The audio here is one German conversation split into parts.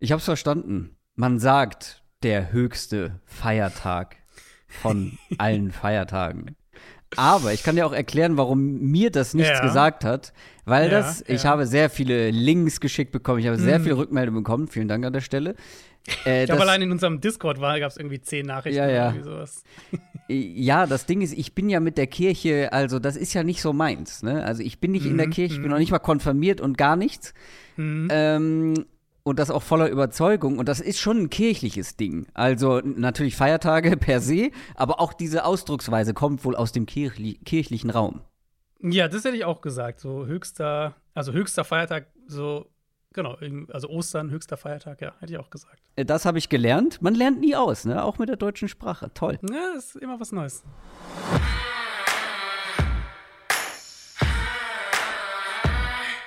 Ich hab's verstanden. Man sagt, der höchste Feiertag von allen Feiertagen. Aber ich kann dir auch erklären, warum mir das nichts Ja. gesagt hat, weil Ja, das, ich ja. habe sehr viele Links geschickt bekommen, ich habe sehr Mhm. viele Rückmeldungen bekommen, vielen Dank an der Stelle. Äh, Ich glaube, allein in unserem Discord gab es irgendwie zehn Nachrichten Ja, ja. oder irgendwie sowas. Ja, das Ding ist, ich bin ja mit der Kirche, also das ist ja nicht so meins. Ne? Also ich bin nicht in der Mhm, Kirche, ich bin mhm. noch nicht mal konfirmiert und gar nichts. Mhm. Ähm, und das auch voller Überzeugung. Und das ist schon ein kirchliches Ding. Also natürlich Feiertage per se, aber auch diese Ausdrucksweise kommt wohl aus dem kirchli kirchlichen Raum. Ja, das hätte ich auch gesagt. So höchster, also höchster Feiertag, so, genau, also Ostern, höchster Feiertag, ja, hätte ich auch gesagt. Äh, Das habe ich gelernt. Man lernt nie aus, ne? Auch mit der deutschen Sprache. Toll. Ja, ist immer was Neues.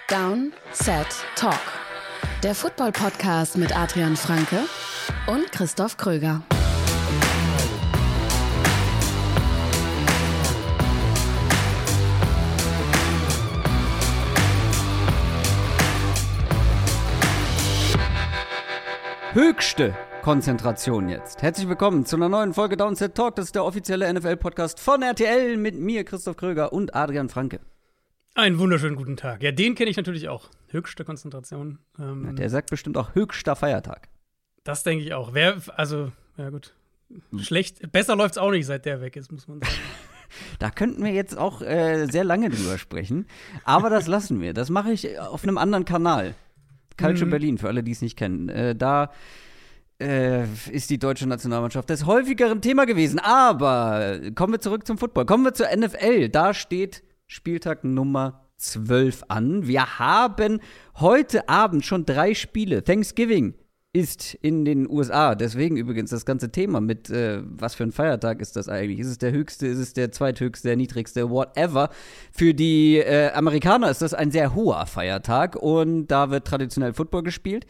Down, Set, Talk. Der Football-Podcast mit Adrian Franke und Christoph Kröger. Höchste Konzentration jetzt. Herzlich willkommen zu einer neuen Folge Downset Talk. Das ist der offizielle NFL-Podcast von RTL mit mir, Christoph Kröger und Adrian Franke. Einen wunderschönen guten Tag. Ja, den kenne ich natürlich auch. Höchste Konzentration. Ähm, Der sagt bestimmt auch höchster Feiertag. das denke ich auch. Wer, also, ja gut. Schlecht, besser läuft es auch nicht, seit der weg ist, muss man sagen. Da könnten wir jetzt auch äh, sehr lange drüber sprechen. Aber das lassen wir. Das mache ich auf einem anderen Kanal. Culture Mhm. Berlin, für alle, die es nicht kennen. Äh, da äh, ist die deutsche Nationalmannschaft das häufigere Thema gewesen. Aber kommen wir zurück zum Football. Kommen wir zur NFL. Da steht Spieltag Nummer 12 an. Wir haben heute Abend schon drei Spiele. Thanksgiving ist in den USA. Deswegen übrigens das ganze Thema mit, äh, was für ein Feiertag ist das eigentlich? Ist es der höchste, ist es der zweithöchste, der niedrigste, whatever. Für die äh, Amerikaner ist das ein sehr hoher Feiertag und da wird traditionell Football gespielt.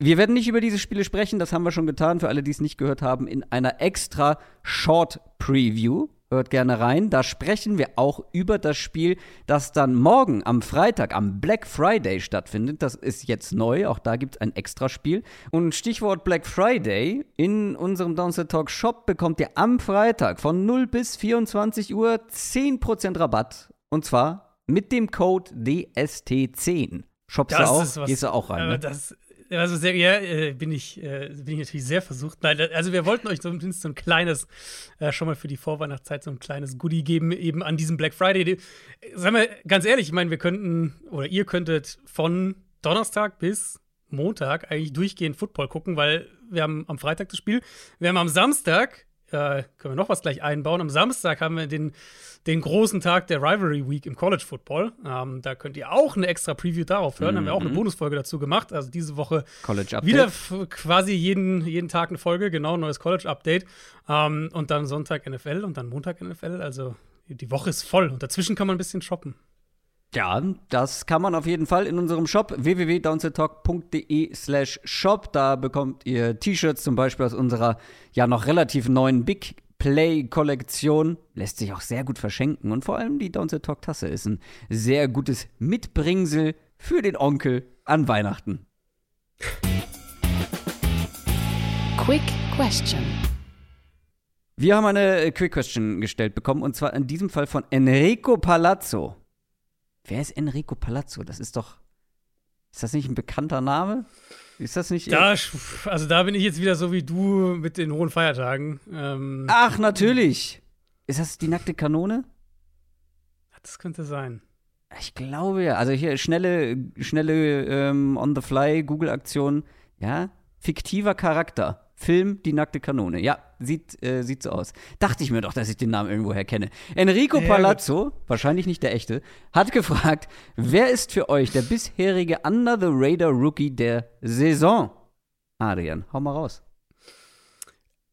Wir werden nicht über diese Spiele sprechen, das haben wir schon getan, für alle, die es nicht gehört haben, in einer extra Short Preview. Hört gerne rein. Da sprechen wir auch über das Spiel, das dann morgen am Freitag, am Black Friday stattfindet. Das ist jetzt neu. Auch da gibt es ein Extraspiel. Und Stichwort Black Friday. In unserem Downset Talk Shop bekommt ihr am Freitag von 0 bis 24 Uhr 10% Rabatt. Und zwar mit dem Code DST10. Shoppst du auch? Gehst du auch rein? Aber Ne? das, also sehr, ja, äh, bin ich, äh, bin ich natürlich sehr versucht. Nein, da- also wir wollten euch zumindest so ein kleines, äh, schon mal für die Vorweihnachtszeit so ein kleines Goodie geben, eben an diesem Black Friday. Sagen wir ganz ehrlich, ich meine, wir könnten, oder ihr könntet von Donnerstag bis Montag eigentlich durchgehend Football gucken, weil wir haben am Freitag das Spiel, wir haben am Samstag, äh, können wir noch was gleich einbauen, am Samstag haben wir den, den großen Tag der Rivalry Week im College Football. Ähm, da könnt ihr auch eine extra Preview darauf hören, haben wir auch eine Bonusfolge dazu gemacht, also diese Woche College Update. wieder quasi jeden, jeden Tag eine Folge, genau, neues College-Update. Ähm, und dann Sonntag NFL und dann Montag NFL. Also die Woche ist voll und dazwischen kann man ein bisschen shoppen. Ja, das kann man auf jeden Fall in unserem Shop www.downsettalk.de slash shop. Da bekommt ihr T-Shirts zum Beispiel aus unserer ja noch relativ neuen Big Play-Kollektion. Lässt sich auch sehr gut verschenken. Und vor allem die Downset Talk Tasse ist ein sehr gutes Mitbringsel für den Onkel an Weihnachten. Quick Question. Wir haben eine Quick Question gestellt bekommen und zwar in diesem Fall von Enrico Palazzo. Wer ist Enrico Palazzo? Das ist doch. Ist das nicht ein bekannter Name? Ist das nicht. Da, also da bin ich jetzt wieder so wie du mit den hohen Feiertagen. Ähm, Ach, natürlich. Ist das die nackte Kanone? Das könnte sein. Ich glaube ja. Also hier schnelle, schnelle ähm, on-the-fly Google-Aktion. Ja, fiktiver Charakter. Film Die nackte Kanone. Ja, sieht, äh, sieht so aus. Dachte ich mir doch, dass ich den Namen irgendwoher kenne. Enrico Ja, Palazzo, wahrscheinlich nicht der echte, hat gefragt, wer ist für euch der bisherige Under the Radar Rookie der Saison? Adrian, hau mal raus.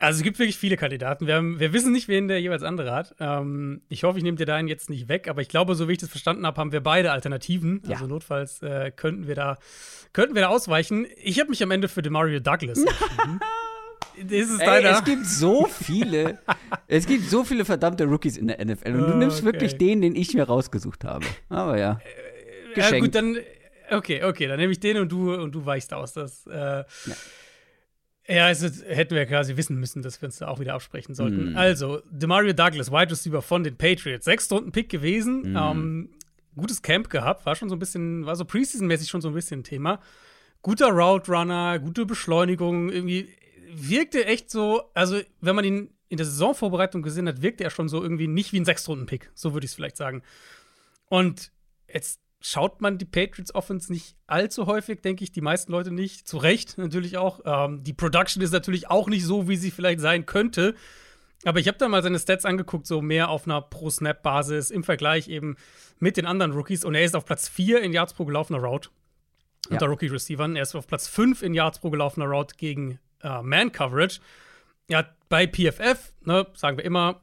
Also es gibt wirklich viele Kandidaten. Wir, haben, wir wissen nicht, wen der jeweils andere hat. Ähm, ich hoffe, ich nehme dir deinen jetzt nicht weg, aber ich glaube, so wie ich das verstanden habe, haben wir beide Alternativen. Ja. Also notfalls äh, könnten wir da könnten wir da ausweichen. Ich habe mich am Ende für Demario Douglas entschieden. ist es Ey, es gibt so viele, es gibt so viele verdammte Rookies in der NFL und du Oh, nimmst okay. wirklich den, den ich mir rausgesucht habe. Aber ja, ja, geschenkt. gut, dann Okay, okay, dann nehme ich den und du und du weichst aus. Das, äh, ja. ja, also hätten wir quasi wissen müssen, dass wir uns da auch wieder absprechen sollten. Mm. Also, Demario Douglas, Wide Receiver von den Patriots, sechs Stunden Pick gewesen, mm. ähm, gutes Camp gehabt, war schon so ein bisschen, war so Preseason-mäßig schon so ein bisschen ein Thema. Guter Route Runner, gute Beschleunigung, irgendwie wirkte echt so, also wenn man ihn in der Saisonvorbereitung gesehen hat, wirkte er schon so irgendwie nicht wie ein Sechstrunden-Pick, so würde ich es vielleicht sagen. Und jetzt schaut man die Patriots Offense nicht allzu häufig, denke ich, die meisten Leute nicht. Zu Recht natürlich auch. Ähm, die Production ist natürlich auch nicht so, wie sie vielleicht sein könnte. Aber ich habe da mal seine Stats angeguckt, so mehr auf einer Pro-Snap-Basis im Vergleich eben mit den anderen Rookies. Und er ist auf Platz 4 in Yards pro gelaufener Route ja. unter Rookie-Receivern. Er ist auf Platz 5 in Yards pro gelaufener Route gegen äh, Man-Coverage. Ja, bei PFF, ne, sagen wir immer,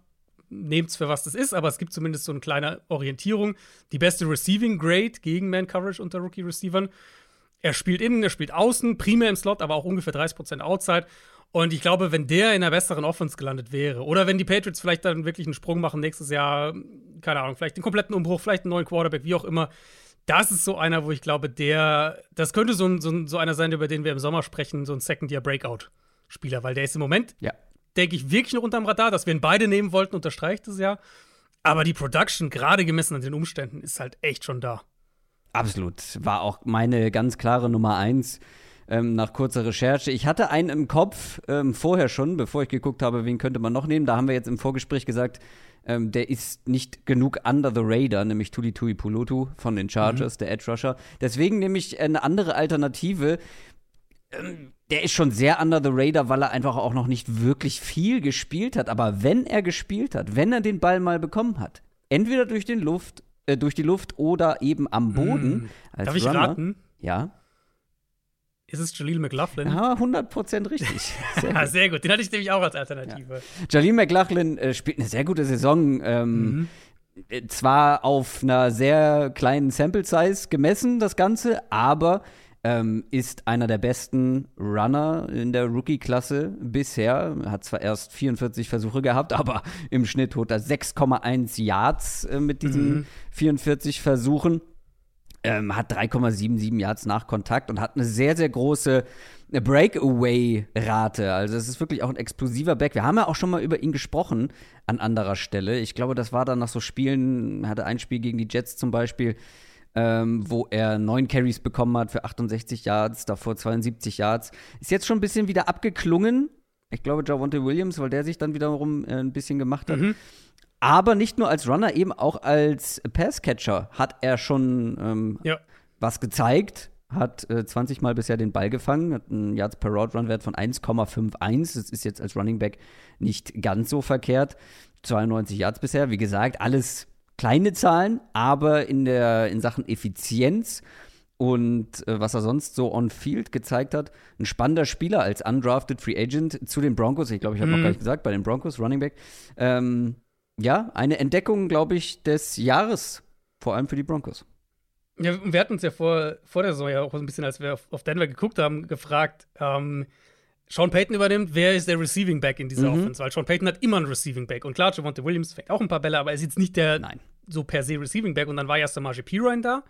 nehmt es für was das ist, aber es gibt zumindest so eine kleine Orientierung. Die beste Receiving Grade gegen Man Coverage unter Rookie Receivern. Er spielt innen, er spielt außen, primär im Slot, aber auch ungefähr 30% Outside. Und ich glaube, wenn der in einer besseren Offense gelandet wäre, oder wenn die Patriots vielleicht dann wirklich einen Sprung machen nächstes Jahr, keine Ahnung, vielleicht den kompletten Umbruch, vielleicht einen neuen Quarterback, wie auch immer, das ist so einer, wo ich glaube, der, das könnte so, ein, so, so einer sein, über den wir im Sommer sprechen, so ein Second-Year-Breakout-Spieler, weil der ist im Moment ja denke ich, wirklich noch unterm Radar. Dass wir ihn beide nehmen wollten, unterstreicht es ja. Aber die Production, gerade gemessen an den Umständen, ist halt echt schon da. Absolut. War auch meine ganz klare Nummer eins ähm, nach kurzer Recherche. Ich hatte einen im Kopf ähm, vorher schon, bevor ich geguckt habe, wen könnte man noch nehmen. Da haben wir jetzt im Vorgespräch gesagt, ähm, der ist nicht genug under the radar, nämlich Tuli Tui Pulutu von den Chargers, mhm. der Edge Rusher. Deswegen nehme ich eine andere Alternative. Ähm, der ist schon sehr under the radar, weil er einfach auch noch nicht wirklich viel gespielt hat. Aber wenn er gespielt hat, wenn er den Ball mal bekommen hat, entweder durch den Luft, äh, durch die Luft oder eben am Boden. Hm. Darf ich Runner, raten? Ja. Ist es Jaleel McLaughlin? Ja, 100% richtig. Sehr, gut. sehr gut. Den hatte ich nämlich auch als Alternative. Ja. Jaleel McLaughlin äh, spielt eine sehr gute Saison. Ähm, mhm. Äh, zwar auf einer sehr kleinen Sample Size gemessen, das Ganze, aber ähm, ist einer der besten Runner in der Rookie-Klasse bisher. Hat zwar erst 44 Versuche gehabt, aber im Schnitt holt er 6,1 Yards äh, mit diesen mhm. 44 Versuchen. Ähm, hat 3,77 Yards nach Kontakt und hat eine sehr, sehr große Breakaway-Rate. Also es ist wirklich auch ein explosiver Back. Wir haben ja auch schon mal über ihn gesprochen an anderer Stelle. Ich glaube, das war dann nach so Spielen, hatte ein Spiel gegen die Jets zum Beispiel, ähm, wo er neun Carries bekommen hat für 68 Yards, davor 72 Yards. Ist jetzt schon ein bisschen wieder abgeklungen. Ich glaube, Javonte Williams, weil der sich dann wiederum äh, ein bisschen gemacht hat. Mhm. Aber nicht nur als Runner, eben auch als Passcatcher hat er schon ähm, ja. was gezeigt. Hat äh, 20 Mal bisher den Ball gefangen, hat einen Yards per Route Run Wert von 1,51. Das ist jetzt als Running Back nicht ganz so verkehrt. 92 Yards bisher, wie gesagt, alles kleine Zahlen, aber in, der, in Sachen Effizienz und äh, was er sonst so on-field gezeigt hat, ein spannender Spieler als undrafted Free Agent zu den Broncos. Ich glaube, ich habe mhm. noch gar nicht gesagt, bei den Broncos, Running Back. Ähm, ja, eine Entdeckung, glaube ich, des Jahres, vor allem für die Broncos. Ja, wir hatten uns ja vor, vor der Saison ja auch ein bisschen, als wir auf, Denver geguckt haben, gefragt, ähm, Sean Payton übernimmt, wer ist der Receiving Back in dieser mhm. Offense? Weil Sean Payton hat immer einen Receiving Back. Und klar, Javonte Williams fängt auch ein paar Bälle, aber er ist jetzt nicht der Nein. so per se Receiving Back. Und dann war ja Samaje Pirine da.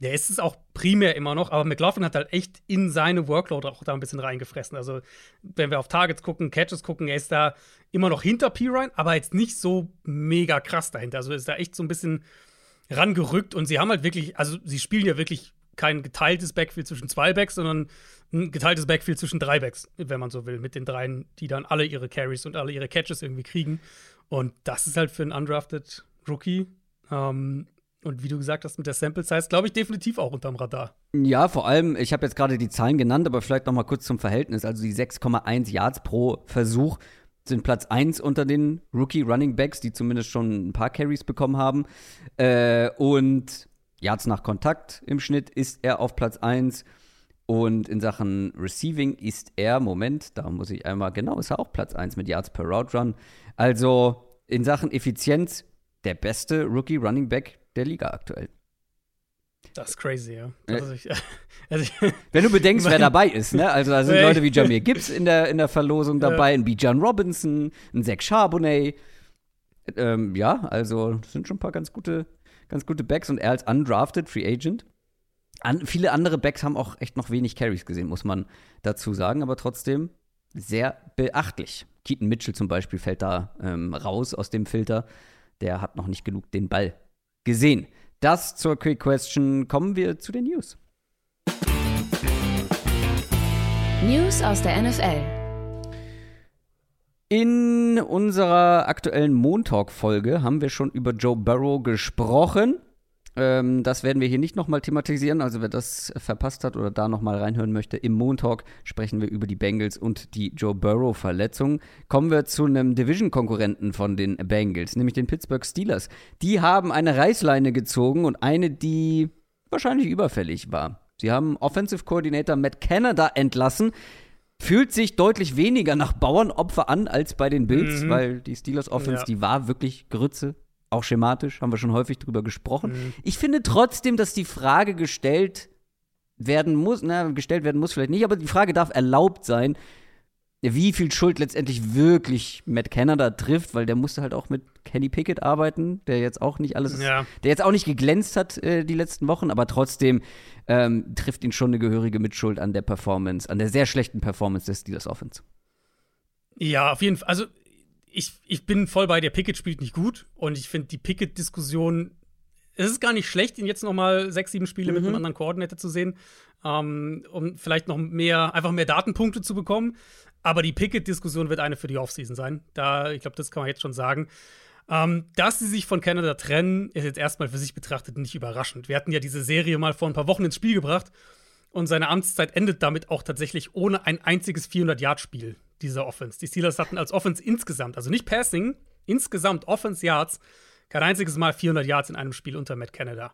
Der ist es auch primär immer noch, aber McLaughlin hat halt echt in seine Workload auch da ein bisschen reingefressen. Also, wenn wir auf Targets gucken, Catches gucken, er ist da immer noch hinter Pirine, aber jetzt nicht so mega krass dahinter. Also ist da echt so ein bisschen rangerückt und sie haben halt wirklich, also sie spielen ja wirklich kein geteiltes Backfield zwischen zwei Backs, sondern ein geteiltes Backfield zwischen drei Backs, wenn man so will, mit den dreien, die dann alle ihre Carries und alle ihre Catches irgendwie kriegen. Und das ist halt für einen undrafted Rookie. Ähm, und wie du gesagt hast, mit der Sample Size, glaube ich, definitiv auch unterm Radar. Ja, vor allem, ich habe jetzt gerade die Zahlen genannt, aber vielleicht noch mal kurz zum Verhältnis. Also die 6,1 Yards pro Versuch sind Platz 1 unter den Rookie Running Backs, die zumindest schon ein paar Carries bekommen haben. Äh, und Yards nach Kontakt im Schnitt ist er auf Platz 1. Und in Sachen Receiving ist er, Moment, da muss ich einmal, genau, ist er auch Platz 1 mit Yards per Route Run. Also in Sachen Effizienz der beste Rookie Running Back der Liga aktuell. Das ist crazy, ja. Also ich, also ich, Wenn du bedenkst, wer dabei ist, ne? Also da sind Leute wie Jamir Gibbs in der, in der Verlosung dabei, ja. ein Bijan Robinson, ein Zach Charbonnet. Ähm, ja, also das sind schon ein paar ganz gute, ganz gute Backs und er als undrafted Free Agent An, viele andere Backs haben auch echt noch wenig Carries gesehen, muss man dazu sagen, aber trotzdem sehr beachtlich. Keaton Mitchell zum Beispiel fällt da ähm, raus aus dem Filter. Der hat noch nicht genug den Ball gesehen. Das zur Quick Question. Kommen wir zu den News. News aus der NFL. In unserer aktuellen Montalk-Folge haben wir schon über Joe Burrow gesprochen. Ähm, das werden wir hier nicht nochmal thematisieren. Also wer das verpasst hat oder da nochmal reinhören möchte, im Montalk sprechen wir über die Bengals und die Joe Burrow-Verletzung. Kommen wir zu einem Division-Konkurrenten von den Bengals, nämlich den Pittsburgh Steelers. Die haben eine Reißleine gezogen und eine, die wahrscheinlich überfällig war. Sie haben Offensive Coordinator Matt Canada entlassen. Fühlt sich deutlich weniger nach Bauernopfer an als bei den Bills, Mhm. weil die Steelers Offense, Ja. die war wirklich Grütze, auch schematisch, haben wir schon häufig drüber gesprochen. Mhm. Ich finde trotzdem, dass die Frage gestellt werden muss, na, gestellt werden muss vielleicht nicht, aber die Frage darf erlaubt sein, wie viel Schuld letztendlich wirklich Matt Canada trifft, weil der musste halt auch mit Kenny Pickett arbeiten, der jetzt auch nicht alles, Ja. der jetzt auch nicht geglänzt hat äh, die letzten Wochen, aber trotzdem ähm, trifft ihn schon eine gehörige Mitschuld an der Performance, an der sehr schlechten Performance des Steelers Offense. Ja, auf jeden Fall. Also, ich, ich bin voll bei dir. Pickett spielt nicht gut. Und ich finde die Pickett-Diskussion, es ist gar nicht schlecht, ihn jetzt noch mal sechs, sieben Spiele mit einem anderen Koordinator zu sehen, ähm, um vielleicht noch mehr, einfach mehr Datenpunkte zu bekommen. Aber die Pickett-Diskussion wird eine für die Offseason sein. Da, ich glaube, das kann man jetzt schon sagen. Ähm, dass sie sich von Canada trennen, ist jetzt erstmal für sich betrachtet nicht überraschend. Wir hatten ja diese Serie mal vor ein paar Wochen ins Spiel gebracht und seine Amtszeit endet damit auch tatsächlich ohne ein einziges 400-Yard-Spiel dieser Offense. Die Steelers hatten als Offense insgesamt, also nicht Passing, insgesamt Offense-Yards, kein einziges Mal 400 Yards in einem Spiel unter Matt Canada.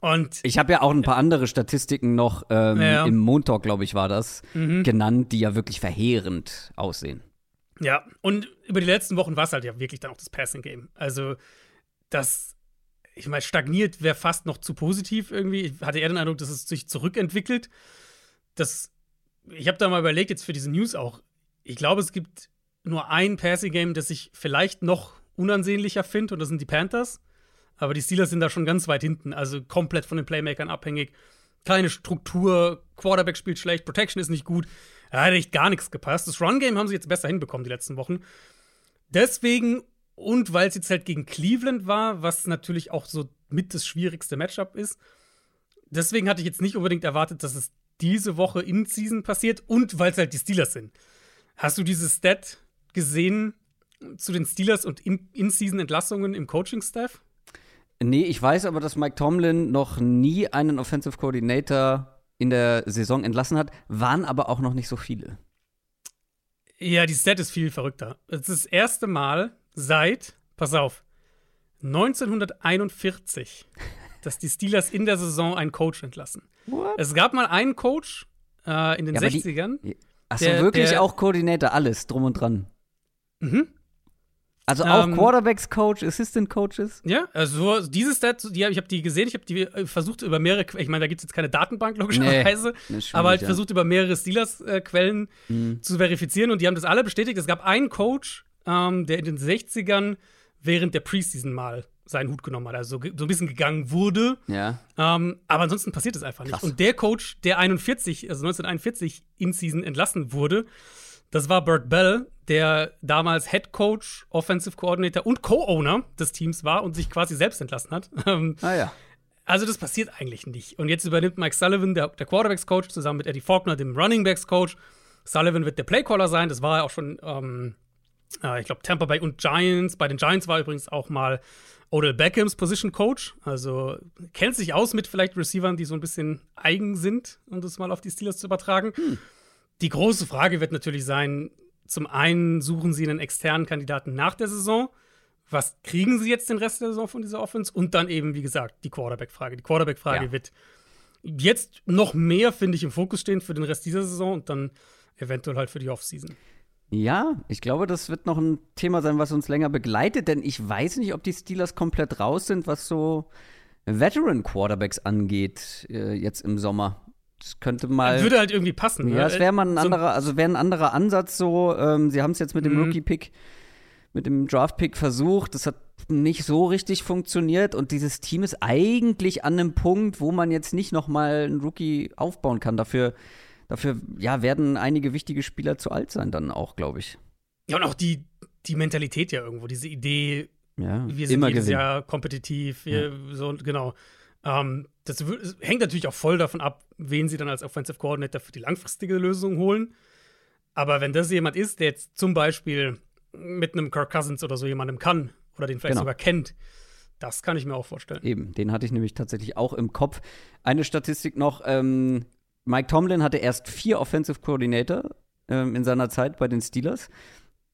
Und Ich habe ja auch ein paar andere Statistiken noch ähm, Ja. Mhm. im Montalk, glaube ich, war das, genannt, die ja wirklich verheerend aussehen. Ja, und über die letzten Wochen war es halt ja wirklich dann auch das Passing-Game. Also, das, ich meine, stagniert wäre fast noch zu positiv irgendwie. Ich hatte eher den Eindruck, dass es sich zurückentwickelt. Das, ich habe da mal überlegt, jetzt für diese News auch. Ich glaube, es gibt nur ein Passing-Game, das ich vielleicht noch unansehnlicher finde, und das sind die Panthers. Aber die Steelers sind da schon ganz weit hinten, also komplett von den Playmakern abhängig. Keine Struktur, Quarterback spielt schlecht, Protection ist nicht gut. Da hat echt gar nichts gepasst. Das Run-Game haben sie jetzt besser hinbekommen die letzten Wochen. Deswegen und weil es jetzt halt gegen Cleveland war, was natürlich auch so mit das schwierigste Matchup ist. Deswegen hatte ich jetzt nicht unbedingt erwartet, dass es diese Woche in Season passiert und weil es halt die Steelers sind. Hast du dieses Stat gesehen zu den Steelers und In-Season-Entlassungen im Coaching-Staff? Nee, ich weiß aber, dass Mike Tomlin noch nie einen Offensive Coordinator in der Saison entlassen hat, waren aber auch noch nicht so viele. Ja, die Stat ist viel verrückter. Es ist das erste Mal seit, pass auf, 1941, dass die Steelers in der Saison einen Coach entlassen. What? Es gab mal einen Coach äh, in den Ja, aber die- 60ern. Achso, wirklich der- auch Koordinator, alles drum und dran. Mhm. Also auch Ähm, Quarterbacks Coach, Assistant Coaches. Ja, also so, diese Stats, die, hab- ich habe die gesehen, ich habe die äh, versucht über mehrere, ich meine, da gibt es jetzt keine Datenbank logischerweise, Nee, aber halt ja. versucht über mehrere Steelers-Quellen Mhm. zu verifizieren und die haben das alle bestätigt. Es gab einen Coach, ähm, der in den 60ern während der Preseason mal seinen Hut genommen hat, also so, so ein bisschen gegangen wurde. Ja. Ähm, aber ansonsten passiert es einfach nicht. Krass. Und der Coach, der 41, also 1941 in Season entlassen wurde, das war Burt Bell, der damals Head Coach, Offensive Coordinator und Co-Owner des Teams war und sich quasi selbst entlassen hat. Ähm, Ah ja. also das passiert eigentlich nicht. Und jetzt übernimmt Mike Sullivan, der, der Quarterbacks-Coach, zusammen mit Eddie Faulkner, dem Runningbacks-Coach. Sullivan wird der Playcaller sein. Das war er auch schon, ähm, äh, ich glaube, Tampa Bay und Giants. Bei den Giants war übrigens auch mal Odell Beckhams Position Coach. Also kennt sich aus mit vielleicht Receivern, die so ein bisschen eigen sind, um das mal auf die Steelers zu übertragen. Die große Frage wird natürlich sein: Zum einen suchen sie einen externen Kandidaten nach der Saison. Was kriegen sie jetzt den Rest der Saison von dieser Offense? Und dann eben, wie gesagt, die Quarterback-Frage. Die Quarterback-Frage Ja. wird jetzt noch mehr, finde ich, im Fokus stehen für den Rest dieser Saison und dann eventuell halt für die Offseason. Ja, ich glaube, das wird noch ein Thema sein, was uns länger begleitet, denn ich weiß nicht, ob die Steelers komplett raus sind, was so Veteran Quarterbacks angeht, äh, jetzt im Sommer. Das könnte mal. Würde halt irgendwie passen. ja, ne? es wäre mal ein anderer, also wäre ein anderer Ansatz so. Ähm, sie haben es jetzt mit dem Mhm. Rookie-Pick, mit dem Draft-Pick versucht. Das hat nicht so richtig funktioniert und dieses Team ist eigentlich an einem Punkt, wo man jetzt nicht noch mal einen Rookie aufbauen kann. Dafür, dafür ja, werden einige wichtige Spieler zu alt sein dann auch, glaube ich. Ja, und auch die, die Mentalität ja irgendwo, diese Idee, ja, wir sind immer jedes gewinnen. Jahr kompetitiv, wir, so, genau. Ähm, das hängt natürlich auch voll davon ab, wen sie dann als Offensive Coordinator für die langfristige Lösung holen. Aber wenn das jemand ist, der jetzt zum Beispiel mit einem Kirk Cousins oder so jemandem kann oder den vielleicht Genau. sogar kennt, das kann ich mir auch vorstellen. Eben, den hatte ich nämlich tatsächlich auch im Kopf. Eine Statistik noch: ähm, Mike Tomlin hatte erst vier Offensive Coordinator ähm, in seiner Zeit bei den Steelers.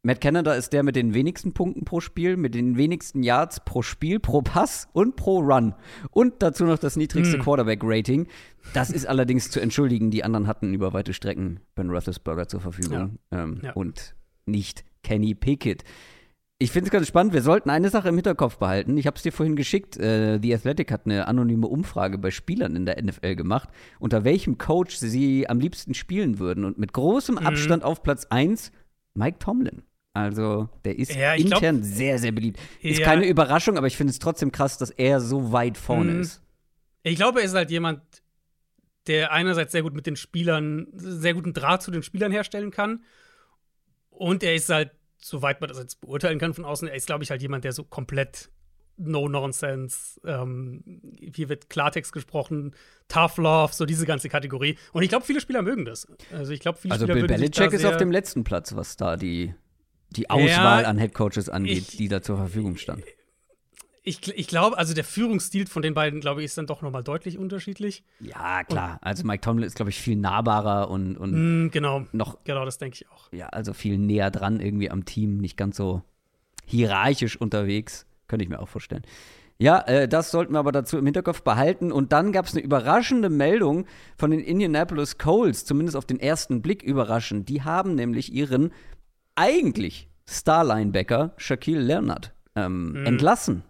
Matt Canada ist der mit den wenigsten Punkten pro Spiel, mit den wenigsten Yards pro Spiel, pro Pass und pro Run. Und dazu noch das niedrigste Hm. Quarterback-Rating. Das ist allerdings zu entschuldigen. Die anderen hatten über weite Strecken Ben Roethlisberger zur Verfügung ähm, Ja. und nicht Kenny Pickett. Ich finde es ganz spannend. Wir sollten eine Sache im Hinterkopf behalten. Ich habe es dir vorhin geschickt. Äh, The Athletic hat eine anonyme Umfrage bei Spielern in der NFL gemacht, unter welchem Coach sie am liebsten spielen würden. Und mit großem Mhm. Abstand auf Platz 1 Mike Tomlin. Also, der ist Ja, ich glaub- intern sehr, sehr beliebt. Ist Ja. keine Überraschung, aber ich finde es trotzdem krass, dass er so weit vorne Mhm. ist. Ich glaube, er ist halt jemand, der einerseits sehr gut mit den Spielern, sehr guten Draht zu den Spielern herstellen kann. Und er ist halt, soweit man das jetzt beurteilen kann von außen, er ist, glaube ich, halt jemand, der so komplett No-Nonsense, ähm, hier wird Klartext gesprochen, Tough Love, so diese ganze Kategorie. Und ich glaube, viele Spieler mögen das. Also ich glaube, viele Also, Spieler Bill Belichick ist auf dem letzten Platz, was da die, die Auswahl Ja, an Headcoaches angeht, ich- die da zur Verfügung stand. Ich, ich glaube, also der Führungsstil von den beiden, glaube ich, ist dann doch noch mal deutlich unterschiedlich. Ja, klar. Also, Mike Tomlin ist, glaube ich, viel nahbarer und, und Mm, genau, noch genau, das denke ich auch. ja, also viel näher dran irgendwie am Team, nicht ganz so hierarchisch unterwegs. Könnte ich mir auch vorstellen. Ja, äh, das sollten wir aber dazu im Hinterkopf behalten. Und dann gab es eine überraschende Meldung von den Indianapolis Colts, zumindest auf den ersten Blick überraschend. Die haben nämlich ihren eigentlich Star-Linebacker Shaquille Leonard ähm, entlassen.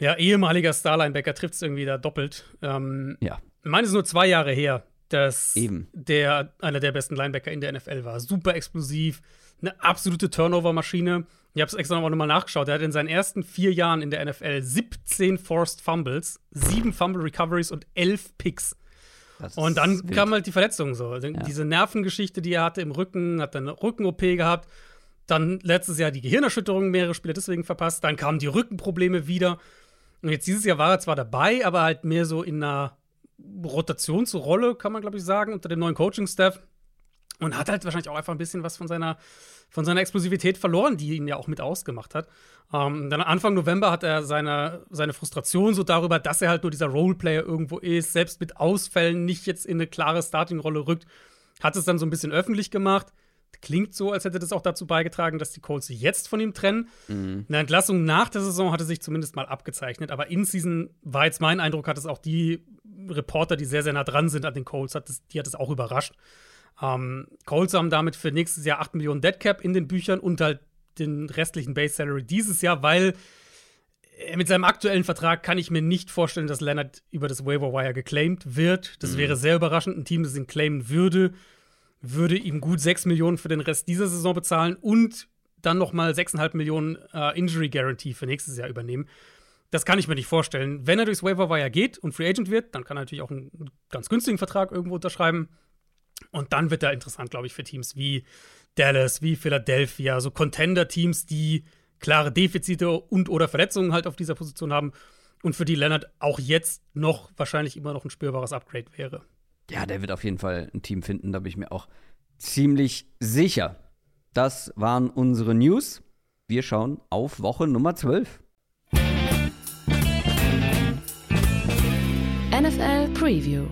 Ja, ehemaliger Starlinebacker trifft es irgendwie da doppelt. Ähm, Ja. meine, ist nur zwei Jahre her, dass Eben. der einer der besten Linebacker in der NFL war. Super explosiv, eine absolute Turnover-Maschine. Ich habe es extra noch mal nachgeschaut. Er hat in seinen ersten vier Jahren in der NFL 17 Forced Fumbles, sieben Fumble Recoveries und elf Picks. Und dann wild. kam halt die Verletzung so. Diese Nervengeschichte, die er hatte im Rücken, hat dann eine Rücken-OP gehabt. Dann letztes Jahr die Gehirnerschütterung, mehrere Spiele deswegen verpasst. Dann kamen die Rückenprobleme wieder. Und jetzt dieses Jahr war er zwar dabei, aber halt mehr so in einer Rotationsrolle, kann man glaube ich sagen, unter dem neuen Coaching-Staff. Und hat halt wahrscheinlich auch einfach ein bisschen was von seiner, von seiner Explosivität verloren, die ihn ja auch mit ausgemacht hat. Ähm, dann Anfang November hat er seine, seine Frustration so darüber, dass er halt nur dieser Roleplayer irgendwo ist, selbst mit Ausfällen nicht jetzt in eine klare Starting-Rolle rückt, hat es dann so ein bisschen öffentlich gemacht. Klingt so, als hätte das auch dazu beigetragen, dass die Colts sich jetzt von ihm trennen. Eine Entlassung nach der Saison hatte sich zumindest mal abgezeichnet, aber in Season war jetzt mein Eindruck, hat es auch die Reporter, die sehr, sehr nah dran sind an den Colts, hat es, die hat es auch überrascht. Ähm, Colts haben damit für nächstes Jahr 8 Millionen Dead Cap in den Büchern und halt den restlichen Base Salary dieses Jahr, weil äh, mit seinem aktuellen Vertrag kann ich mir nicht vorstellen, dass Leonard über das Waiver Wire geclaimed wird. Das wäre sehr überraschend. Ein Team, das ihn claimen würde, würde ihm gut 6 Millionen für den Rest dieser Saison bezahlen und dann noch mal 6,5 Millionen äh, Injury Guarantee für nächstes Jahr übernehmen. Das kann ich mir nicht vorstellen. Wenn er durchs Waiver Wire geht und Free Agent wird, dann kann er natürlich auch einen ganz günstigen Vertrag irgendwo unterschreiben. Und dann wird er interessant, glaube ich, für Teams wie Dallas, wie Philadelphia, so Contender-Teams, die klare Defizite und oder Verletzungen halt auf dieser Position haben und für die Leonard auch jetzt noch wahrscheinlich immer noch ein spürbares Upgrade wäre. Ja, der wird auf jeden Fall ein Team finden, da bin ich mir auch ziemlich sicher. Das waren unsere News. Wir schauen auf Woche Nummer 12. NFL Preview.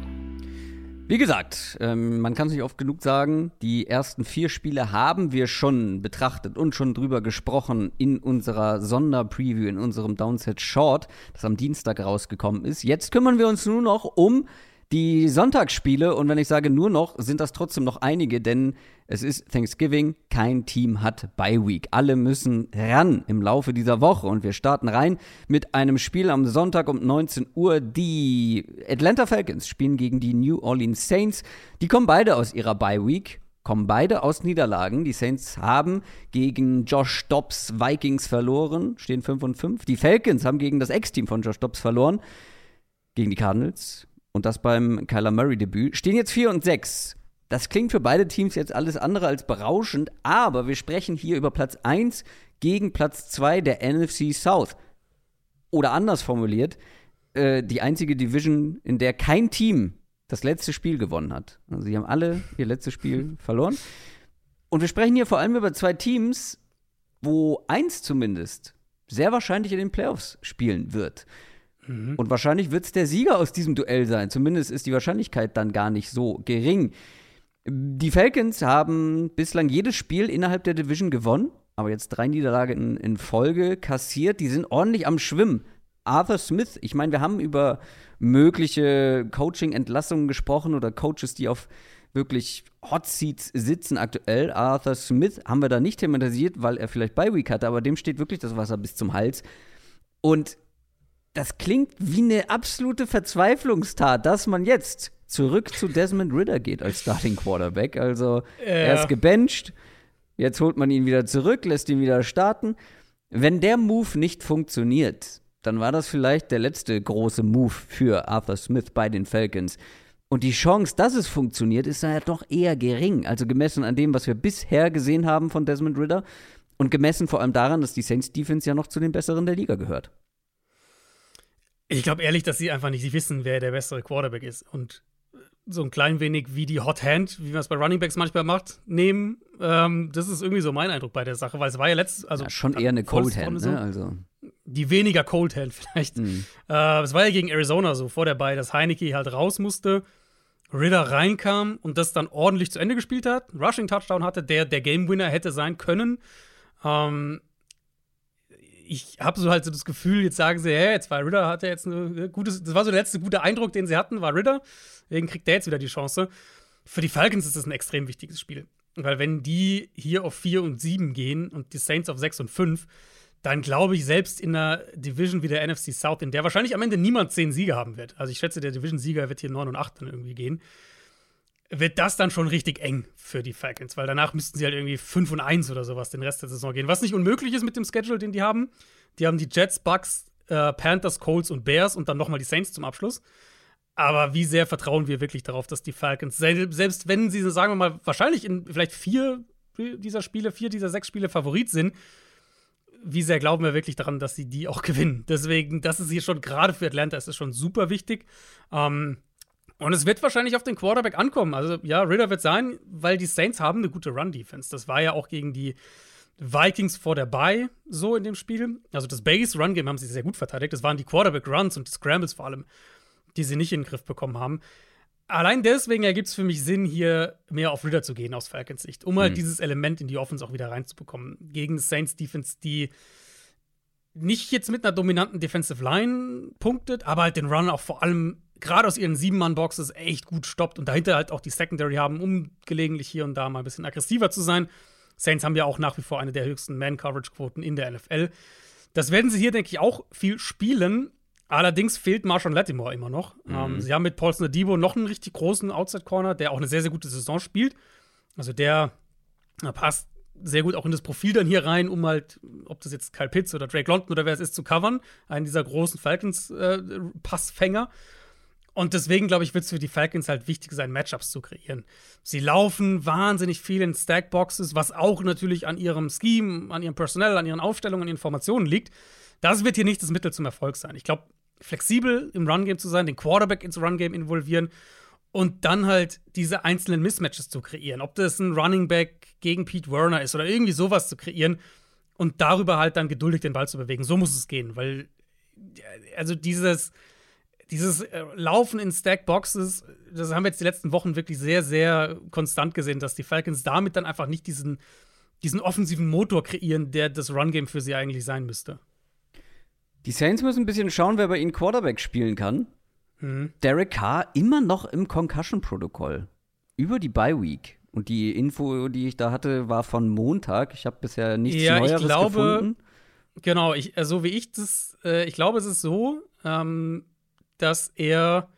Wie gesagt, ähm, man kann es nicht oft genug sagen, die ersten vier Spiele haben wir schon betrachtet und schon drüber gesprochen in unserer Sonderpreview, in unserem Downset Short, das am Dienstag rausgekommen ist. Jetzt kümmern wir uns nur noch um die Sonntagsspiele und wenn ich sage nur noch, sind das trotzdem noch einige, denn es ist Thanksgiving, kein Team hat Bye Week. Alle müssen ran im Laufe dieser Woche und wir starten rein mit einem Spiel am Sonntag um 19 Uhr. Die Atlanta Falcons spielen gegen die New Orleans Saints. Die kommen beide aus ihrer Bye Week. kommen beide aus Niederlagen. Die Saints haben gegen Josh Dobbs Vikings verloren, stehen 5 und 5. Die Falcons haben gegen das Ex-Team von Josh Dobbs verloren, gegen die Cardinals. Und das beim Kyler Murray-Debüt. Stehen jetzt 4 und 6. Das klingt für beide Teams jetzt alles andere als berauschend, aber wir sprechen hier über Platz 1 gegen Platz 2 der NFC South. Oder anders formuliert, äh, die einzige Division, in der kein Team das letzte Spiel gewonnen hat. Also sie haben alle ihr letztes Spiel verloren. Und wir sprechen hier vor allem über zwei Teams, wo eins zumindest sehr wahrscheinlich in den Playoffs spielen wird. Mhm. Und wahrscheinlich wird es der Sieger aus diesem Duell sein. Zumindest ist die Wahrscheinlichkeit dann gar nicht so gering. Die Falcons haben bislang jedes Spiel innerhalb der Division gewonnen, aber jetzt drei Niederlagen in, in Folge kassiert. Die sind ordentlich am Schwimmen. Arthur Smith, ich meine, wir haben über mögliche Coaching-Entlassungen gesprochen oder Coaches, die auf wirklich Hot Seats sitzen aktuell. Arthur Smith haben wir da nicht thematisiert, weil er vielleicht bei Week hatte, aber dem steht wirklich das Wasser bis zum Hals. Und das klingt wie eine absolute Verzweiflungstat, dass man jetzt zurück zu Desmond Ritter geht als Starting Quarterback. Also ja. er ist gebencht, jetzt holt man ihn wieder zurück, lässt ihn wieder starten. Wenn der Move nicht funktioniert, dann war das vielleicht der letzte große Move für Arthur Smith bei den Falcons. Und die Chance, dass es funktioniert, ist ja doch eher gering. Also gemessen an dem, was wir bisher gesehen haben von Desmond Ritter und gemessen vor allem daran, dass die Saints Defense ja noch zu den besseren der Liga gehört. Ich glaube ehrlich, dass sie einfach nicht wissen, wer der bessere Quarterback ist. Und so ein klein wenig wie die Hot Hand, wie man es bei Running Backs manchmal macht, nehmen. Ähm, das ist irgendwie so mein Eindruck bei der Sache, weil es war ja letztes, also ja, schon eher eine Cold Hand, so, ne? also die weniger Cold Hand vielleicht. Mhm. Äh, es war ja gegen Arizona so vor der Bay, dass Heineke halt raus musste, Ritter reinkam und das dann ordentlich zu Ende gespielt hat, Rushing Touchdown hatte, der der Game Winner hätte sein können. Ähm, ich habe so halt so das Gefühl, jetzt sagen sie, hey, jetzt war Ritter, hat er jetzt eine gute, das war so der letzte gute Eindruck, den sie hatten, war Ritter. Deswegen kriegt der jetzt wieder die Chance. Für die Falcons ist das ein extrem wichtiges Spiel. Weil wenn die hier auf 4 und 7 gehen und die Saints auf 6 und 5, dann glaube ich, selbst in einer Division wie der NFC South, in der wahrscheinlich am Ende niemand 10 Siege haben wird. Also ich schätze, der Division-Sieger wird hier 9 und 8 dann irgendwie gehen wird das dann schon richtig eng für die Falcons, weil danach müssten sie halt irgendwie 5 und 1 oder sowas den Rest der Saison gehen. Was nicht unmöglich ist mit dem Schedule, den die haben. Die haben die Jets, Bucks, äh, Panthers, Colts und Bears und dann nochmal die Saints zum Abschluss. Aber wie sehr vertrauen wir wirklich darauf, dass die Falcons, selbst wenn sie, sagen wir mal, wahrscheinlich in vielleicht vier dieser Spiele, vier dieser sechs Spiele Favorit sind, wie sehr glauben wir wirklich daran, dass sie die auch gewinnen? Deswegen, das ist hier schon gerade für Atlanta, ist es schon super wichtig. Ähm, und es wird wahrscheinlich auf den Quarterback ankommen. Also, ja, Ritter wird sein, weil die Saints haben eine gute Run-Defense. Das war ja auch gegen die Vikings vor der Bye so in dem Spiel. Also, das Base-Run-Game haben sie sehr gut verteidigt. Das waren die Quarterback-Runs und die Scrambles vor allem, die sie nicht in den Griff bekommen haben. Allein deswegen ergibt es für mich Sinn, hier mehr auf Ritter zu gehen aus Falcons Sicht, um halt mhm. dieses Element in die Offense auch wieder reinzubekommen. Gegen Saints Defense, die nicht jetzt mit einer dominanten Defensive Line punktet, aber halt den Run auch vor allem gerade aus ihren Sieben-Mann-Boxes echt gut stoppt und dahinter halt auch die Secondary haben, um gelegentlich hier und da mal ein bisschen aggressiver zu sein. Saints haben ja auch nach wie vor eine der höchsten Man-Coverage-Quoten in der NFL. Das werden sie hier, denke ich, auch viel spielen. Allerdings fehlt Marshawn Latimore immer noch. Mhm. Ähm, sie haben mit Paulson Adibo noch einen richtig großen Outside-Corner, der auch eine sehr, sehr gute Saison spielt. Also der passt sehr gut auch in das Profil dann hier rein, um halt, ob das jetzt Kyle Pitts oder Drake London oder wer es ist, zu covern. Einen dieser großen Falcons-Passfänger. Äh, und deswegen, glaube ich, wird es für die Falcons halt wichtig sein, Matchups zu kreieren. Sie laufen wahnsinnig viel in Stackboxes, was auch natürlich an ihrem Scheme, an ihrem Personal, an ihren Aufstellungen, an ihren Informationen liegt. Das wird hier nicht das Mittel zum Erfolg sein. Ich glaube, flexibel im Run-Game zu sein, den Quarterback ins Run-Game involvieren und dann halt diese einzelnen Mismatches zu kreieren. Ob das ein Running Back gegen Pete Werner ist oder irgendwie sowas zu kreieren und darüber halt dann geduldig den Ball zu bewegen. So muss es gehen, weil also dieses dieses äh, Laufen in Stackboxes, das haben wir jetzt die letzten Wochen wirklich sehr, sehr konstant gesehen, dass die Falcons damit dann einfach nicht diesen, diesen offensiven Motor kreieren, der das Run-Game für sie eigentlich sein müsste. Die Saints müssen ein bisschen schauen, wer bei ihnen Quarterback spielen kann. Mhm. Derek Carr immer noch im Concussion-Protokoll. Über die Bye-Week. Und die Info, die ich da hatte, war von Montag. Ich habe bisher nichts ja, Neueres ich glaube, gefunden. Genau, ich, also wie ich das, äh, ich glaube, es ist so, ähm, dass er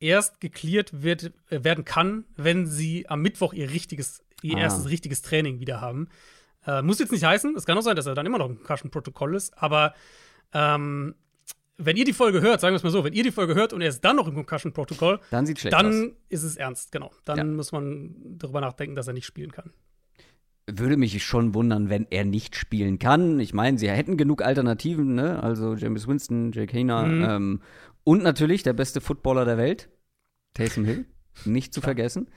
erst geklärt wird, äh, werden kann, wenn sie am Mittwoch ihr richtiges, ihr Ah. erstes richtiges Training wieder haben. Äh, muss jetzt nicht heißen, es kann auch sein, dass er dann immer noch im Concussion-Protokoll ist, aber ähm, wenn ihr die Folge hört, sagen wir es mal so, wenn ihr die Folge hört und er ist dann noch im Concussion-Protokoll, Dann sieht schlecht aus. dann ist es ernst, genau. Dann Ja. muss man darüber nachdenken, dass er nicht spielen kann. Würde mich schon wundern, wenn er nicht spielen kann. Ich meine, sie hätten genug Alternativen, ne? Also James Winston, Jake Hayner Mhm. ähm, und natürlich der beste Footballer der Welt, Taysom Hill, nicht zu vergessen.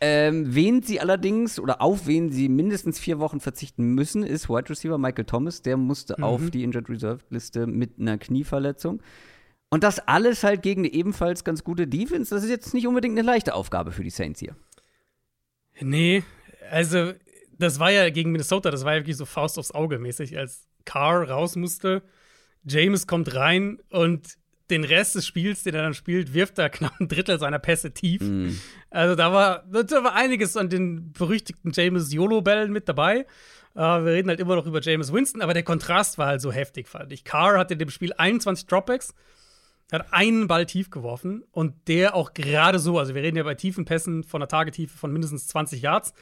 Ähm, wen sie allerdings oder auf wen sie mindestens vier Wochen verzichten müssen, ist Wide Receiver Michael Thomas. Der musste Mhm. auf die Injured Reserve Liste mit einer Knieverletzung. Und das alles halt gegen eine ebenfalls ganz gute Defense. Das ist jetzt nicht unbedingt eine leichte Aufgabe für die Saints hier. Nee, also das war ja gegen Minnesota, das war ja wirklich so Faust aufs Auge mäßig, als Carr raus musste. James kommt rein und den Rest des Spiels, den er dann spielt, wirft er knapp ein Drittel seiner Pässe tief. Mhm. Also da war, da war einiges an den berüchtigten James YOLO-Bällen mit dabei. Äh, wir reden halt immer noch über James Winston, aber der Kontrast war halt so heftig, fand ich. Carr hatte in dem Spiel 21 Dropbacks, hat einen Ball tief geworfen und der auch gerade so, also wir reden ja bei tiefen Pässen von einer Tagetiefe von mindestens 20 Yards.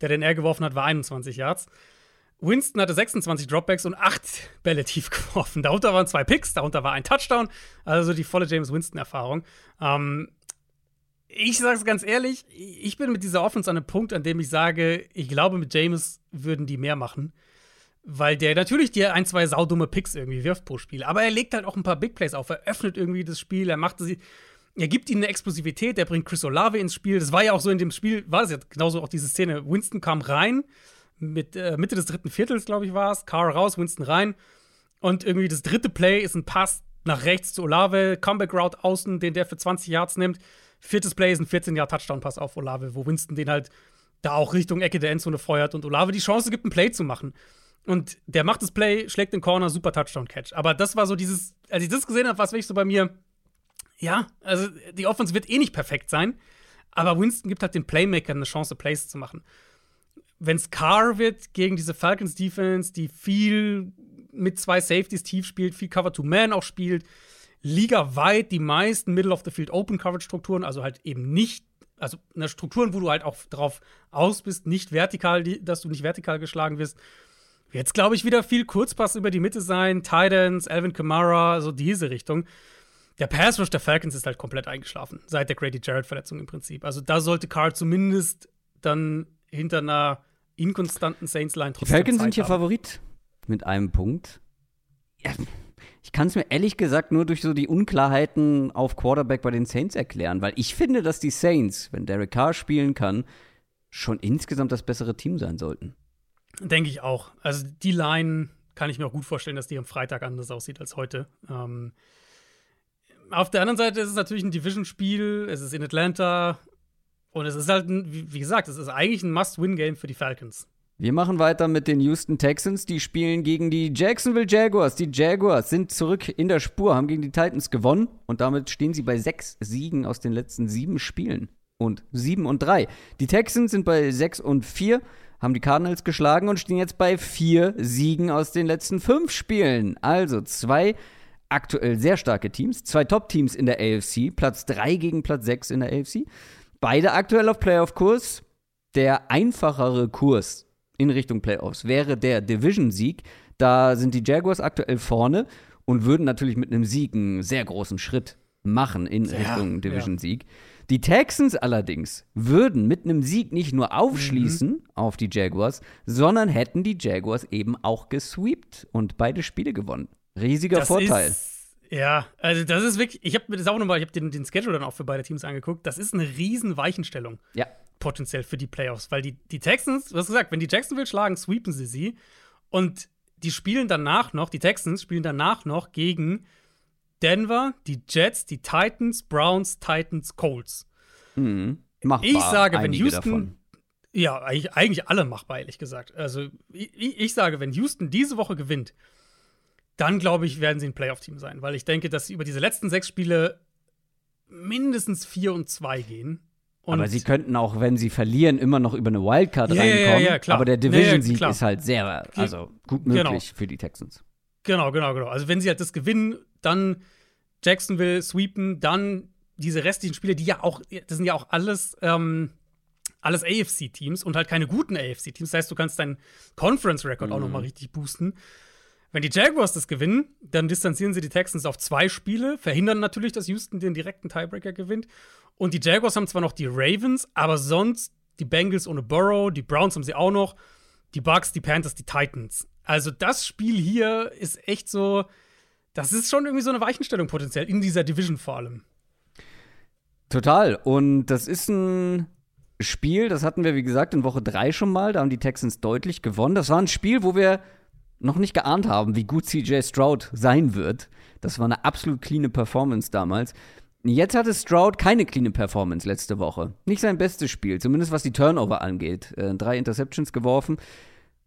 Der, den er geworfen hat, war 21 Yards. Winston hatte 26 Dropbacks und 8 Bälle tief geworfen. Darunter waren zwei Picks, darunter war ein Touchdown. Also die volle James Winston-Erfahrung. Ähm, ich sage es ganz ehrlich, ich bin mit dieser Offense an einem Punkt, an dem ich sage, ich glaube, mit James würden die mehr machen. Weil der natürlich dir ein, zwei saudumme Picks irgendwie wirft pro Spiel. Aber er legt halt auch ein paar Big Plays auf. Er öffnet irgendwie das Spiel, er macht sie. Er gibt ihnen eine Explosivität, er bringt Chris Olave ins Spiel. Das war ja auch so in dem Spiel, war das ja genauso auch diese Szene. Winston kam rein, mit äh, Mitte des dritten Viertels, glaube ich, war es. Carr raus, Winston rein. Und irgendwie das dritte Play ist ein Pass nach rechts zu Olave, Comeback Route außen, den der für 20 Yards nimmt. Viertes Play ist ein 14 Yard Touchdown Pass auf Olave, wo Winston den halt da auch Richtung Ecke der Endzone feuert und Olave die Chance gibt, ein Play zu machen. Und der macht das Play, schlägt den Corner, super Touchdown-Catch. Aber das war so dieses, als ich das gesehen habe, war es wirklich so bei mir, ja, also die Offense wird eh nicht perfekt sein, aber Winston gibt halt den Playmakern eine Chance, Plays zu machen. Wenn es Carr wird gegen diese Falcons-Defense, die viel mit zwei Safeties tief spielt, viel Cover-to-Man auch spielt, ligaweit die meisten Middle-of-the-Field-Open-Coverage-Strukturen, also halt eben nicht, also eine Strukturen, wo du halt auch drauf aus bist, nicht vertikal, dass du nicht vertikal geschlagen wirst. Jetzt glaube ich wieder viel Kurzpass über die Mitte sein, Titans, Alvin Kamara, so diese Richtung. Der Pass Rush der Falcons ist halt komplett eingeschlafen, seit der Grady Jarrett-Verletzung im Prinzip. Also da sollte Carr zumindest dann hinter einer inkonstanten Saints-Line Die trotzdem Falcons Zeit sind hier haben. Favorit mit einem Punkt. Ja, ich kann es mir ehrlich gesagt nur durch so die Unklarheiten auf Quarterback bei den Saints erklären, weil ich finde, dass die Saints, wenn Derek Carr spielen kann, schon insgesamt das bessere Team sein sollten. Denke ich auch. Also die Line kann ich mir auch gut vorstellen, dass die am Freitag anders aussieht als heute. Ähm, auf der anderen Seite ist es natürlich ein Division-Spiel, es ist in Atlanta und es ist halt, ein, wie wie gesagt, es ist eigentlich ein Must-Win-Game für die Falcons. Wir machen weiter mit den Houston Texans. Die spielen gegen die Jacksonville Jaguars. Die Jaguars sind zurück in der Spur, haben gegen die Titans gewonnen und damit stehen sie bei sechs Siegen aus den letzten sieben Spielen. Und sieben und drei. Die Texans sind bei sechs und vier, haben die Cardinals geschlagen und stehen jetzt bei vier Siegen aus den letzten fünf Spielen. Also zwei aktuell sehr starke Teams, zwei Top-Teams in der AFC, Platz drei gegen Platz sechs in der AFC. Beide aktuell auf Playoff-Kurs. Der einfachere Kurs in Richtung Playoffs wäre der Division-Sieg. Da sind die Jaguars aktuell vorne und würden natürlich mit einem Sieg einen sehr großen Schritt machen in Ja, Richtung Division-Sieg. Die Texans allerdings würden mit einem Sieg nicht nur aufschließen auf die Jaguars, sondern hätten die Jaguars eben auch gesweept und beide Spiele gewonnen. Riesiger Das Vorteil. Ist, ja, also das ist wirklich, ich habe mir das auch nochmal, ich habe den, den Schedule dann auch für beide Teams angeguckt. Das ist eine riesen Weichenstellung ja. potenziell für die Playoffs, weil die, die Texans, du hast gesagt, wenn die Jacksonville schlagen, sweepen sie sie und die spielen danach noch, die Texans spielen danach noch gegen Denver, die Jets, die Titans, Browns, Titans, Colts. Mhm. Machbar. Ich sage, wenn Houston. davon. Ja, eigentlich, eigentlich alle machbar, ehrlich gesagt. Also, ich, ich sage, wenn Houston diese Woche gewinnt, dann glaube ich, werden sie ein Playoff-Team sein, weil ich denke, dass sie über diese letzten sechs Spiele mindestens 4 und 2 gehen. Und aber sie könnten auch, wenn sie verlieren, immer noch über eine Wildcard Ja, ja, ja, reinkommen. ja, klar. Aber der Ja, ja, Division-Sieg ist halt sehr, also gut möglich Genau. für die Texans. Genau, genau, genau. Also, wenn sie halt das gewinnen, dann Jacksonville sweepen, dann diese restlichen Spiele, die ja auch, das sind ja auch alles, ähm, alles AFC-Teams und halt keine guten AFC-Teams. Das heißt, du kannst deinen Conference-Record mhm. auch noch mal richtig boosten. Wenn die Jaguars das gewinnen, dann distanzieren sie die Texans auf zwei Spiele, verhindern natürlich, dass Houston den direkten Tiebreaker gewinnt. Und die Jaguars haben zwar noch die Ravens, aber sonst die Bengals ohne Burrow, die Browns haben sie auch noch, die Bucks, die Panthers, die Titans. Also das Spiel hier ist echt so, das ist schon irgendwie so eine Weichenstellung potenziell in dieser Division vor allem. Total. Und das ist ein Spiel, das hatten wir, wie gesagt, in Woche 3 schon mal. Da haben die Texans deutlich gewonnen. Das war ein Spiel, wo wir noch nicht geahnt haben, wie gut CJ Stroud sein wird. Das war eine absolut cleane Performance damals. Jetzt hatte Stroud keine cleane Performance letzte Woche. Nicht sein bestes Spiel, zumindest was die Turnover angeht. Äh, drei Interceptions geworfen.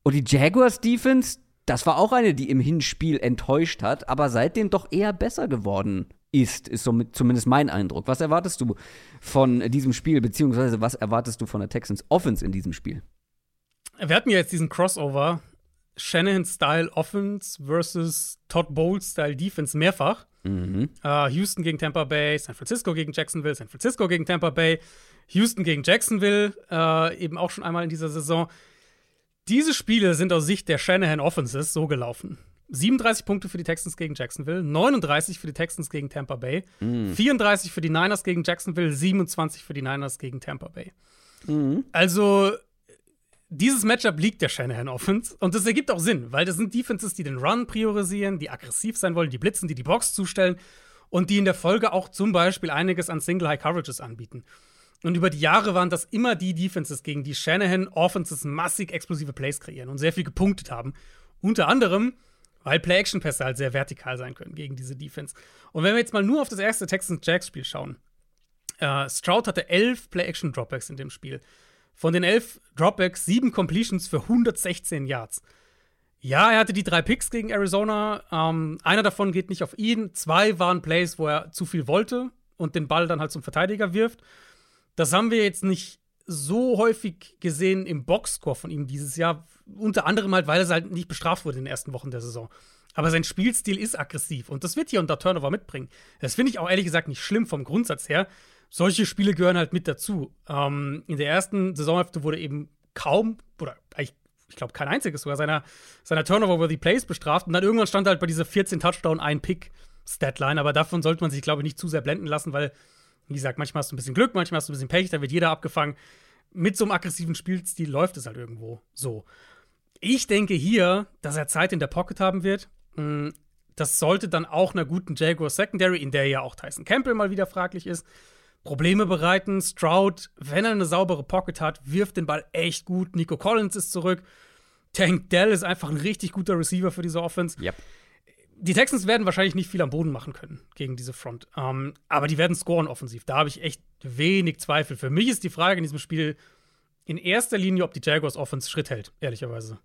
Und die Jaguars Defense, das war auch eine, die im Hinspiel enttäuscht hat, aber seitdem doch eher besser geworden ist, ist somit zumindest mein Eindruck. Was erwartest du von diesem Spiel, beziehungsweise was erwartest du von der Texans Offense in diesem Spiel? Wir hatten ja jetzt diesen Crossover Shanahan-Style Offense versus Todd Bowles-Style Defense mehrfach. Mhm. Uh, Houston gegen Tampa Bay, San Francisco gegen Jacksonville, San Francisco gegen Tampa Bay, Houston gegen Jacksonville, uh, eben auch schon einmal in dieser Saison. Diese Spiele sind aus Sicht der Shanahan Offenses so gelaufen. 37 Punkte für die Texans gegen Jacksonville, 39 für die Texans gegen Tampa Bay, mhm. 34 für die Niners gegen Jacksonville, 27 für die Niners gegen Tampa Bay. Mhm. Also dieses Matchup liegt der Shanahan Offense und das ergibt auch Sinn, weil das sind Defenses, die den Run priorisieren, die aggressiv sein wollen, die blitzen, die die Box zustellen und die in der Folge auch zum Beispiel einiges an Single High Coverages anbieten. Und über die Jahre waren das immer die Defenses, gegen die Shanahan Offenses massig explosive Plays kreieren und sehr viel gepunktet haben. Unter anderem, weil Play-Action-Pässe halt sehr vertikal sein können gegen diese Defense. Und wenn wir jetzt mal nur auf das erste Texans-Jacks-Spiel schauen, äh, Stroud hatte elf Play-Action-Dropbacks in dem Spiel. Von den elf Dropbacks sieben Completions für 116 Yards. Ja, er hatte die drei Picks gegen Arizona. Ähm, einer davon geht nicht auf ihn. Zwei waren Plays, wo er zu viel wollte und den Ball dann halt zum Verteidiger wirft. Das haben wir jetzt nicht so häufig gesehen im Boxscore von ihm dieses Jahr. Unter anderem halt, weil er halt nicht bestraft wurde in den ersten Wochen der Saison. Aber sein Spielstil ist aggressiv und das wird hier unter Turnover mitbringen. Das finde ich auch ehrlich gesagt nicht schlimm vom Grundsatz her solche Spiele gehören halt mit dazu. Ähm, in der ersten Saisonhälfte wurde eben kaum, oder ich, ich glaube kein einziges sogar, seiner, seiner Turnover-worthy Plays bestraft. Und dann irgendwann stand halt bei dieser 14 Touchdown ein Pick-Statline. Aber davon sollte man sich, glaube ich, nicht zu sehr blenden lassen, weil, wie gesagt, manchmal hast du ein bisschen Glück, manchmal hast du ein bisschen Pech, da wird jeder abgefangen. Mit so einem aggressiven Spielstil läuft es halt irgendwo so. Ich denke hier, dass er Zeit in der Pocket haben wird. Hm, das sollte dann auch einer guten Jaguar Secondary, in der ja auch Tyson Campbell mal wieder fraglich ist, Probleme bereiten. Stroud, wenn er eine saubere Pocket hat, wirft den Ball echt gut. Nico Collins ist zurück. Tank Dell ist einfach ein richtig guter Receiver für diese Offense. Yep. Die Texans werden wahrscheinlich nicht viel am Boden machen können gegen diese Front. Ähm, aber die werden scoren offensiv. Da habe ich echt wenig Zweifel. Für mich ist die Frage in diesem Spiel in erster Linie, ob die Jaguars Offense Schritt hält, ehrlicherweise.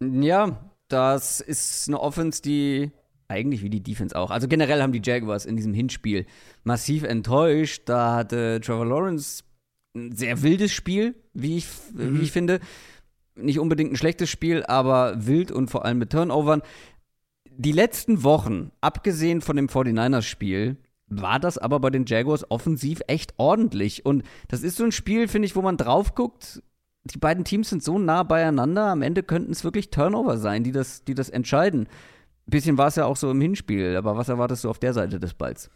Ja, das ist eine Offense, die eigentlich wie die Defense auch. Also generell haben die Jaguars in diesem Hinspiel massiv enttäuscht. Da hatte Trevor Lawrence ein sehr wildes Spiel, wie ich, mhm. wie ich finde. Nicht unbedingt ein schlechtes Spiel, aber wild und vor allem mit Turnovern. Die letzten Wochen, abgesehen von dem 49ers-Spiel, war das aber bei den Jaguars offensiv echt ordentlich. Und das ist so ein Spiel, finde ich, wo man drauf guckt. Die beiden Teams sind so nah beieinander. Am Ende könnten es wirklich Turnover sein, die das, die das entscheiden bisschen war es ja auch so im Hinspiel, aber was erwartest du auf der Seite des Balls?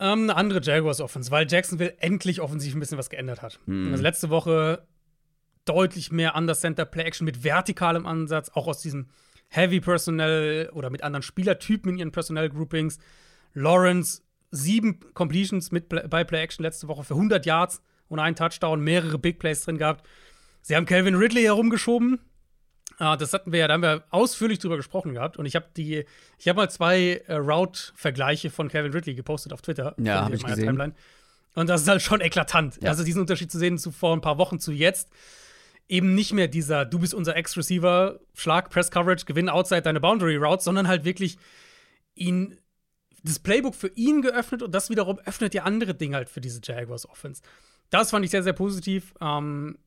Ähm, eine andere Jaguars Offense, weil Jacksonville endlich offensiv ein bisschen was geändert hat. Mhm. Also letzte Woche deutlich mehr Under Center Play Action mit vertikalem Ansatz, auch aus diesem Heavy Personnel oder mit anderen Spielertypen in ihren Personnel Groupings. Lawrence sieben Completions mit bei Play Action letzte Woche für 100 Yards und einen Touchdown, mehrere Big Plays drin gehabt. Sie haben Calvin Ridley herumgeschoben, Ah, das hatten wir ja, da haben wir ausführlich drüber gesprochen gehabt. Und ich habe die, ich habe mal zwei äh, Route-Vergleiche von Kevin Ridley gepostet auf Twitter. Ja, habe ich gesehen. Timeline. Und das ist halt schon eklatant. Ja. Also diesen Unterschied zu sehen zu vor ein paar Wochen zu jetzt. Eben nicht mehr dieser, du bist unser Ex-Receiver, Schlag, Press-Coverage, gewinn outside deine Boundary-Routes, sondern halt wirklich ihn das Playbook für ihn geöffnet und das wiederum öffnet ja andere Dinge halt für diese Jaguars Offense. Das fand ich sehr, sehr positiv. Ähm,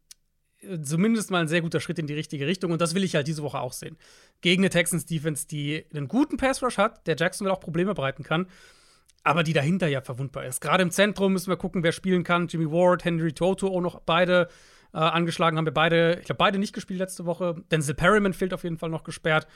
zumindest mal ein sehr guter Schritt in die richtige Richtung. Und das will ich halt diese Woche auch sehen. Gegen eine Texans Defense, die einen guten Pass Rush hat, der Jacksonville auch Probleme bereiten kann. aber die dahinter ja verwundbar ist. Gerade im Zentrum müssen wir gucken, wer spielen kann. Jimmy Ward, Henry Toto auch noch beide äh, angeschlagen, haben wir beide, ich glaube, beide nicht gespielt letzte Woche. Denzel Perryman fehlt auf jeden Fall noch gesperrt.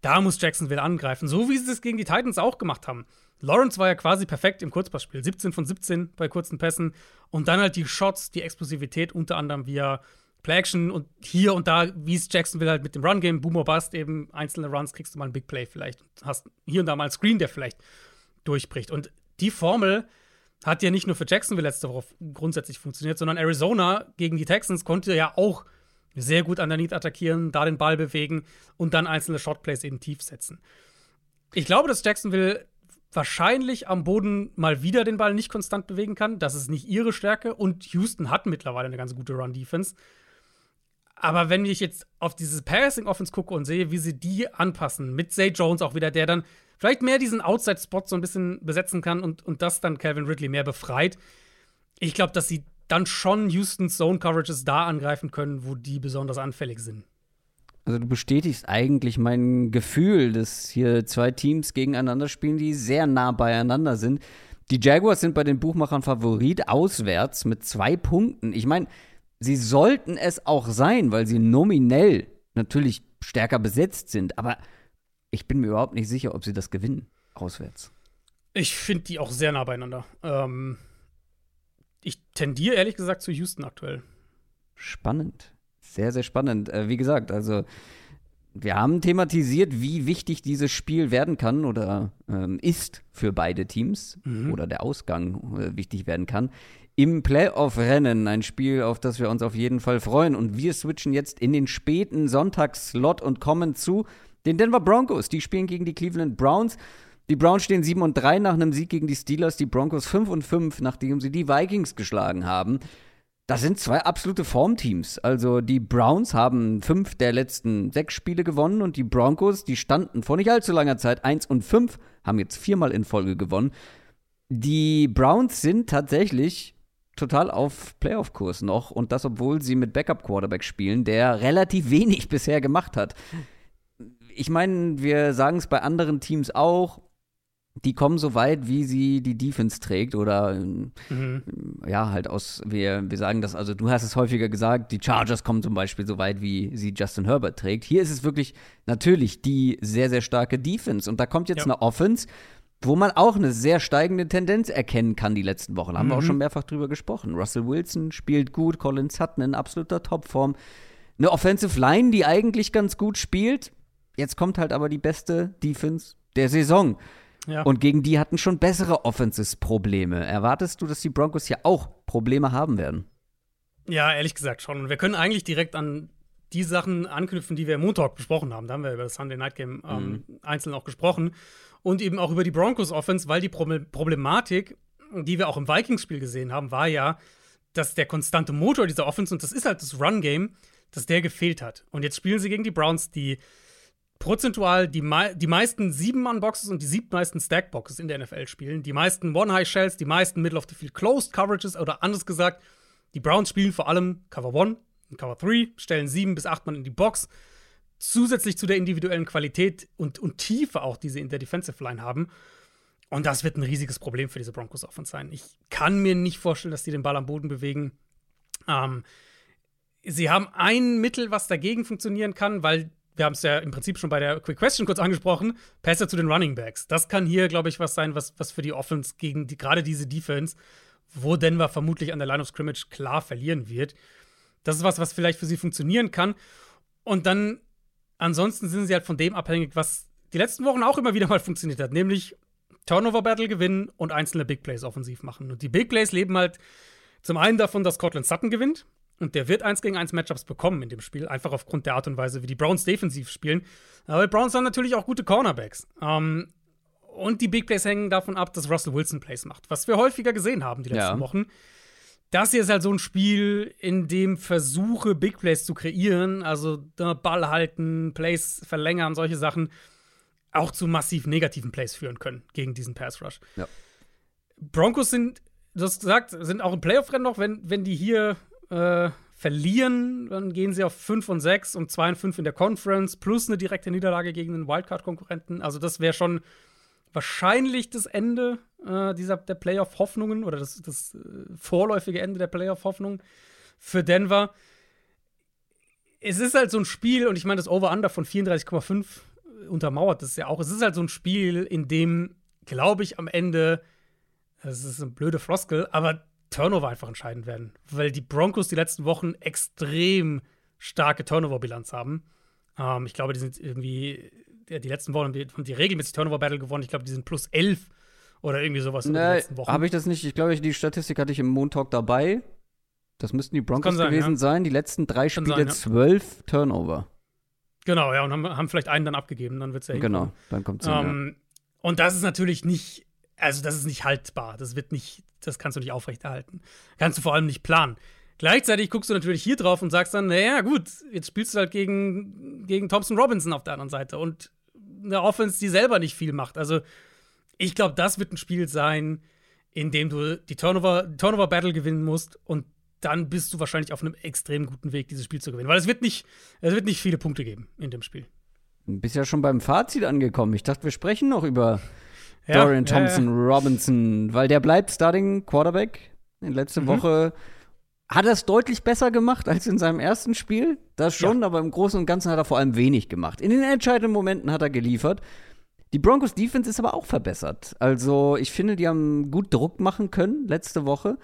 Da muss Jacksonville angreifen, so wie sie es gegen die Titans auch gemacht haben. Lawrence war ja quasi perfekt im Kurzpassspiel. 17 von 17 bei kurzen Pässen. Und dann halt die Shots, die Explosivität, unter anderem via Play-Action und hier und da, wie es Jacksonville halt mit dem Run-Game, Boomer Bust, eben einzelne Runs, kriegst du mal ein Big Play vielleicht. Hast hier und da mal einen Screen, der vielleicht durchbricht. Und die Formel hat ja nicht nur für Jacksonville letzte Woche grundsätzlich funktioniert, sondern Arizona gegen die Texans konnte ja auch sehr gut underneath attackieren, da den Ball bewegen und dann einzelne Shotplays eben tief setzen. Ich glaube, dass Jacksonville wahrscheinlich am Boden mal wieder den Ball nicht konstant bewegen kann. Das ist nicht ihre Stärke. Und Houston hat mittlerweile eine ganz gute Run-Defense. Aber wenn ich jetzt auf diese Passing-Offense gucke und sehe, wie sie die anpassen, mit Zay Jones auch wieder, der dann vielleicht mehr diesen Outside-Spot so ein bisschen besetzen kann und, und das dann Calvin Ridley mehr befreit. Ich glaube, dass sie dann schon Houstons Zone-Coverages da angreifen können, wo die besonders anfällig sind. Also du bestätigst eigentlich mein Gefühl, dass hier zwei Teams gegeneinander spielen, die sehr nah beieinander sind. Die Jaguars sind bei den Buchmachern Favorit auswärts mit zwei Punkten. Ich meine, sie sollten es auch sein, weil sie nominell natürlich stärker besetzt sind. Aber ich bin mir überhaupt nicht sicher, ob sie das gewinnen, auswärts. Ich finde die auch sehr nah beieinander. Ähm, ich tendiere ehrlich gesagt zu Houston aktuell. Spannend. Sehr, sehr spannend. Äh, wie gesagt, also wir haben thematisiert, wie wichtig dieses Spiel werden kann oder ähm, ist für beide Teams mhm. oder der Ausgang äh, wichtig werden kann. Im Playoff-Rennen ein Spiel, auf das wir uns auf jeden Fall freuen. Und wir switchen jetzt in den späten Sonntagsslot und kommen zu den Denver Broncos, die spielen gegen die Cleveland Browns. Die Browns stehen 7 und 3 nach einem Sieg gegen die Steelers, die Broncos 5 und 5, nachdem sie die Vikings geschlagen haben. Das sind zwei absolute Formteams. Also die Browns haben fünf der letzten sechs Spiele gewonnen und die Broncos, die standen vor nicht allzu langer Zeit 1 und 5, haben jetzt viermal in Folge gewonnen. Die Browns sind tatsächlich total auf Playoff-Kurs noch und das, obwohl sie mit Backup-Quarterback spielen, der relativ wenig bisher gemacht hat ich meine, wir sagen es bei anderen Teams auch, die kommen so weit, wie sie die Defense trägt oder mhm. ja, halt aus, wir, wir sagen das, also du hast es häufiger gesagt, die Chargers kommen zum Beispiel so weit, wie sie Justin Herbert trägt. Hier ist es wirklich natürlich die sehr, sehr starke Defense und da kommt jetzt ja. eine Offense, wo man auch eine sehr steigende Tendenz erkennen kann die letzten Wochen. Haben mhm. wir auch mhm. schon mehrfach drüber gesprochen. Russell Wilson spielt gut, Colin Sutton in absoluter Topform. Eine Offensive Line, die eigentlich ganz gut spielt, Jetzt kommt halt aber die beste Defense der Saison. Ja. Und gegen die hatten schon bessere Offenses-Probleme. Erwartest du, dass die Broncos hier auch Probleme haben werden? Ja, ehrlich gesagt schon. Und wir können eigentlich direkt an die Sachen anknüpfen, die wir im Montag besprochen haben. Da haben wir über das Sunday Night Game ähm, mhm. einzeln auch gesprochen. Und eben auch über die Broncos Offense, weil die Problematik, die wir auch im Vikings-Spiel gesehen haben, war ja, dass der konstante Motor dieser Offense, und das ist halt das Run-Game, dass der gefehlt hat. Und jetzt spielen sie gegen die Browns, die prozentual die, mei die meisten Sieben-Mann-Boxes und die siebtmeisten Stack-Boxes in der NFL spielen, die meisten One-High-Shells, die meisten Middle-of-the-Field-Closed-Coverages oder anders gesagt, die Browns spielen vor allem Cover 1 und Cover 3, stellen sieben bis acht Mann in die Box. Zusätzlich zu der individuellen Qualität und, und Tiefe auch, die sie in der Defensive Line haben. Und das wird ein riesiges Problem für diese Broncos Offense sein. Ich kann mir nicht vorstellen, dass die den Ball am Boden bewegen. Ähm, sie haben ein Mittel, was dagegen funktionieren kann, weil wir haben es ja im Prinzip schon bei der Quick Question kurz angesprochen, Pässe zu den Running Backs. Das kann hier, glaube ich, was sein, was, was für die Offense gegen die, gerade diese Defense, wo Denver vermutlich an der Line of Scrimmage klar verlieren wird. Das ist was, was vielleicht für sie funktionieren kann. Und dann, ansonsten sind sie halt von dem abhängig, was die letzten Wochen auch immer wieder mal funktioniert hat, nämlich Turnover Battle gewinnen und einzelne Big Plays offensiv machen. Und die Big Plays leben halt zum einen davon, dass Cortland Sutton gewinnt, und der wird 1 gegen 1 Matchups bekommen in dem Spiel, einfach aufgrund der Art und Weise, wie die Browns defensiv spielen. Aber die Browns haben natürlich auch gute Cornerbacks. Ähm, und die Big Plays hängen davon ab, dass Russell Wilson Plays macht, was wir häufiger gesehen haben die letzten ja. Wochen. Das hier ist halt so ein Spiel, in dem Versuche, Big Plays zu kreieren, also Ball halten, Plays verlängern, solche Sachen, auch zu massiv negativen Plays führen können gegen diesen Pass Rush. Ja. Broncos sind, du hast gesagt, sind auch im Playoff-Rennen noch, wenn, wenn die hier äh, verlieren, dann gehen sie auf 5 und 6 und 2 und 5 in der Conference, plus eine direkte Niederlage gegen einen Wildcard-Konkurrenten. Also, das wäre schon wahrscheinlich das Ende äh, dieser der Playoff-Hoffnungen oder das, das äh, vorläufige Ende der Playoff-Hoffnung für Denver. Es ist halt so ein Spiel, und ich meine, das Over-Under von 34,5 untermauert das ja auch. Es ist halt so ein Spiel, in dem, glaube ich, am Ende, das ist eine blöde Floskel, aber Turnover einfach entscheidend werden. Weil die Broncos die letzten Wochen extrem starke Turnover-Bilanz haben. Ähm, ich glaube, die sind irgendwie, die, die letzten Wochen haben die regelmäßig Turnover-Battle gewonnen. Ich glaube, die sind plus 11 oder irgendwie sowas in den letzten Wochen. Habe ich das nicht? Ich glaube, die Statistik hatte ich im Montag dabei. Das müssten die Broncos sein, gewesen ja. sein. Die letzten drei Spiele sein, ja. zwölf Turnover. Genau, ja, und haben, haben vielleicht einen dann abgegeben, dann wird es ja Genau, dann kommt es ähm, ja. Und das ist natürlich nicht, also das ist nicht haltbar. Das wird nicht, das kannst du nicht aufrechterhalten. Kannst du vor allem nicht planen. Gleichzeitig guckst du natürlich hier drauf und sagst dann, naja, gut, jetzt spielst du halt gegen, gegen Thompson Robinson auf der anderen Seite und eine Offense, die selber nicht viel macht. Also, ich glaube, das wird ein Spiel sein, in dem du die Turnover, Turnover gewinnen musst und dann bist du wahrscheinlich auf einem extrem guten Weg, dieses Spiel zu gewinnen. Weil es wird nicht, es wird nicht viele Punkte geben in dem Spiel. Du bist ja schon beim Fazit angekommen. Ich dachte, wir sprechen noch über ja, Dorian Thompson ja. Robinson, weil der bleibt Starting Quarterback. In letzter mhm. Woche hat er es deutlich besser gemacht als in seinem ersten Spiel. Das schon, aber im Großen und Ganzen hat er vor allem wenig gemacht. In den entscheidenden Momenten hat er geliefert. Die Broncos Defense ist aber auch verbessert. Also, ich finde, die haben gut Druck machen können letzte Woche.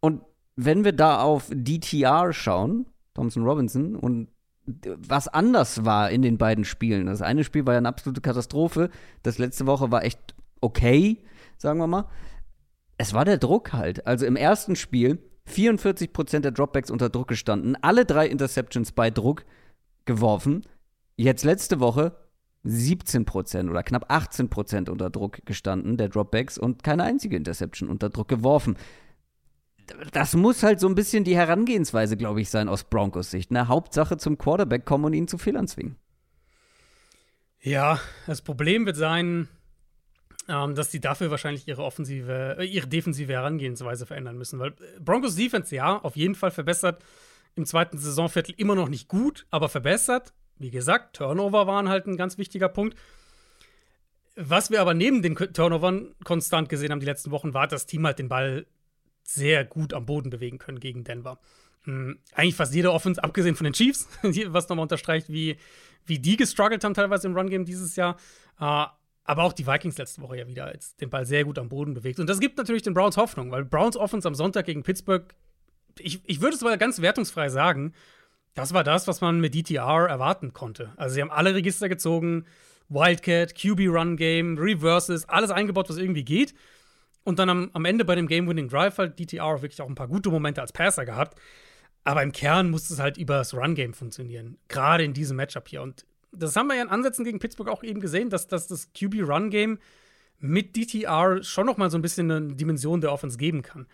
Und wenn wir da auf DTR schauen, Thompson Robinson, und was anders war in den beiden Spielen. Das eine Spiel war ja eine absolute Katastrophe. Das letzte Woche war echt okay, sagen wir mal. Es war der Druck halt. Also im ersten Spiel 44% der Dropbacks unter Druck gestanden, alle drei Interceptions bei Druck geworfen. Jetzt letzte Woche 17% oder knapp 18% unter Druck gestanden, der Dropbacks, und keine einzige Interception unter Druck geworfen das muss halt so ein bisschen die Herangehensweise, glaube ich, sein aus Broncos Sicht. Ne? Hauptsache zum Quarterback kommen und ihn zu Fehlern zwingen. Ja, das Problem wird sein, ähm, dass die dafür wahrscheinlich ihre offensive, äh, ihre defensive Herangehensweise verändern müssen. Weil äh, Broncos Defense, ja, auf jeden Fall verbessert. Im zweiten Saisonviertel immer noch nicht gut, aber verbessert. Wie gesagt, Turnover waren halt ein ganz wichtiger Punkt. Was wir aber neben den Turnovern konstant gesehen haben die letzten Wochen, war, dass das Team halt den Ball sehr gut am Boden bewegen können gegen Denver. Mhm. Eigentlich fast jede Offense, abgesehen von den Chiefs, was nochmal unterstreicht, wie, wie die gestruggelt haben teilweise im Run-Game dieses Jahr. Äh, aber auch die Vikings letzte Woche ja wieder jetzt den Ball sehr gut am Boden bewegt. Und das gibt natürlich den Browns Hoffnung, weil Browns Offense am Sonntag gegen Pittsburgh, ich, ich würde es mal ganz wertungsfrei sagen, das war das, was man mit DTR erwarten konnte. Also sie haben alle Register gezogen, Wildcat, QB Run Game, Reverses, alles eingebaut, was irgendwie geht. Und dann am, am Ende bei dem Game-Winning Drive halt DTR wirklich auch ein paar gute Momente als Passer gehabt. Aber im Kern muss es halt über das Run-Game funktionieren. Gerade in diesem Matchup hier. Und das haben wir ja in Ansätzen gegen Pittsburgh auch eben gesehen, dass, dass das QB-Run-Game mit DTR schon noch mal so ein bisschen eine Dimension der Offense geben kann.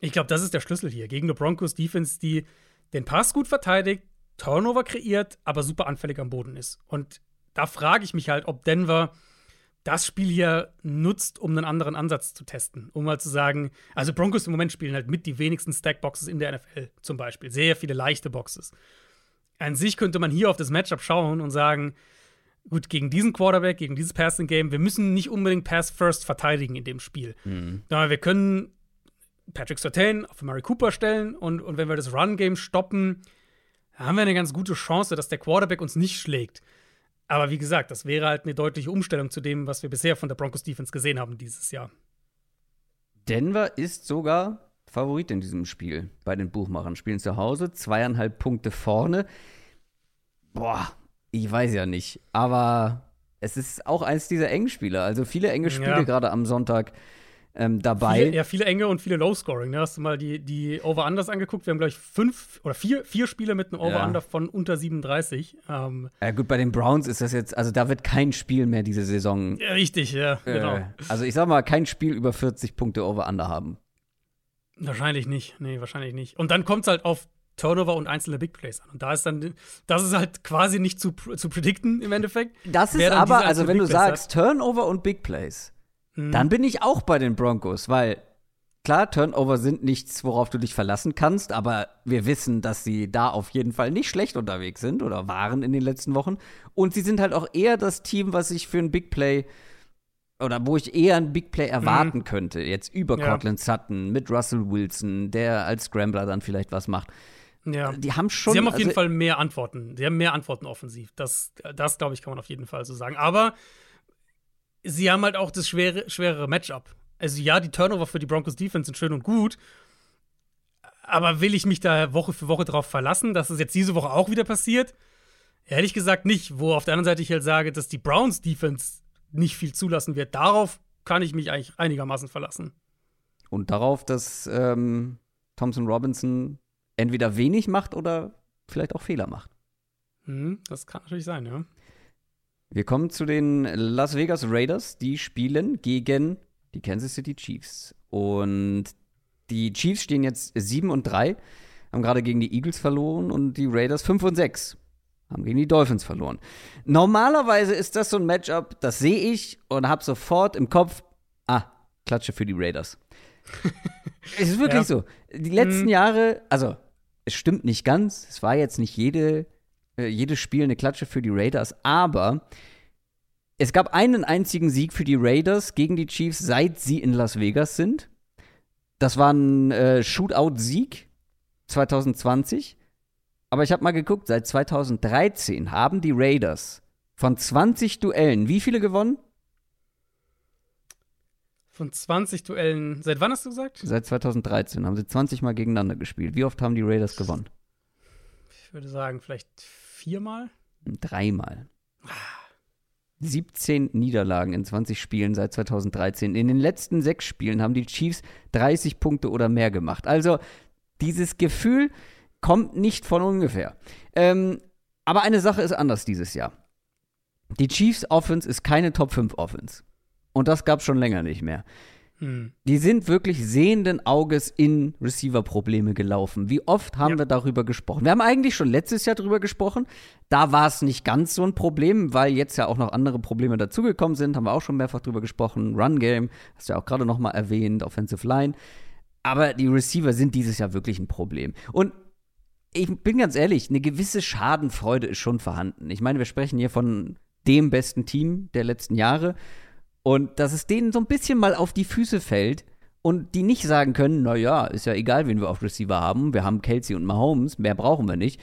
Ich glaube, das ist der Schlüssel hier. Gegen eine Broncos-Defense, die den Pass gut verteidigt, Turnover kreiert, aber super anfällig am Boden ist. Und da frage ich mich halt, ob Denver das Spiel hier nutzt, um einen anderen Ansatz zu testen. Um mal zu sagen, also Broncos im Moment spielen halt mit die wenigsten Stackboxes in der NFL zum Beispiel. Sehr viele leichte Boxes. An sich könnte man hier auf das Matchup schauen und sagen, gut, gegen diesen Quarterback, gegen dieses Passing Game, wir müssen nicht unbedingt Pass First verteidigen in dem Spiel. Mhm. Aber wir können Patrick Sertain auf Murray Cooper stellen und, und wenn wir das Run Game stoppen, haben wir eine ganz gute Chance, dass der Quarterback uns nicht schlägt. Aber wie gesagt, das wäre halt eine deutliche Umstellung zu dem, was wir bisher von der Broncos Defense gesehen haben dieses Jahr. Denver ist sogar Favorit in diesem Spiel bei den Buchmachern. Spielen zu Hause, zweieinhalb Punkte vorne. Boah, ich weiß ja nicht. Aber es ist auch eins dieser engen Spiele. Also viele enge Spiele ja. gerade am Sonntag ähm, dabei. Viele, ja, viele enge und viele Low-Scoring. Ne? Hast du mal die, die Over-Unders angeguckt? Wir haben, glaube ich, fünf oder vier, vier Spiele mit einem Over-Under ja. von unter 37. Ähm, ja, gut, bei den Browns ist das jetzt, also da wird kein Spiel mehr diese Saison. Ja, richtig, ja, äh, genau. Also ich sag mal, kein Spiel über 40 Punkte Over-Under haben. Wahrscheinlich nicht. Nee, wahrscheinlich nicht. Und dann kommt es halt auf Turnover und einzelne Big Plays an. Und da ist dann, das ist halt quasi nicht zu, zu predikten im Endeffekt. Das ist aber, also wenn Big du Plays sagst, hat. Turnover und Big Plays, Mhm. Dann bin ich auch bei den Broncos, weil klar, Turnover sind nichts, worauf du dich verlassen kannst, aber wir wissen, dass sie da auf jeden Fall nicht schlecht unterwegs sind oder waren in den letzten Wochen. Und sie sind halt auch eher das Team, was sich für ein Big Play oder wo ich eher einen Big Play erwarten Mhm. könnte, jetzt über Ja. Cortland Sutton mit Russell Wilson, der als Scrambler dann vielleicht was macht. Ja. Die haben schon. Sie haben auf jeden also, Fall mehr Antworten. Sie haben mehr Antworten offensiv. Das, das glaube ich, kann man auf jeden Fall so sagen. Aber sie haben halt auch das schwere, schwerere Matchup. Also, ja, die Turnover für die Broncos Defense sind schön und gut. Aber will ich mich da Woche für Woche drauf verlassen, dass es jetzt diese Woche auch wieder passiert? Ehrlich gesagt nicht. Wo auf der anderen Seite ich halt sage, dass die Browns Defense nicht viel zulassen wird. Darauf kann ich mich eigentlich einigermaßen verlassen. Und darauf, dass ähm, Thompson Robinson entweder wenig macht oder vielleicht auch Fehler macht. Hm, das kann natürlich sein, ja. Wir kommen zu den Las Vegas Raiders. Die spielen gegen die Kansas City Chiefs. Und die Chiefs stehen jetzt 7 und 3, haben gerade gegen die Eagles verloren und die Raiders 5 und 6. Haben gegen die Dolphins verloren. Normalerweise ist das so ein Matchup, das sehe ich und habe sofort im Kopf, ah, Klatsche für die Raiders. es ist wirklich Ja. so. Die letzten Mhm. Jahre, also es stimmt nicht ganz, es war jetzt nicht jede, äh, jedes Spiel eine Klatsche für die Raiders, aber es gab einen einzigen Sieg für die Raiders gegen die Chiefs, seit sie in Las Vegas sind. Das war ein äh, Shootout-Sieg 2020. Aber ich habe mal geguckt, seit 2013 haben die Raiders von 20 Duellen wie viele gewonnen? Von 20 Duellen. Seit wann hast du gesagt? Seit 2013 haben sie 20 Mal gegeneinander gespielt. Wie oft haben die Raiders gewonnen? Ich würde sagen, vielleicht viermal. Dreimal. 17 Niederlagen in 20 Spielen seit 2013. In den letzten sechs Spielen haben die Chiefs 30 Punkte oder mehr gemacht. Also dieses Gefühl kommt nicht von ungefähr. Ähm, aber eine Sache ist anders dieses Jahr. Die Chiefs Offense ist keine Top 5 Offense. Und das gab schon länger nicht mehr. Hm. Die sind wirklich sehenden Auges in Receiver-Probleme gelaufen. Wie oft haben Ja. wir darüber gesprochen? Wir haben eigentlich schon letztes Jahr darüber gesprochen. Da war es nicht ganz so ein Problem, weil jetzt ja auch noch andere Probleme dazugekommen sind. Haben wir auch schon mehrfach drüber gesprochen. Run-Game, hast du ja auch gerade noch mal erwähnt, Offensive Line. Aber die Receiver sind dieses Jahr wirklich ein Problem. Und ich bin ganz ehrlich, eine gewisse Schadenfreude ist schon vorhanden. Ich meine, wir sprechen hier von dem besten Team der letzten Jahre. Und dass es denen so ein bisschen mal auf die Füße fällt und die nicht sagen können, na ja, ist ja egal, wen wir auf Receiver haben. Wir haben Kelsey und Mahomes, mehr brauchen wir nicht.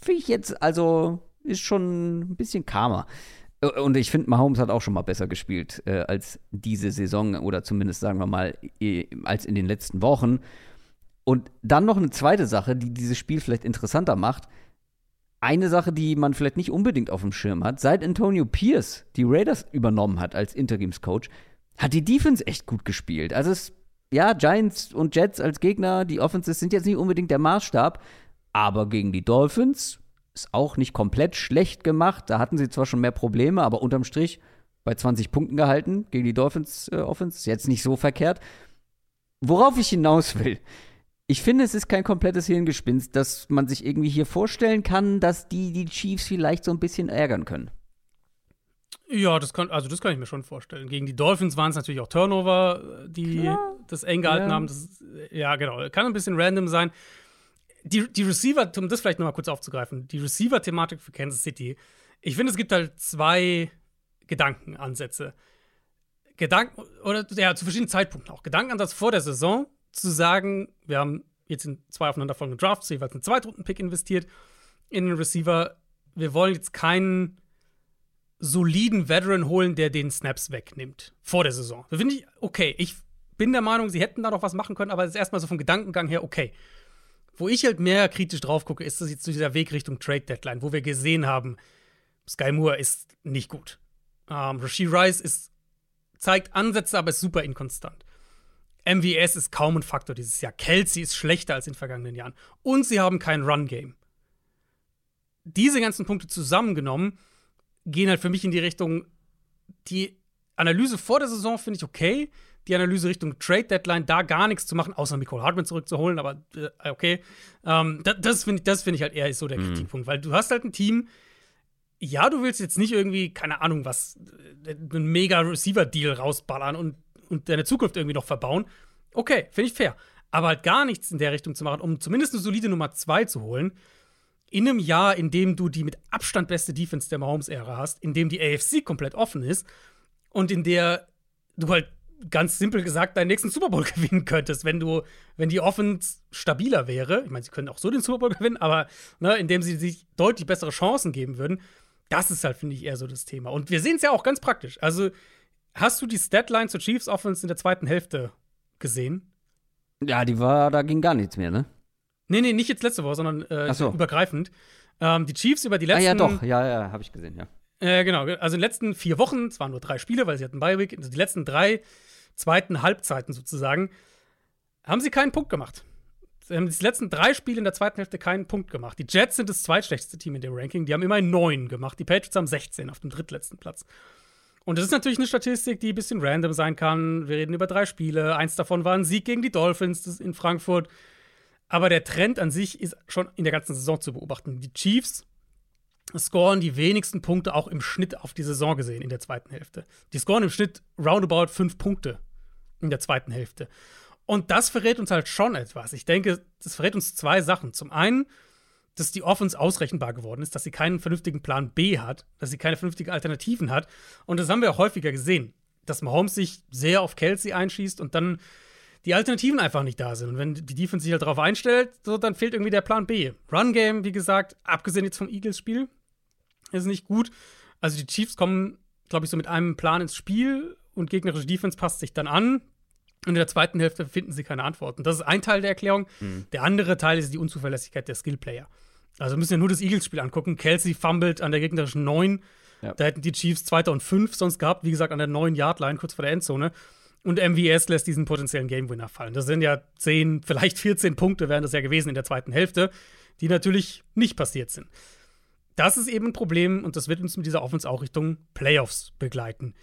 Finde ich jetzt, also, ist schon ein bisschen Karma. Äh, Und ich finde, Mahomes hat auch schon mal besser gespielt äh, als diese Saison oder zumindest sagen wir mal als in den letzten Wochen. Und dann noch eine zweite Sache, die dieses Spiel vielleicht interessanter macht. Eine Sache, die man vielleicht nicht unbedingt auf dem Schirm hat, seit Antonio Pierce die Raiders übernommen hat als Interimscoach, hat die Defense echt gut gespielt. Also es, ja, Giants und Jets als Gegner, die Offenses sind jetzt nicht unbedingt der Maßstab, aber gegen die Dolphins ist auch nicht komplett schlecht gemacht. Da hatten sie zwar schon mehr Probleme, aber unterm Strich bei 20 Punkten gehalten gegen die Dolphins äh, Offense. Jetzt nicht so verkehrt. Worauf ich hinaus will, ich finde, es ist kein komplettes Hirngespinst, dass man sich irgendwie hier vorstellen kann, dass die die Chiefs vielleicht so ein bisschen ärgern können. Ja, das kann, also das kann ich mir schon vorstellen. Gegen die Dolphins waren es natürlich auch Turnover, äh, die Klar. das eng gehalten Ja. haben. Das, ist- ja, genau. Kann ein bisschen random sein. Die, die Receiver, um das vielleicht noch mal kurz aufzugreifen, die Receiver-Thematik für Kansas City. Ich finde, es gibt halt zwei Gedankenansätze. Gedanken, oder ja, zu verschiedenen Zeitpunkten auch. Gedankenansatz vor der Saison, zu sagen, wir haben jetzt in zwei aufeinanderfolgende Drafts jeweils einen Zweitrunden-Pick investiert in einen Receiver. Wir wollen jetzt keinen soliden Veteran holen, der den Snaps wegnimmt vor der Saison. Finde ich okay. Ich bin der Meinung, sie hätten da noch was machen können, aber das ist erstmal so vom Gedankengang her okay. Wo ich halt mehr kritisch drauf gucke, ist das jetzt dieser Weg Richtung Trade Deadline, wo wir gesehen haben, Sky Moore ist nicht gut. Ähm, Rasheed Rice ist, zeigt Ansätze, aber ist super inkonstant. MVS ist kaum ein Faktor dieses Jahr. Kelsey ist schlechter als in den vergangenen Jahren. Und sie haben kein Run-Game. Diese ganzen Punkte zusammengenommen gehen halt für mich in die Richtung, die Analyse vor der Saison finde ich okay. Die Analyse Richtung Trade Deadline, da gar nichts zu machen, außer Nicole Hartman zurückzuholen, aber äh, okay. Ähm, da, das finde ich, das find ich halt eher so der Kritikpunkt, weil du hast halt ein Team, ja, du willst jetzt nicht irgendwie, keine Ahnung, was, äh, einen mega Receiver-Deal rausballern und, und deine Zukunft irgendwie noch verbauen. Okay, finde ich fair. Aber halt gar nichts in der Richtung zu machen, um zumindest eine solide Nummer zwei zu holen, in einem Jahr, in dem du die mit Abstand beste Defense der Mahomes-Ära hast, in dem die AFC komplett offen ist und in der du halt ganz simpel gesagt deinen nächsten Super Bowl gewinnen könntest, wenn du, wenn die Offense stabiler wäre. Ich meine, sie können auch so den Super Bowl gewinnen, aber ne, indem sie sich deutlich bessere Chancen geben würden. Das ist halt, finde ich, eher so das Thema. Und wir sehen es ja auch ganz praktisch. Also, hast du die Statline zur Chiefs Offense in der zweiten Hälfte gesehen? Ja, die war, da ging gar nichts mehr, ne? Nee, nee, nicht jetzt letzte Woche, sondern äh, so. übergreifend. Ähm, die Chiefs über die letzten. Ah, ja, doch, ja, ja, habe ich gesehen, ja. Äh, genau, also in den letzten vier Wochen, es waren nur drei Spiele, weil sie hatten Bye-Week, also die letzten drei zweiten Halbzeiten sozusagen, haben sie keinen Punkt gemacht. Sie haben die letzten drei Spiele in der zweiten Hälfte keinen Punkt gemacht. Die Jets sind das zweitschlechteste Team in dem Ranking. Die haben immerhin neun gemacht. Die Patriots haben 16 auf dem drittletzten Platz. Und das ist natürlich eine Statistik, die ein bisschen random sein kann. Wir reden über drei Spiele. Eins davon war ein Sieg gegen die Dolphins in Frankfurt. Aber der Trend an sich ist schon in der ganzen Saison zu beobachten. Die Chiefs scoren die wenigsten Punkte auch im Schnitt auf die Saison gesehen in der zweiten Hälfte. Die scoren im Schnitt roundabout fünf Punkte in der zweiten Hälfte. Und das verrät uns halt schon etwas. Ich denke, das verrät uns zwei Sachen. Zum einen, dass die Offense ausrechenbar geworden ist, dass sie keinen vernünftigen Plan B hat, dass sie keine vernünftigen Alternativen hat. Und das haben wir auch häufiger gesehen, dass Mahomes sich sehr auf Kelsey einschießt und dann die Alternativen einfach nicht da sind. Und wenn die Defense sich halt darauf einstellt, so, dann fehlt irgendwie der Plan B. Run Game, wie gesagt, abgesehen jetzt vom Eagles-Spiel, ist nicht gut. Also die Chiefs kommen, glaube ich, so mit einem Plan ins Spiel und gegnerische Defense passt sich dann an. Und in der zweiten Hälfte finden sie keine Antworten. Das ist ein Teil der Erklärung. Mhm. Der andere Teil ist die Unzuverlässigkeit der Skillplayer. Also wir müssen ja nur das Eagles-Spiel angucken. Kelsey fummelt an der gegnerischen 9. Ja. Da hätten die Chiefs 2. und 5 sonst gehabt, wie gesagt, an der 9-Yard-Line, kurz vor der Endzone. Und MVS lässt diesen potenziellen Game-Winner fallen. Das sind ja 10, vielleicht 14 Punkte wären das ja gewesen in der zweiten Hälfte, die natürlich nicht passiert sind. Das ist eben ein Problem und das wird uns mit dieser Offense auch Richtung Playoffs begleiten.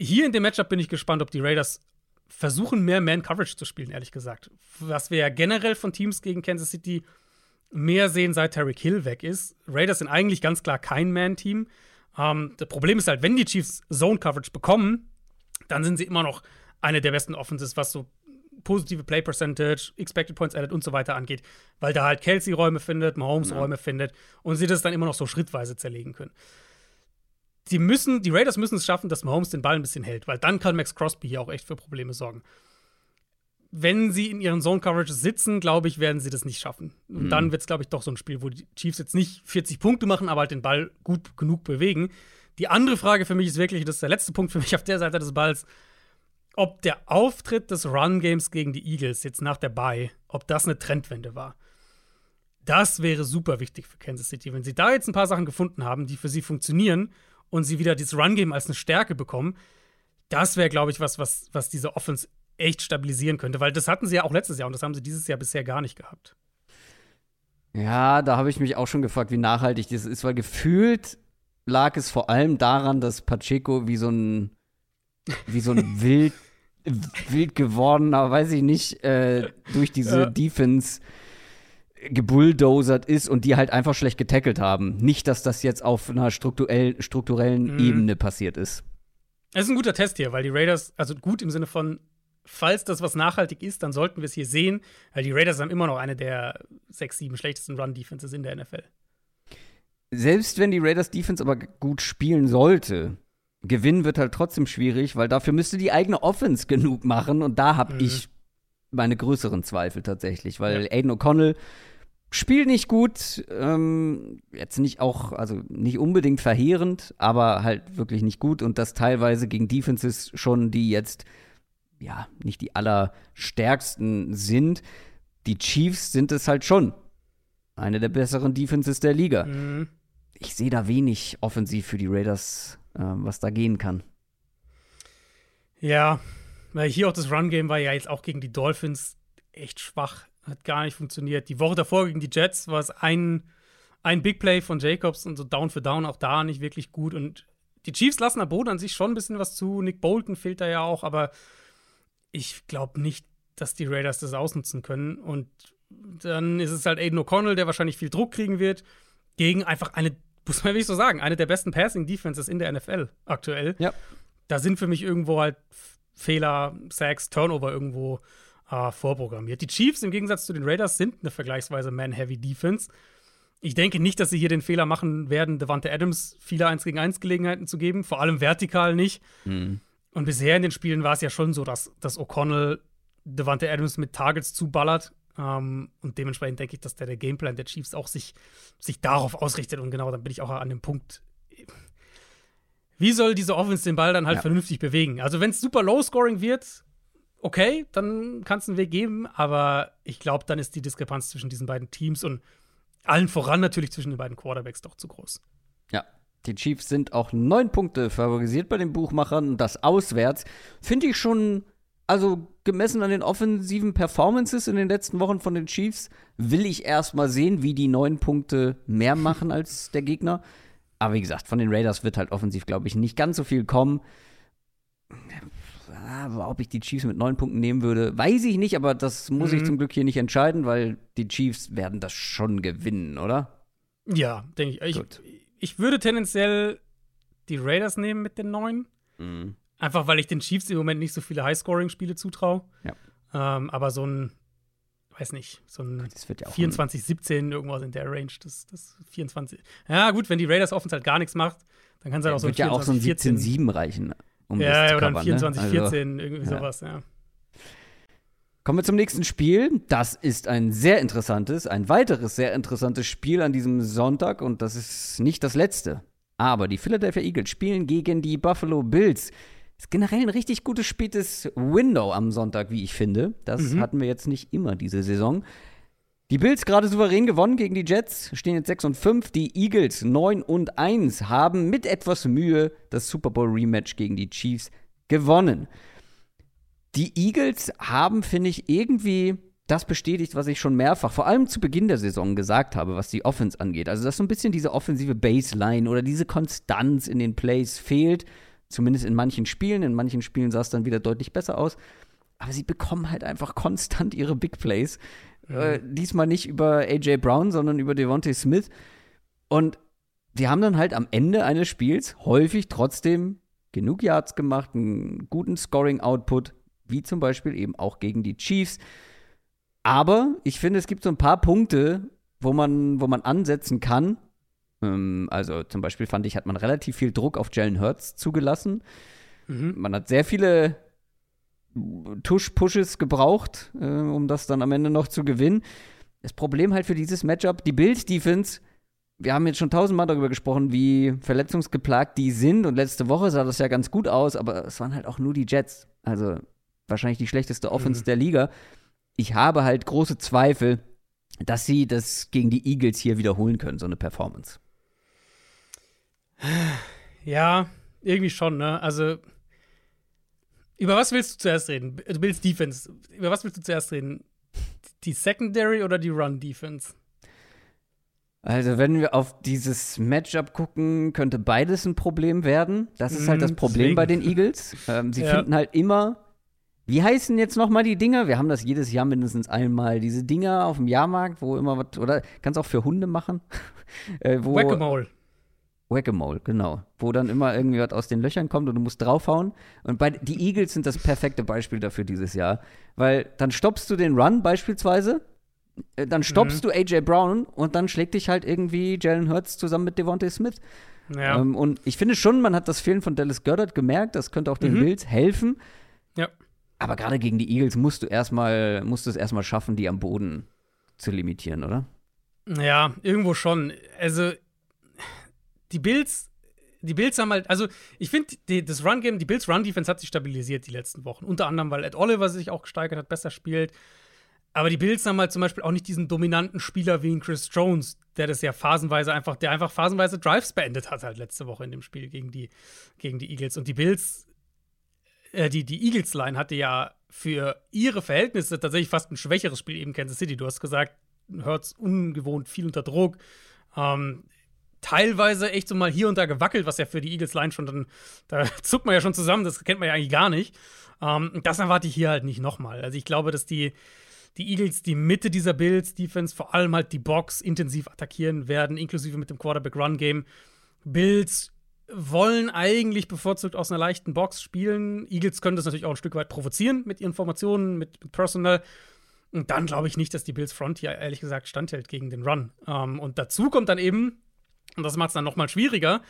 Hier in dem Matchup bin ich gespannt, ob die Raiders versuchen, mehr Man-Coverage zu spielen, ehrlich gesagt. Was wir ja generell von Teams gegen Kansas City mehr sehen, seit Terry Hill weg ist. Raiders sind eigentlich ganz klar kein Man-Team. Ähm, das Problem ist halt, wenn die Chiefs Zone-Coverage bekommen, dann sind sie immer noch eine der besten Offenses, was so positive Play Percentage, Expected Points Added und so weiter angeht, weil da halt Kelsey Räume findet, Mahomes ja. Räume findet und sie das dann immer noch so schrittweise zerlegen können. Die müssen, die Raiders müssen es schaffen, dass Mahomes den Ball ein bisschen hält, weil dann kann Max Crosby hier auch echt für Probleme sorgen. Wenn sie in ihren Zone Coverage sitzen, glaube ich, werden sie das nicht schaffen. Und mhm. dann wird es, glaube ich, doch so ein Spiel, wo die Chiefs jetzt nicht 40 Punkte machen, aber halt den Ball gut genug bewegen. Die andere Frage für mich ist wirklich, das ist der letzte Punkt für mich auf der Seite des Balls, ob der Auftritt des Run-Games gegen die Eagles jetzt nach der Bye, ob das eine Trendwende war. Das wäre super wichtig für Kansas City. Wenn sie da jetzt ein paar Sachen gefunden haben, die für sie funktionieren und sie wieder dieses Run-Game als eine Stärke bekommen, das wäre, glaube ich, was, was, was diese Offense echt stabilisieren könnte, weil das hatten sie ja auch letztes Jahr und das haben sie dieses Jahr bisher gar nicht gehabt. Ja, da habe ich mich auch schon gefragt, wie nachhaltig das ist, weil gefühlt lag es vor allem daran, dass Pacheco wie so ein wie so ein wild wild geworden, aber weiß ich nicht, äh, durch diese ja. Defense gebulldozert ist und die halt einfach schlecht getackelt haben. Nicht, dass das jetzt auf einer strukturell, strukturellen mhm. Ebene passiert ist. Es ist ein guter Test hier, weil die Raiders, also gut im Sinne von, falls das was nachhaltig ist, dann sollten wir es hier sehen, weil die Raiders haben immer noch eine der sechs, sieben schlechtesten Run-Defenses in der NFL. Selbst wenn die Raiders Defense aber gut spielen sollte, Gewinnen wird halt trotzdem schwierig, weil dafür müsste die eigene Offense genug machen und da habe mhm. ich meine größeren Zweifel tatsächlich, weil ja. Aiden O'Connell spielt nicht gut, ähm, jetzt nicht auch, also nicht unbedingt verheerend, aber halt wirklich nicht gut und das teilweise gegen Defenses schon, die jetzt ja nicht die allerstärksten sind. Die Chiefs sind es halt schon. Eine der besseren Defenses der Liga. Mhm. Ich sehe da wenig offensiv für die Raiders äh, was da gehen kann. Ja, weil hier auch das Run-Game war ja jetzt auch gegen die Dolphins echt schwach. Hat gar nicht funktioniert. Die Woche davor gegen die Jets war es ein, ein Big Play von Jacobs und so Down für Down auch da nicht wirklich gut. Und die Chiefs lassen am Boden an sich schon ein bisschen was zu. Nick Bolton fehlt da ja auch, aber ich glaube nicht, dass die Raiders das ausnutzen können. Und dann ist es halt Aiden O'Connell, der wahrscheinlich viel Druck kriegen wird, gegen einfach eine muss man wirklich so sagen, eine der besten Passing-Defenses in der NFL aktuell. Ja. Da sind für mich irgendwo halt Fehler, Sacks, Turnover irgendwo äh, vorprogrammiert. Die Chiefs im Gegensatz zu den Raiders sind eine vergleichsweise Man-Heavy-Defense. Ich denke nicht, dass sie hier den Fehler machen werden, Devante Adams viele 1 gegen 1 Gelegenheiten zu geben, vor allem vertikal nicht. Mhm. Und bisher in den Spielen war es ja schon so, dass, dass O'Connell Devante Adams mit Targets zuballert. Ähm, und dementsprechend denke ich, dass der, der Gameplan der Chiefs auch sich, sich darauf ausrichtet. Und genau, dann bin ich auch an dem Punkt. Wie soll diese Offense den Ball dann halt ja. vernünftig bewegen? Also, wenn es super low-scoring wird, okay, dann kann es einen Weg geben. Aber ich glaube, dann ist die Diskrepanz zwischen diesen beiden Teams und allen voran natürlich zwischen den beiden Quarterbacks doch zu groß. Ja, die Chiefs sind auch neun Punkte favorisiert bei den Buchmachern. Das auswärts finde ich schon also gemessen an den offensiven Performances in den letzten Wochen von den Chiefs, will ich erst mal sehen, wie die neun Punkte mehr machen als der Gegner. Aber wie gesagt, von den Raiders wird halt offensiv, glaube ich, nicht ganz so viel kommen. Aber ob ich die Chiefs mit neun Punkten nehmen würde, weiß ich nicht, aber das muss mhm. ich zum Glück hier nicht entscheiden, weil die Chiefs werden das schon gewinnen, oder? Ja, denke ich. ich. Ich würde tendenziell die Raiders nehmen mit den neun. Mhm. Einfach weil ich den Chiefs im Moment nicht so viele Highscoring-Spiele zutraue. Ja. Ähm, aber so ein, weiß nicht, so ein ja 24-17 irgendwas in der Range, das, das 24. Ja, gut, wenn die Raiders Offense halt gar nichts macht, dann kann es halt ja, auch so ein 24, ja auch so ein 17-7 reichen. Um ja, das zu oder ein 24, ne? 14, also, irgendwie ja. sowas, ja. Kommen wir zum nächsten Spiel. Das ist ein sehr interessantes, ein weiteres sehr interessantes Spiel an diesem Sonntag und das ist nicht das letzte. Aber die Philadelphia Eagles spielen gegen die Buffalo Bills. Ist generell ein richtig gutes spätes Window am Sonntag, wie ich finde. Das mhm. hatten wir jetzt nicht immer diese Saison. Die Bills gerade souverän gewonnen gegen die Jets, stehen jetzt 6 und 5. Die Eagles 9 und 1 haben mit etwas Mühe das Super Bowl Rematch gegen die Chiefs gewonnen. Die Eagles haben, finde ich, irgendwie das bestätigt, was ich schon mehrfach, vor allem zu Beginn der Saison gesagt habe, was die Offense angeht. Also, dass so ein bisschen diese offensive Baseline oder diese Konstanz in den Plays fehlt. Zumindest in manchen Spielen. In manchen Spielen sah es dann wieder deutlich besser aus. Aber sie bekommen halt einfach konstant ihre Big Plays. Mhm. Äh, diesmal nicht über AJ Brown, sondern über Devontae Smith. Und die haben dann halt am Ende eines Spiels häufig trotzdem genug Yards gemacht, einen guten Scoring-Output, wie zum Beispiel eben auch gegen die Chiefs. Aber ich finde, es gibt so ein paar Punkte, wo man, wo man ansetzen kann, ähm, also zum Beispiel fand ich, hat man relativ viel Druck auf Jalen Hurts zugelassen. Mhm. Man hat sehr viele Tush-Pushes gebraucht, äh, um das dann am Ende noch zu gewinnen. Das Problem halt für dieses Matchup, die Bild-Defense, wir haben jetzt schon tausendmal darüber gesprochen, wie verletzungsgeplagt die sind. Und letzte Woche sah das ja ganz gut aus, aber es waren halt auch nur die Jets. Also wahrscheinlich die schlechteste Offense mhm. der Liga. Ich habe halt große Zweifel, dass sie das gegen die Eagles hier wiederholen können, so eine Performance. Ja, irgendwie schon, ne? Also, über was willst du zuerst reden? Du willst Defense. Über was willst du zuerst reden? Die Secondary oder die Run-Defense? Also, wenn wir auf dieses Matchup gucken, könnte beides ein Problem werden. Das ist halt das mhm, Problem Deswegen. bei den Eagles. Ähm, sie ja. finden halt immer. Wie heißen jetzt nochmal die Dinger? Wir haben das jedes Jahr mindestens einmal. Diese Dinger auf dem Jahrmarkt, wo immer was. Oder kannst du auch für Hunde machen? äh, Whack-a-Mole. Whack-a-Mole, genau. Wo dann immer irgendwie was aus den Löchern kommt und du musst draufhauen. Und bei, die Eagles sind das perfekte Beispiel dafür dieses Jahr. Weil dann stoppst du den Run beispielsweise, äh, dann stoppst mhm. du AJ Brown und dann schlägt dich halt irgendwie Jalen Hurts zusammen mit Devontae Smith. Ja. Ähm, und ich finde schon, man hat das Fehlen von Dallas Goddard gemerkt. Das könnte auch den mhm. Bills helfen. Ja. Aber gerade gegen die Eagles musst du erstmal, musst du es erstmal schaffen, die am Boden zu limitieren, oder? Ja, irgendwo schon. Also die Bills, die Bills haben halt, also ich finde, das Run-Game, die Bills Run-Defense hat sich stabilisiert die letzten Wochen. Unter anderem, weil Ed Oliver sich auch gesteigert hat, besser spielt. Aber die Bills haben halt zum Beispiel auch nicht diesen dominanten Spieler wie Chris Jones, der das ja phasenweise einfach, der einfach phasenweise Drives beendet hat halt letzte Woche in dem Spiel gegen die, gegen die Eagles. Und die Bills, äh, die, die Eagles-Line hatte ja für ihre Verhältnisse tatsächlich fast ein schwächeres Spiel eben Kansas City. Du hast gesagt, hört's ungewohnt viel unter Druck. Ähm, teilweise echt so mal hier und da gewackelt, was ja für die Eagles Line schon dann, da zuckt man ja schon zusammen, das kennt man ja eigentlich gar nicht. Ähm, das erwarte ich hier halt nicht nochmal. Also ich glaube, dass die, die Eagles die Mitte dieser Bills Defense, vor allem halt die Box intensiv attackieren werden, inklusive mit dem Quarterback Run Game. Bills wollen eigentlich bevorzugt aus einer leichten Box spielen. Eagles können das natürlich auch ein Stück weit provozieren mit ihren Formationen, mit, mit Personal. Und dann glaube ich nicht, dass die Bills Front hier ehrlich gesagt standhält gegen den Run. Ähm, und dazu kommt dann eben, und das macht es dann nochmal schwieriger,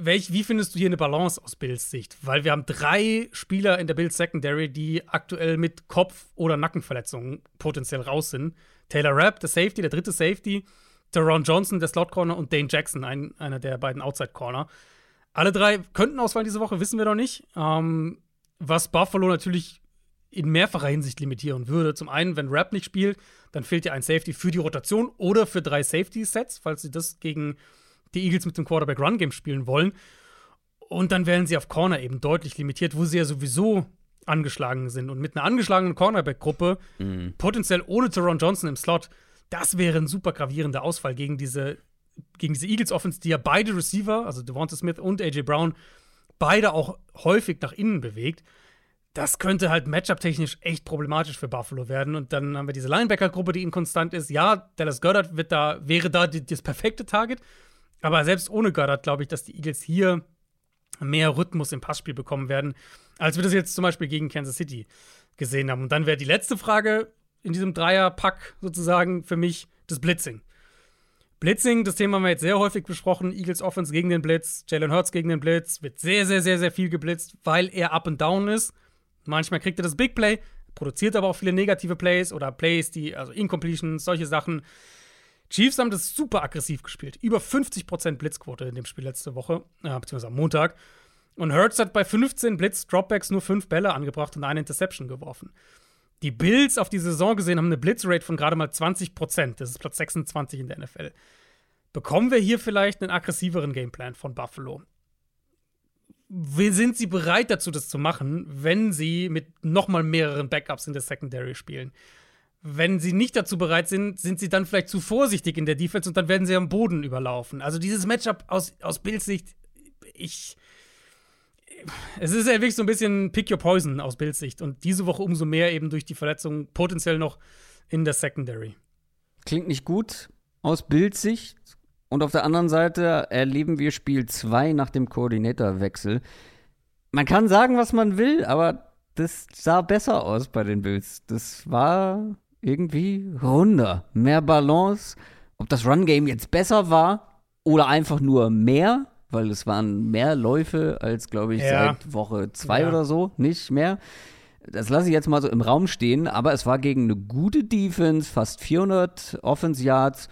welch, wie findest du hier eine Balance aus Bills Sicht? Weil wir haben drei Spieler in der Bills Secondary, die aktuell mit Kopf- oder Nackenverletzungen potenziell raus sind. Taylor Rapp, der Safety, der dritte Safety, Teron Johnson, der Slot Corner und Dane Jackson, ein, einer der beiden Outside Corner. Alle drei könnten ausfallen diese Woche, wissen wir noch nicht. Ähm, was Buffalo natürlich in mehrfacher Hinsicht limitieren würde. Zum einen, wenn Rapp nicht spielt, dann fehlt dir ein Safety für die Rotation oder für drei Safety-Sets, falls sie das gegen die Eagles mit dem Quarterback-Run-Game spielen wollen. Und dann wären sie auf Corner eben deutlich limitiert, wo sie ja sowieso angeschlagen sind. Und mit einer angeschlagenen Cornerback-Gruppe, mhm. potenziell ohne Teron Johnson im Slot, das wäre ein super gravierender Ausfall gegen diese, gegen diese Eagles-Offense, die ja beide Receiver, also Devonta Smith und A.J. Brown, beide auch häufig nach innen bewegt. Das könnte halt matchup-technisch echt problematisch für Buffalo werden. Und dann haben wir diese Linebacker-Gruppe, die inkonstant ist. Ja, Dallas Goddard wird da, wäre da die, das perfekte Target. Aber selbst ohne Goddard glaube ich, dass die Eagles hier mehr Rhythmus im Passspiel bekommen werden, als wir das jetzt zum Beispiel gegen Kansas City gesehen haben. Und dann wäre die letzte Frage in diesem Dreierpack sozusagen für mich das Blitzing. Blitzing, das Thema haben wir jetzt sehr häufig besprochen. Eagles Offense gegen den Blitz, Jalen Hurts gegen den Blitz, wird sehr, sehr, sehr, sehr viel geblitzt, weil er up and down ist. Manchmal kriegt er das Big Play, produziert aber auch viele negative Plays oder Plays, die, also Incompletions, solche Sachen. Chiefs haben das super aggressiv gespielt. Über 50% Blitzquote in dem Spiel letzte Woche, äh, beziehungsweise am Montag. Und Hurts hat bei 15 Blitz-Dropbacks nur 5 Bälle angebracht und eine Interception geworfen. Die Bills auf die Saison gesehen haben eine Blitzrate von gerade mal 20% Das ist Platz 26 in der NFL. Bekommen wir hier vielleicht einen aggressiveren Gameplan von Buffalo? Sind sie bereit dazu, das zu machen, wenn sie mit noch mal mehreren Backups in der Secondary spielen? Wenn sie nicht dazu bereit sind, sind sie dann vielleicht zu vorsichtig in der Defense und dann werden sie am Boden überlaufen. Also dieses Matchup aus, aus Bills Sicht, ich, es ist ja wirklich so ein bisschen Pick Your Poison aus Bills Sicht. Und diese Woche umso mehr eben durch die Verletzung potenziell noch in der Secondary. Klingt nicht gut aus Bills Sicht. Und auf der anderen Seite erleben wir Spiel 2 nach dem Koordinatorwechsel. Man kann sagen, was man will, aber das sah besser aus bei den Bills. Das war irgendwie runder, mehr Balance. Ob das Run-Game jetzt besser war oder einfach nur mehr, weil es waren mehr Läufe als, glaube ich, ja. seit Woche zwei ja. oder so, nicht mehr. Das lasse ich jetzt mal so im Raum stehen, aber es war gegen eine gute Defense, fast 400 Offense Yards.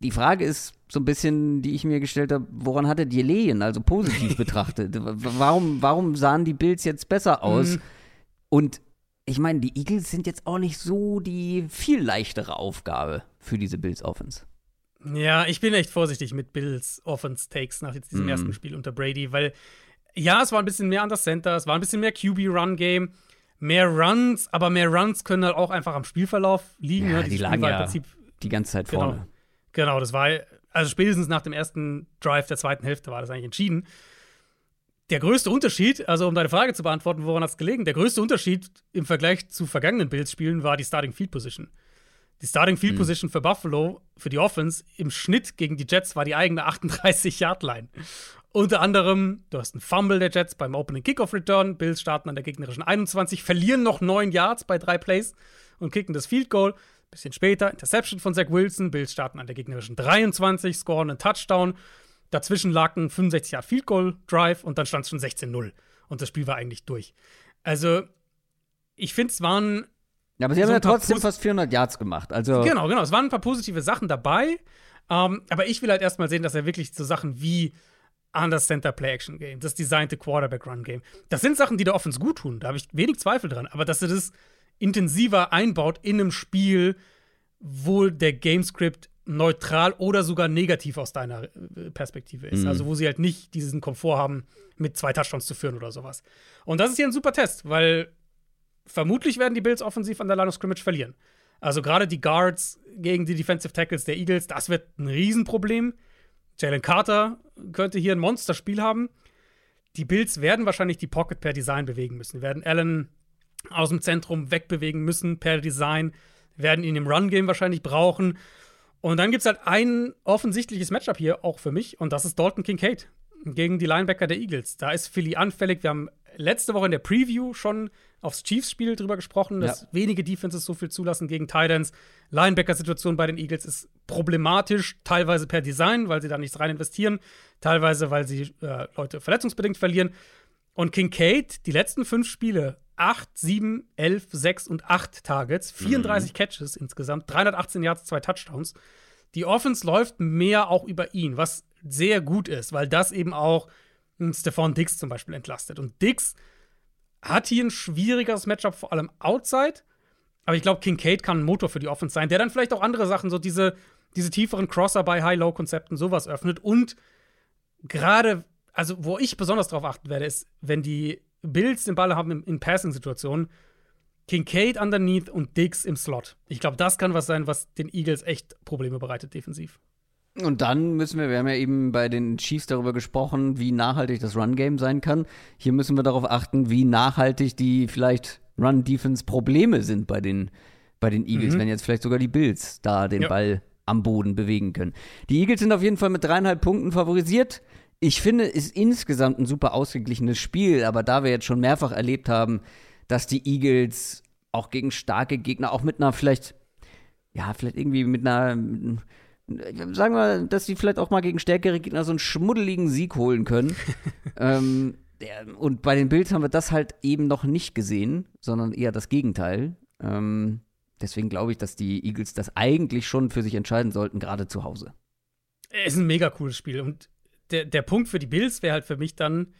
Die Frage ist so ein bisschen, die ich mir gestellt habe, woran hatte die Lehen, also positiv betrachtet? warum, warum sahen die Bills jetzt besser aus? Mhm. Und ich meine, die Eagles sind jetzt auch nicht so die viel leichtere Aufgabe für diese Bills Offense. Ja, ich bin echt vorsichtig mit Bills Offense Takes nach jetzt diesem mm. ersten Spiel unter Brady, weil ja, es war ein bisschen mehr an das Center, es war ein bisschen mehr QB Run Game, mehr Runs, aber mehr Runs können halt auch einfach am Spielverlauf liegen. Ja, ne? die lagen ja Prinzip, die ganze Zeit genau, vorne. Genau, das war also spätestens nach dem ersten Drive der zweiten Hälfte war das eigentlich entschieden. Der größte Unterschied, also um deine Frage zu beantworten, woran hat es gelegen? Der größte Unterschied im Vergleich zu vergangenen Bills-Spielen war die Starting Field Position. Die Starting Field mhm. Position für Buffalo, für die Offense, im Schnitt gegen die Jets war die eigene 38-Yard-Line. Unter anderem, du hast einen Fumble der Jets beim Opening Kickoff Return. Bills starten an der gegnerischen 21, verlieren noch 9 Yards bei drei Plays und kicken das Field Goal. Bisschen später, Interception von Zach Wilson. Bills starten an der gegnerischen 23, scoren einen Touchdown. Dazwischen lag ein 65 Yard Field Goal Drive und dann stand es schon 16-0. Und das Spiel war eigentlich durch. Also, ich finde, es waren ja, aber sie haben ja trotzdem fast 400 Yards gemacht. Also genau, genau. Es waren ein paar positive Sachen dabei. Ähm, aber ich will halt erstmal sehen, dass er wirklich so Sachen wie Anders Center Play Action Game, das designte Quarterback Run Game, das sind Sachen, die der Offense gut tun. Da habe ich wenig Zweifel dran. Aber dass er das intensiver einbaut in einem Spiel, wo der Gamescript neutral oder sogar negativ aus deiner äh, Perspektive ist. Mhm. Also wo sie halt nicht diesen Komfort haben, mit zwei Touchdowns zu führen oder sowas. Und das ist hier ein super Test, weil vermutlich werden die Bills offensiv an der Line of Scrimmage verlieren. Also gerade die Guards gegen die Defensive Tackles der Eagles, das wird ein Riesenproblem. Jalen Carter könnte hier ein Monsterspiel haben. Die Bills werden wahrscheinlich die Pocket per Design bewegen müssen. werden Allen aus dem Zentrum wegbewegen müssen per Design, werden ihn im Run-Game wahrscheinlich brauchen. Und dann gibt es halt ein offensichtliches Matchup hier, auch für mich, und das ist Dalton Kincaid gegen die Linebacker der Eagles. Da ist Philly anfällig. Wir haben letzte Woche in der Preview schon aufs Chiefs-Spiel drüber gesprochen, dass ja. wenige Defenses so viel zulassen gegen Titans. Linebacker-Situation bei den Eagles ist problematisch, teilweise per Design, weil sie da nichts rein investieren, teilweise, weil sie äh, Leute verletzungsbedingt verlieren. Und Kincaid, die letzten fünf Spiele, 8, 7, 11, 6 und 8 Targets, 34 mhm. Catches insgesamt, 318 Yards, zwei Touchdowns. Die Offense läuft mehr auch über ihn, was sehr gut ist, weil das eben auch Stefan Dix zum Beispiel entlastet. Und Dix hat hier ein schwierigeres Matchup, vor allem outside. Aber ich glaube, Kincaid kann ein Motor für die Offense sein, der dann vielleicht auch andere Sachen, so diese, diese tieferen Crosser bei High-Low-Konzepten, sowas öffnet. Und gerade, also wo ich besonders drauf achten werde, ist, wenn die Bills den Ball haben in, in Passing-Situationen, Kincaid underneath und Dix im Slot. Ich glaube, das kann was sein, was den Eagles echt Probleme bereitet defensiv. Und dann müssen wir, wir haben ja eben bei den Chiefs darüber gesprochen, wie nachhaltig das Run-Game sein kann. Hier müssen wir darauf achten, wie nachhaltig die vielleicht Run-Defense-Probleme sind bei den, bei den Eagles, mhm. wenn jetzt vielleicht sogar die Bills da den ja. Ball am Boden bewegen können. Die Eagles sind auf jeden Fall mit dreieinhalb Punkten favorisiert. Ich finde, es ist insgesamt ein super ausgeglichenes Spiel, aber da wir jetzt schon mehrfach erlebt haben, dass die Eagles auch gegen starke Gegner, auch mit einer vielleicht, ja, vielleicht irgendwie mit einer sagen wir, dass sie vielleicht auch mal gegen stärkere Gegner so einen schmuddeligen Sieg holen können. ähm, und bei den Bills haben wir das halt eben noch nicht gesehen, sondern eher das Gegenteil. Ähm, deswegen glaube ich, dass die Eagles das eigentlich schon für sich entscheiden sollten, gerade zu Hause. Es ist ein mega cooles Spiel. Und der, der Punkt für die Bills wäre halt für mich dann,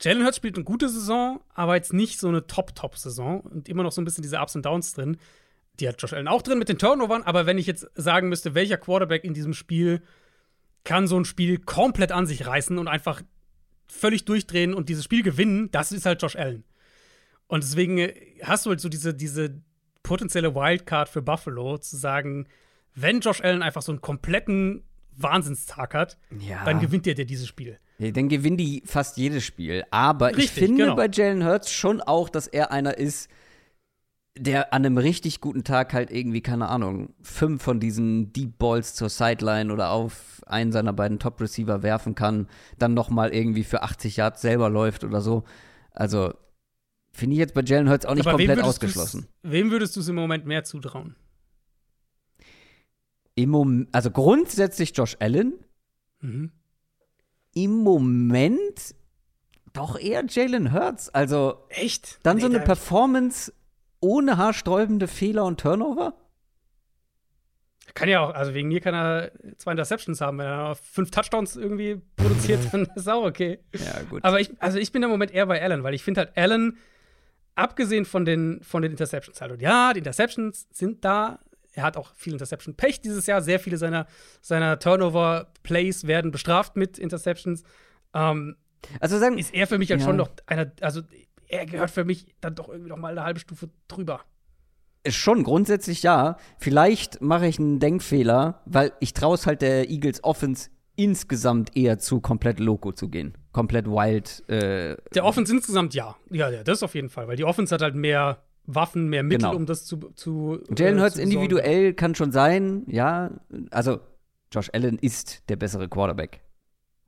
Jalen Hurts spielt eine gute Saison, aber jetzt nicht so eine Top-Top-Saison und immer noch so ein bisschen diese Ups und Downs drin die hat Josh Allen auch drin mit den Turnovern, aber wenn ich jetzt sagen müsste, welcher Quarterback in diesem Spiel kann so ein Spiel komplett an sich reißen und einfach völlig durchdrehen und dieses Spiel gewinnen, das ist halt Josh Allen. Und deswegen äh, hast du halt so diese, diese potenzielle Wildcard für Buffalo, zu sagen, wenn Josh Allen einfach so einen kompletten Wahnsinnstag hat, ja. dann gewinnt er dir dieses Spiel. Ja, dann gewinnen die fast jedes Spiel. Aber Richtig, ich finde genau. bei Jalen Hurts schon auch, dass er einer ist, der an einem richtig guten Tag halt irgendwie, keine Ahnung, fünf von diesen Deep Balls zur Sideline oder auf einen seiner beiden Top-Receiver werfen kann, dann nochmal irgendwie für 80 Yards selber läuft oder so. Also, finde ich jetzt bei Jalen Hurts auch nicht Aber komplett ausgeschlossen. Wem würdest du es im Moment mehr zutrauen? Im Moment, also grundsätzlich Josh Allen. Mhm. Im Moment doch eher Jalen Hurts. Also, echt? Dann nee, so eine Performance ohne haarsträubende Fehler und Turnover? Kann ja auch, also wegen mir kann er zwei Interceptions haben. Wenn er fünf Touchdowns irgendwie produziert, dann ist auch okay. Ja, gut. Aber ich, also ich bin im Moment eher bei Allen, weil ich finde halt Allen, abgesehen von den, von den Interceptions halt, und ja, die Interceptions sind da. Er hat auch viel Interception-Pech dieses Jahr. Sehr viele seiner, seiner Turnover-Plays werden bestraft mit Interceptions. Ähm, also sagen, ist er für mich halt ja. schon noch einer, also er gehört für mich dann doch irgendwie noch mal eine halbe Stufe drüber. Schon grundsätzlich ja. Vielleicht mache ich einen Denkfehler, weil ich traue es halt der Eagles Offense insgesamt eher zu, komplett loco zu gehen. Komplett wild. Äh, der Offense insgesamt ja. Ja, ja, das auf jeden Fall, weil die Offense hat halt mehr Waffen, mehr Mittel, genau. um das zu. zu Jalen äh, Hurts individuell kann schon sein, ja. Also, Josh Allen ist der bessere Quarterback.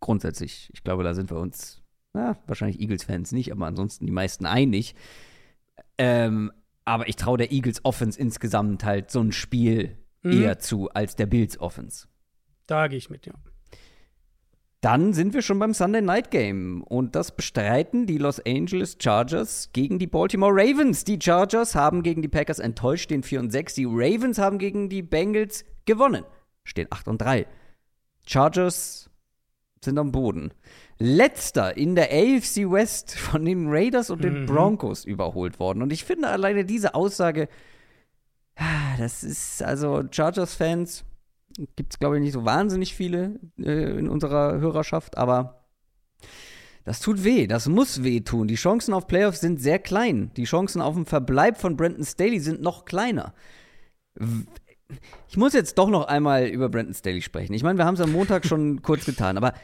Grundsätzlich. Ich glaube, da sind wir uns na, wahrscheinlich Eagles-Fans nicht, aber ansonsten die meisten einig. Ähm, aber ich traue der Eagles Offense insgesamt halt so ein Spiel mhm. eher zu als der Bills Offense. Da gehe ich mit, ja. Dann sind wir schon beim Sunday Night Game und das bestreiten die Los Angeles Chargers gegen die Baltimore Ravens. Die Chargers haben gegen die Packers enttäuscht, den 4 und 6. Die Ravens haben gegen die Bengals gewonnen, stehen 8 und 3. Chargers sind am Boden letzter in der AFC West von den Raiders und den mhm. Broncos überholt worden. Und ich finde alleine diese Aussage, ah, das ist also Chargers-Fans, gibt es glaube ich nicht so wahnsinnig viele äh, in unserer Hörerschaft, aber das tut weh, das muss weh tun. Die Chancen auf Playoffs sind sehr klein. Die Chancen auf den Verbleib von Brandon Staley sind noch kleiner. Ich muss jetzt doch noch einmal über Brandon Staley sprechen. Ich meine, wir haben es am Montag schon kurz getan, aber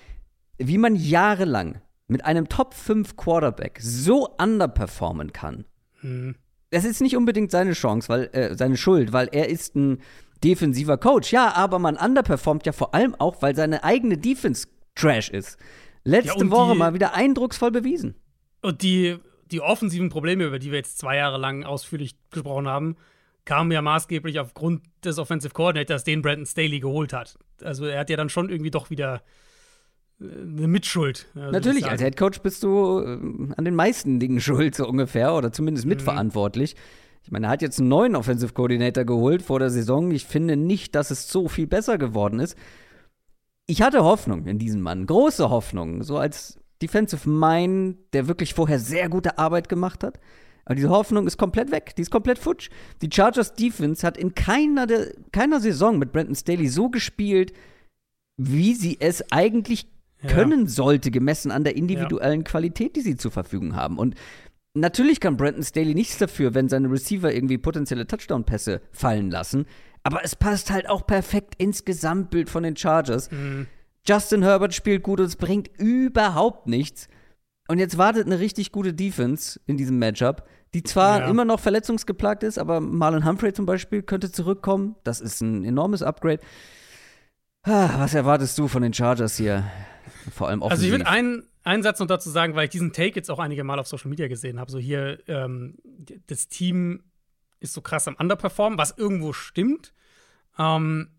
wie man jahrelang mit einem Top 5 Quarterback so underperformen kann. Hm. Das ist nicht unbedingt seine Chance, weil äh, seine Schuld, weil er ist ein defensiver Coach. Ja, aber man underperformt ja vor allem auch, weil seine eigene Defense Trash ist. Letzte ja, Woche mal wieder eindrucksvoll bewiesen. Und die, die offensiven Probleme, über die wir jetzt zwei Jahre lang ausführlich gesprochen haben, kamen ja maßgeblich aufgrund des Offensive Coordinators, den Brandon Staley geholt hat. Also er hat ja dann schon irgendwie doch wieder eine Mitschuld. Also Natürlich, als Head Coach bist du äh, an den meisten Dingen schuld, so ungefähr, oder zumindest mhm. mitverantwortlich. Mhm. Ich meine, er hat jetzt einen neuen Offensive Coordinator geholt vor der Saison. Ich finde nicht, dass es so viel besser geworden ist. Ich hatte Hoffnung in diesen Mann, große Hoffnung, so als Defensive Mind, der wirklich vorher sehr gute Arbeit gemacht hat. Aber diese Hoffnung ist komplett weg. Die ist komplett futsch. Die Chargers Defense hat in keiner, der, keiner Saison mit Brandon Staley so gespielt, wie sie es eigentlich ja. können sollte, gemessen an der individuellen ja. Qualität, die sie zur Verfügung haben. Und natürlich kann Brandon Staley nichts dafür, wenn seine Receiver irgendwie potenzielle Touchdown-Pässe fallen lassen. Aber es passt halt auch perfekt ins Gesamtbild von den Chargers. Mhm. Justin Herbert spielt gut und es bringt überhaupt nichts. Und jetzt wartet eine richtig gute Defense in diesem Matchup, die zwar ja. immer noch verletzungsgeplagt ist, aber Marlon Humphrey zum Beispiel könnte zurückkommen. Das ist ein enormes Upgrade. Ah, was erwartest du von den Chargers hier? Vor allem offensiv. Also ich würde einen, einen Satz noch dazu sagen, weil ich diesen Take jetzt auch einige Mal auf Social Media gesehen habe. So hier, ähm, das Team ist so krass am Underperformen, was irgendwo stimmt. Ähm,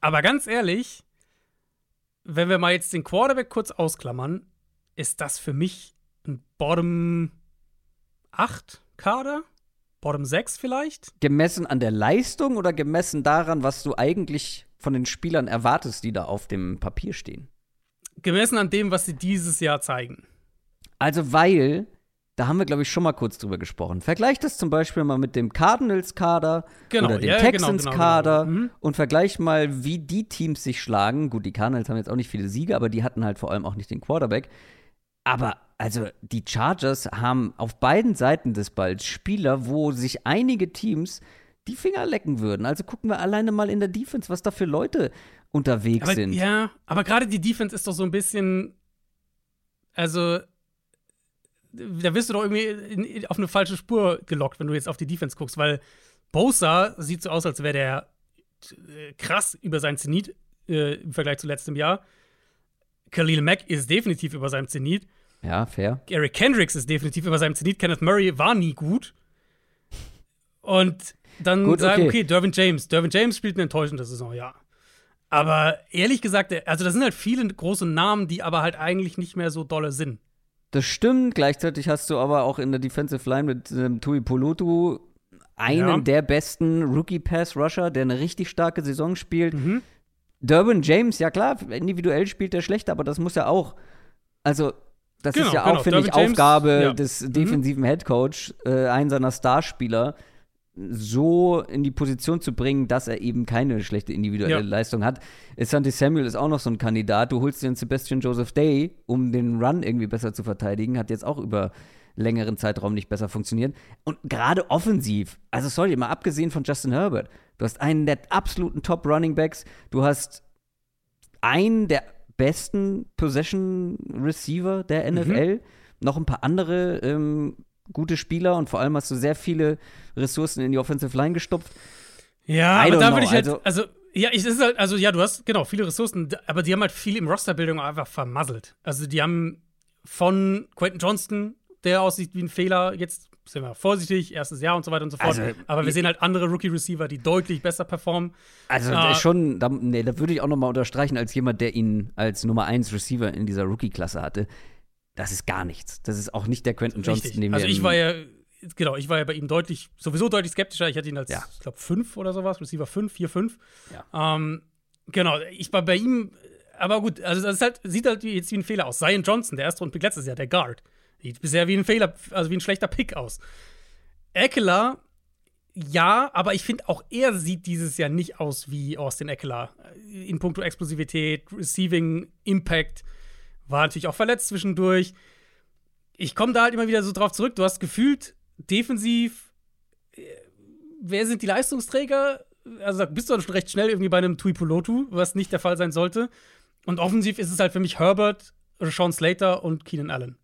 aber ganz ehrlich, wenn wir mal jetzt den Quarterback kurz ausklammern, ist das für mich ein Bottom 8 Kader? Bottom 6 vielleicht? Gemessen an der Leistung oder gemessen daran, was du eigentlich von den Spielern erwartest, die da auf dem Papier stehen? Gemessen an dem, was sie dieses Jahr zeigen. Also, weil da haben wir, glaube ich, schon mal kurz drüber gesprochen. Vergleich das zum Beispiel mal mit dem Cardinals-Kader genau, oder dem ja, Texans-Kader genau, genau, genau. mhm. und vergleich mal, wie die Teams sich schlagen. Gut, die Cardinals haben jetzt auch nicht viele Siege, aber die hatten halt vor allem auch nicht den Quarterback. Aber also die Chargers haben auf beiden Seiten des Balls Spieler, wo sich einige Teams die Finger lecken würden. Also gucken wir alleine mal in der Defense, was da für Leute unterwegs aber, sind. Ja, aber gerade die Defense ist doch so ein bisschen, also da wirst du doch irgendwie in, in, auf eine falsche Spur gelockt, wenn du jetzt auf die Defense guckst, weil Bosa sieht so aus, als wäre der äh, krass über sein Zenit äh, im Vergleich zu letztem Jahr. Khalil Mack ist definitiv über seinem Zenit. Ja, fair. Eric Kendricks ist definitiv über seinem Zenit. Kenneth Murray war nie gut. Und dann gut, sagen, okay. okay, Dervin James. Dervin James spielt eine enttäuschende Saison, ja. Aber ehrlich gesagt, also das sind halt viele große Namen, die aber halt eigentlich nicht mehr so dolle sind. Das stimmt. Gleichzeitig hast du aber auch in der Defensive Line mit ähm, Tui Polutu einen ja. der besten Rookie-Pass-Rusher, der eine richtig starke Saison spielt. Mhm. Durbin James, ja klar, individuell spielt er schlecht, aber das muss er auch. Also, das genau, ist ja genau. auch, finde ich, James, Aufgabe ja. des mhm. defensiven mhm. Headcoach, äh, einen seiner Starspieler, so in die Position zu bringen, dass er eben keine schlechte individuelle ja. Leistung hat. Santi Samuel ist auch noch so ein Kandidat. Du holst den Sebastian Joseph Day, um den Run irgendwie besser zu verteidigen, hat jetzt auch über längeren Zeitraum nicht besser funktioniert. Und gerade offensiv, also sorry, mal abgesehen von Justin Herbert, du hast einen der absoluten Top Running Backs, du hast einen der besten Possession Receiver der NFL, mhm. noch ein paar andere ähm, gute Spieler und vor allem hast du sehr viele Ressourcen in die Offensive Line gestopft. Ja, I aber da würde ich halt, also, also ja, ich ist halt, also ja, du hast genau viele Ressourcen, aber die haben halt viel im Rosterbildung einfach vermasselt. Also die haben von Quentin Johnston, der aussieht wie ein Fehler, jetzt sind wir vorsichtig, erstes Jahr und so weiter und so fort. Also, aber wir sehen halt andere Rookie-Receiver, die deutlich besser performen. Also äh, schon, da, nee, da würde ich auch noch mal unterstreichen, als jemand, der ihn als Nummer 1 Receiver in dieser Rookie-Klasse hatte das ist gar nichts. Das ist auch nicht der Quentin Johnston, den wir Also ich war ja, genau, ich war ja bei ihm deutlich, sowieso deutlich skeptischer. Ich hatte ihn als, ja. ich glaube, 5 oder sowas, Receiver 5, 4, 5. Ja. Ähm, genau, ich war bei ihm, aber gut, also das halt, sieht halt jetzt wie ein Fehler aus. Zion Johnson, der erste Rundpick letztes Jahr, der Guard. Sieht bisher wie ein Fehler, also wie ein schlechter Pick aus. Eckler, ja, aber ich finde auch er sieht dieses Jahr nicht aus wie Austin Eckler. In puncto Explosivität, Receiving, Impact war natürlich auch verletzt zwischendurch. Ich komme da halt immer wieder so drauf zurück. Du hast gefühlt defensiv, äh, wer sind die Leistungsträger? Also da bist du dann schon recht schnell irgendwie bei einem Tui Pulotu, was nicht der Fall sein sollte. Und offensiv ist es halt für mich Herbert, Sean Slater und Keenan Allen.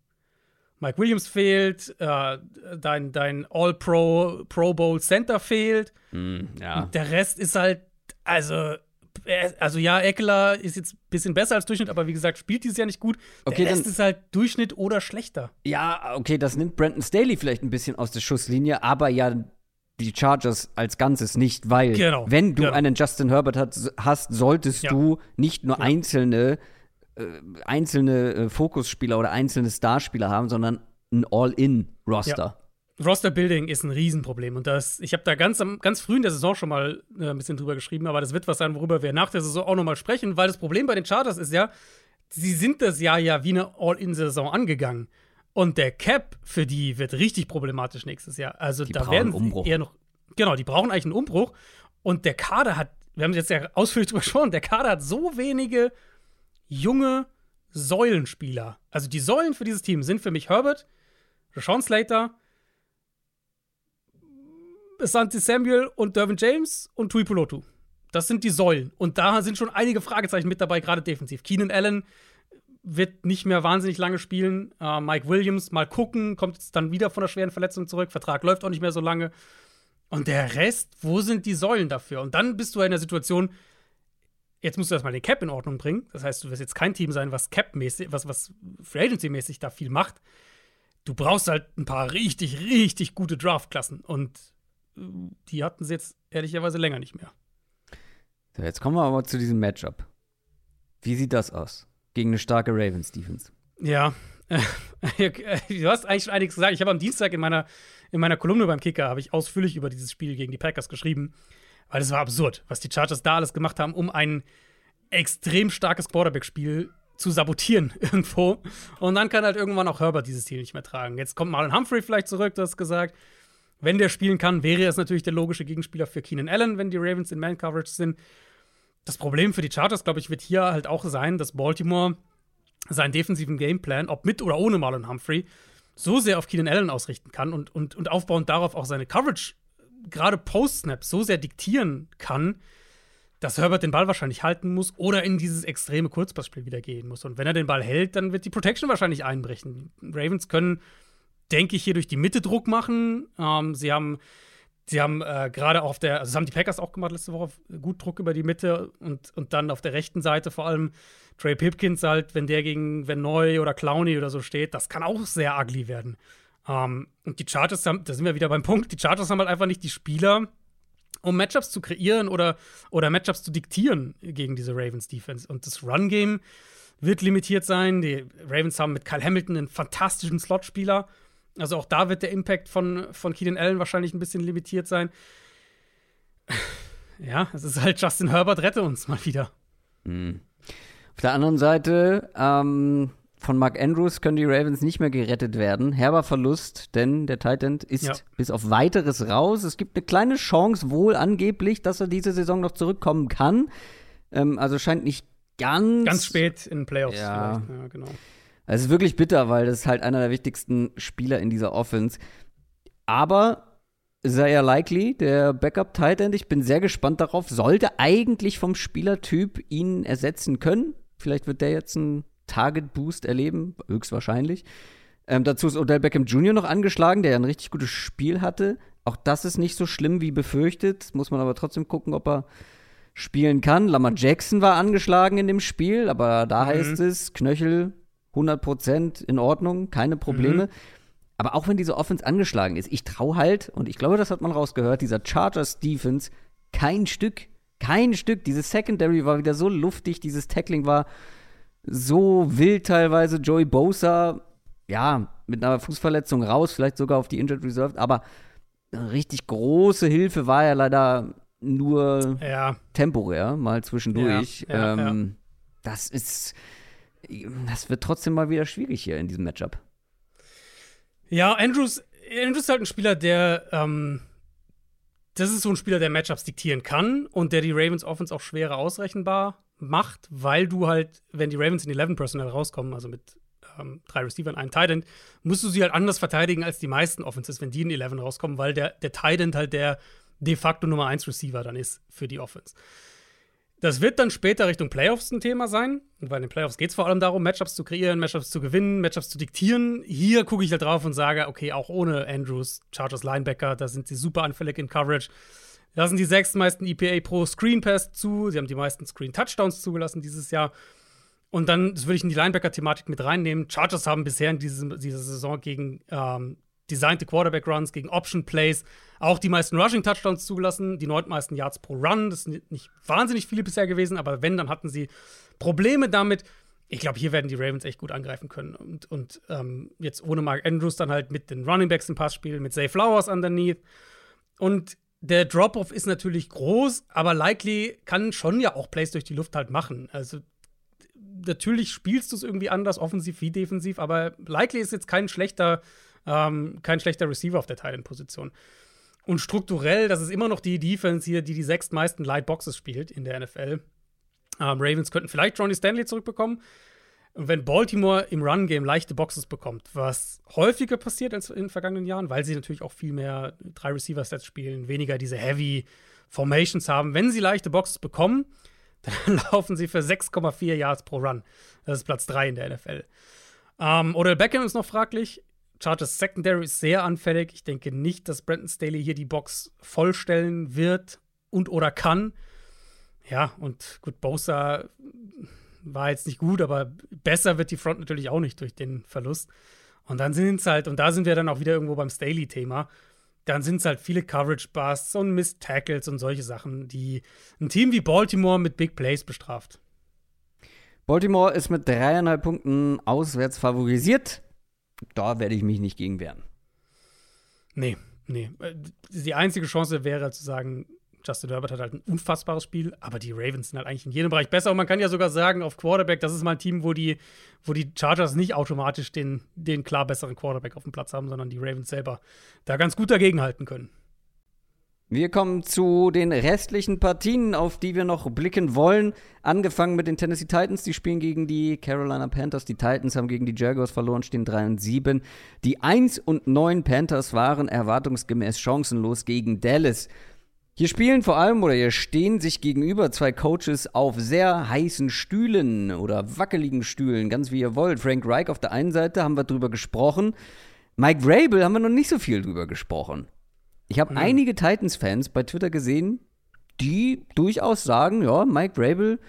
Mike Williams fehlt, äh, dein, dein All-Pro Pro Bowl Center fehlt. Mm, ja. Und der Rest ist halt, also also ja, Eckler ist jetzt ein bisschen besser als Durchschnitt, aber wie gesagt, spielt dieses Jahr nicht gut. Okay, Der Rest ist halt Durchschnitt oder schlechter. Ja, okay, das nimmt Brandon Staley vielleicht ein bisschen aus der Schusslinie, aber ja die Chargers als Ganzes nicht, weil Genau, wenn du genau. einen Justin Herbert hat, hast, solltest Ja. du nicht nur einzelne äh, einzelne äh, Fokusspieler oder einzelne Starspieler haben, sondern ein All-in-Roster. Roster-Building ist ein Riesenproblem. Und das, ich habe da ganz, am- ganz früh in der Saison schon mal äh, ein bisschen drüber geschrieben, aber das wird was sein, worüber wir nach der Saison auch nochmal sprechen, weil das Problem bei den Chargers ist ja, sie sind das Jahr ja wie eine All-In-Saison angegangen. Und der Cap für die wird richtig problematisch nächstes Jahr. Also Die da werden einen Umbruch. sie eher noch. Genau, die brauchen eigentlich einen Umbruch. Und der Kader hat, wir haben jetzt ja ausführlich drüber gesprochen, der Kader hat so wenige junge Säulenspieler. Also die Säulen für dieses Team sind für mich Herbert, Rashawn Slater, Santi Samuel und Dervin James und Tui Pilotu. Das sind die Säulen. Und da sind schon einige Fragezeichen mit dabei, gerade defensiv. Keenan Allen wird nicht mehr wahnsinnig lange spielen. Äh, Mike Williams, mal gucken, kommt jetzt dann wieder von der schweren Verletzung zurück. Vertrag läuft auch nicht mehr so lange. Und der Rest, wo sind die Säulen dafür? Und dann bist du in der Situation, jetzt musst du erstmal den Cap in Ordnung bringen. Das heißt, du wirst jetzt kein Team sein, was Cap-mäßig, was, was Free Agency-mäßig da viel macht. Du brauchst halt ein paar richtig, richtig gute Draftklassen. Und die hatten sie jetzt ehrlicherweise länger nicht mehr. So, jetzt kommen wir aber zu diesem Matchup. Wie sieht das aus? Gegen eine starke Ravens Defense. Ja, du hast eigentlich schon einiges gesagt. Ich habe am Dienstag in meiner, in meiner Kolumne beim Kicker habe ich ausführlich über dieses Spiel gegen die Packers geschrieben, weil es war absurd, was die Chargers da alles gemacht haben, um ein extrem starkes Quarterback-Spiel zu sabotieren irgendwo. Und dann kann halt irgendwann auch Herbert dieses Team nicht mehr tragen. Jetzt kommt Marlon Humphrey vielleicht zurück, du hast gesagt. Wenn der spielen kann, wäre es natürlich der logische Gegenspieler für Keenan Allen, wenn die Ravens in Man-Coverage sind. Das Problem für die Chargers, glaube ich, wird hier halt auch sein, dass Baltimore seinen defensiven Gameplan, ob mit oder ohne Marlon Humphrey, so sehr auf Keenan Allen ausrichten kann und, und, und aufbauend darauf auch seine Coverage, gerade Post-Snap, so sehr diktieren kann, dass Herbert den Ball wahrscheinlich halten muss oder in dieses extreme Kurzpassspiel wieder gehen muss. Und wenn er den Ball hält, dann wird die Protection wahrscheinlich einbrechen. Die Ravens können, denke ich, hier durch die Mitte Druck machen. Ähm, sie haben Sie haben äh, gerade auf der, also das haben die Packers auch gemacht letzte Woche, gut Druck über die Mitte und, und dann auf der rechten Seite vor allem Trey Pipkins halt, wenn der gegen Van Noy oder Clowney oder so steht, das kann auch sehr ugly werden. Ähm, und die Chargers haben, da sind wir wieder beim Punkt, die Chargers haben halt einfach nicht die Spieler, um Matchups zu kreieren oder, oder Matchups zu diktieren gegen diese Ravens Defense. Und das Run-Game wird limitiert sein. Die Ravens haben mit Kyle Hamilton einen fantastischen Slot-Spieler. Also auch da wird der Impact von, von Keenan Allen wahrscheinlich ein bisschen limitiert sein. Ja, es ist halt Justin Herbert, rette uns mal wieder. Auf der anderen Seite, ähm, von Mark Andrews können die Ravens nicht mehr gerettet werden. Herber Verlust, denn der Titan ist Ja. bis auf weiteres raus. Es gibt eine kleine Chance, wohl angeblich, dass er diese Saison noch zurückkommen kann. Ähm, also scheint nicht ganz. Ganz spät in den Playoffs Ja. vielleicht. Ja, genau. Es ist wirklich bitter, weil das ist halt einer der wichtigsten Spieler in dieser Offense. Aber Isaiah Likely, der Backup Tight End, ich bin sehr gespannt darauf, sollte eigentlich vom Spielertyp ihn ersetzen können. Vielleicht wird der jetzt einen Target Boost erleben, höchstwahrscheinlich. Ähm, dazu ist Odell Beckham Jr. noch angeschlagen, der ja ein richtig gutes Spiel hatte. Auch das ist nicht so schlimm wie befürchtet. Muss man aber trotzdem gucken, ob er spielen kann. Lamar Jackson war angeschlagen in dem Spiel, aber da heißt es, Knöchel 100% in Ordnung, keine Probleme. Aber auch wenn diese Offense angeschlagen ist, ich traue halt, und ich glaube, das hat man rausgehört, dieser Chargers Defense kein Stück, kein Stück. Dieses Secondary war wieder so luftig, dieses Tackling war so wild teilweise. Joey Bosa, ja, mit einer Fußverletzung raus, vielleicht sogar auf die Injured Reserve, aber eine richtig große Hilfe war ja leider nur Ja, temporär, mal zwischendurch. Ja, ja, ähm, Das ist, das wird trotzdem mal wieder schwierig hier in diesem Matchup. Ja, Andrews, Andrews ist halt ein Spieler, der, ähm, das ist so ein Spieler, der Matchups diktieren kann und der die Ravens Offense auch schwerer ausrechenbar macht, weil du halt, wenn die Ravens in 11 Personnel rauskommen, also mit ähm, drei Receivern, einem Tight End, musst du sie halt anders verteidigen als die meisten Offenses, wenn die in 11 rauskommen, weil der, der Tight End halt der de facto Nummer 1 Receiver dann ist für die Offense. Das wird dann später Richtung Playoffs ein Thema sein, weil in den Playoffs geht es vor allem darum, Matchups zu kreieren, Matchups zu gewinnen, Matchups zu diktieren. Hier gucke ich halt drauf und sage, okay, auch ohne Andrews, Chargers Linebacker, da sind sie super anfällig in Coverage. lassen die sechstmeisten EPA pro Screen Pass zu. Sie haben die meisten Screen Touchdowns zugelassen dieses Jahr. Und dann, würde ich in die Linebacker-Thematik mit reinnehmen. Chargers haben bisher in diesem, dieser Saison gegen ähm, designte Quarterback-Runs, gegen Option-Plays auch die meisten Rushing-Touchdowns zugelassen, die neuntmeisten Yards pro Run. Das sind nicht wahnsinnig viele bisher gewesen, aber wenn, dann hatten sie Probleme damit. Ich glaube, hier werden die Ravens echt gut angreifen können. Und, und ähm, jetzt ohne Mark Andrews dann halt mit den Running Backs im Passspiel, mit Zay Flowers underneath. Und der Drop-Off ist natürlich groß, aber Likely kann schon ja auch Plays durch die Luft halt machen. Also natürlich spielst du es irgendwie anders, offensiv wie defensiv, aber Likely ist jetzt kein schlechter, ähm, kein schlechter Receiver auf der Titan-Position. Und strukturell, das ist immer noch die Defense hier, die die sechstmeisten Light Boxes spielt in der NFL. Ähm, Ravens könnten vielleicht Johnny Stanley zurückbekommen. Und wenn Baltimore im Run-Game leichte Boxes bekommt, was häufiger passiert als in den vergangenen Jahren, weil sie natürlich auch viel mehr drei Receiver-Sets spielen, weniger diese Heavy Formations haben, wenn sie leichte Boxes bekommen, dann laufen sie für 6,4 Yards pro Run. Das ist Platz 3 in der NFL. Ähm, oder Beckham ist noch fraglich. Chargers Secondary ist sehr anfällig. Ich denke nicht, dass Brandon Staley hier die Box vollstellen wird und oder kann. Ja, und gut, Bosa war jetzt nicht gut, aber besser wird die Front natürlich auch nicht durch den Verlust. Und dann sind es halt, und da sind wir dann auch wieder irgendwo beim Staley-Thema dann sind es halt viele Coverage-Busts und Miss-Tackles und solche Sachen, die ein Team wie Baltimore mit Big Plays bestraft. Baltimore ist mit dreieinhalb Punkten auswärts favorisiert. Da werde ich mich nicht gegen wehren. Nee, nee. Die einzige Chance wäre zu sagen, Justin Herbert hat halt ein unfassbares Spiel, aber die Ravens sind halt eigentlich in jedem Bereich besser. Und man kann ja sogar sagen, auf Quarterback, das ist mal ein Team, wo die, wo die Chargers nicht automatisch den, den klar besseren Quarterback auf dem Platz haben, sondern die Ravens selber da ganz gut dagegenhalten können. Wir kommen zu den restlichen Partien, auf die wir noch blicken wollen. Angefangen mit den Tennessee Titans, die spielen gegen die Carolina Panthers. Die Titans haben gegen die Jaguars verloren, stehen 3 und 7. Die 1 und 9 Panthers waren erwartungsgemäß chancenlos gegen Dallas. Hier spielen vor allem oder hier stehen sich gegenüber zwei Coaches auf sehr heißen Stühlen oder wackeligen Stühlen, ganz wie ihr wollt. Frank Reich auf der einen Seite haben wir drüber gesprochen. Mike Vrabel haben wir noch nicht so viel drüber gesprochen. Ich habe mhm. einige Titans-Fans bei Twitter gesehen, die durchaus sagen, ja, Mike Vrabel,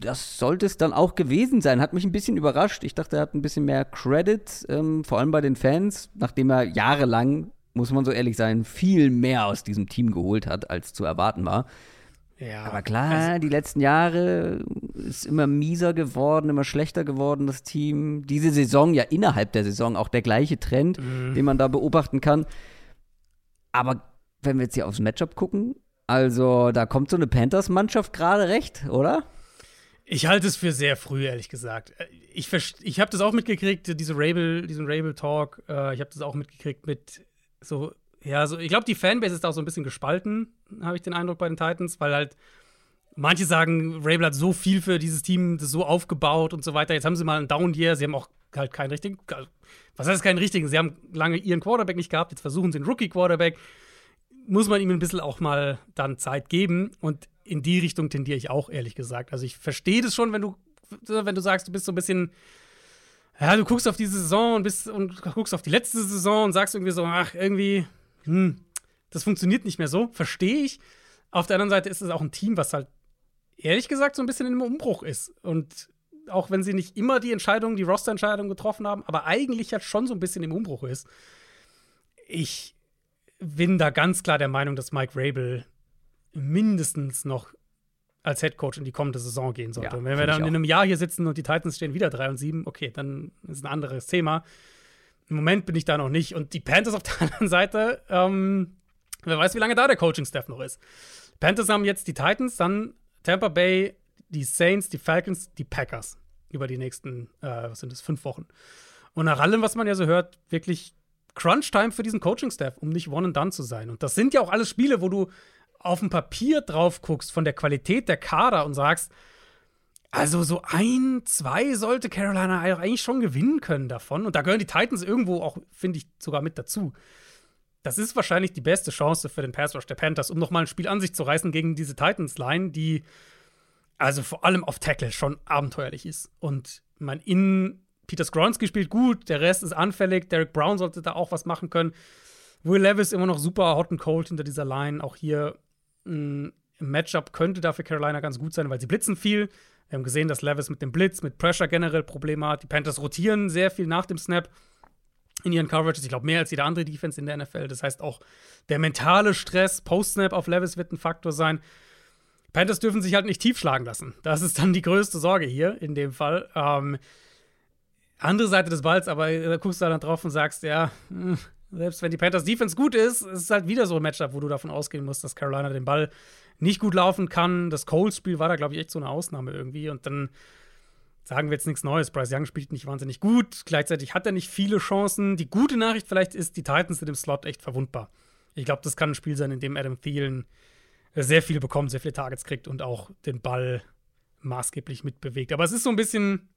das sollte es dann auch gewesen sein. Hat mich ein bisschen überrascht. Ich dachte, er hat ein bisschen mehr Credit, ähm, vor allem bei den Fans, nachdem er jahrelang muss man so ehrlich sein, viel mehr aus diesem Team geholt hat, als zu erwarten war. Ja, Aber klar, also, die letzten Jahre ist immer mieser geworden, immer schlechter geworden, das Team. Diese Saison, ja innerhalb der Saison auch der gleiche Trend, mhm. den man da beobachten kann. Aber wenn wir jetzt hier aufs Matchup gucken, also da kommt so eine Panthers-Mannschaft gerade recht, oder? Ich halte es für sehr früh, ehrlich gesagt. Ich, ich habe das auch mitgekriegt, diese Rabel, diesen Rabel-Talk. Äh, ich habe das auch mitgekriegt mit so, ja, so, ich glaube, die Fanbase ist auch so ein bisschen gespalten, habe ich den Eindruck bei den Titans, weil halt manche sagen, Rabel hat so viel für dieses Team, das so aufgebaut und so weiter. Jetzt haben sie mal einen Down-Year, sie haben auch halt keinen richtigen, was heißt keinen richtigen? Sie haben lange ihren Quarterback nicht gehabt, jetzt versuchen sie einen Rookie-Quarterback. Muss man ihm ein bisschen auch mal dann Zeit geben und in die Richtung tendiere ich auch, ehrlich gesagt. Also ich verstehe das schon, wenn du, wenn du sagst, du bist so ein bisschen ja, du guckst auf diese Saison und, bist, und guckst auf die letzte Saison und sagst irgendwie so, ach, irgendwie, hm, das funktioniert nicht mehr so. Verstehe ich. Auf der anderen Seite ist es auch ein Team, was halt ehrlich gesagt so ein bisschen im Umbruch ist. Und auch wenn sie nicht immer die Entscheidungen, die Roster-Entscheidungen getroffen haben, aber eigentlich halt schon so ein bisschen im Umbruch ist. Ich bin da ganz klar der Meinung, dass Mike Rabel mindestens noch als Head Coach in die kommende Saison gehen sollte. Ja, und wenn wir dann in einem Jahr hier sitzen und die Titans stehen wieder 3 und 7, okay, dann ist ein anderes Thema. Im Moment bin ich da noch nicht. Und die Panthers auf der anderen Seite, ähm, wer weiß, wie lange da der Coaching-Staff noch ist. Panthers haben jetzt die Titans, dann Tampa Bay, die Saints, die Falcons, die Packers über die nächsten, äh, was sind das, fünf Wochen. Und nach allem, was man ja so hört, wirklich Crunch-Time für diesen Coaching-Staff, um nicht one and done zu sein. Und das sind ja auch alles Spiele, wo du auf dem Papier drauf guckst von der Qualität der Kader und sagst, also so ein, zwei sollte Carolina eigentlich schon gewinnen können davon. Und da gehören die Titans irgendwo auch, finde ich, sogar mit dazu. Das ist wahrscheinlich die beste Chance für den Pass Rush der Panthers, um nochmal ein Spiel an sich zu reißen gegen diese Titans-Line, die also vor allem auf Tackle schon abenteuerlich ist. Und mein in Peter Skronski spielt gut, der Rest ist anfällig. Derek Brown sollte da auch was machen können. Will Levis immer noch super hot and cold hinter dieser Line. Auch hier mh, im Matchup könnte da für Carolina ganz gut sein, weil sie blitzen viel. Wir haben gesehen, dass Levis mit dem Blitz, mit Pressure generell Probleme hat. Die Panthers rotieren sehr viel nach dem Snap in ihren Coverages. Ich glaube, mehr als jede andere Defense in der NFL. Das heißt, auch der mentale Stress post-Snap auf Levis wird ein Faktor sein. Panthers dürfen sich halt nicht tief schlagen lassen. Das ist dann die größte Sorge hier in dem Fall. Ähm, andere Seite des Balls, aber da guckst du dann drauf und sagst, ja, hm, selbst wenn die Panthers Defense gut ist, ist es halt wieder so ein Matchup, wo du davon ausgehen musst, dass Carolina den Ball nicht gut laufen kann. Das Coles-Spiel war da, glaube ich, echt so eine Ausnahme irgendwie. Und dann sagen wir jetzt nichts Neues. Bryce Young spielt nicht wahnsinnig gut. Gleichzeitig hat er nicht viele Chancen. Die gute Nachricht vielleicht ist, die Titans sind im Slot echt verwundbar. Ich glaube, das kann ein Spiel sein, in dem Adam Thielen sehr viel bekommt, sehr viele Targets kriegt und auch den Ball maßgeblich mitbewegt. Aber es ist so ein bisschen,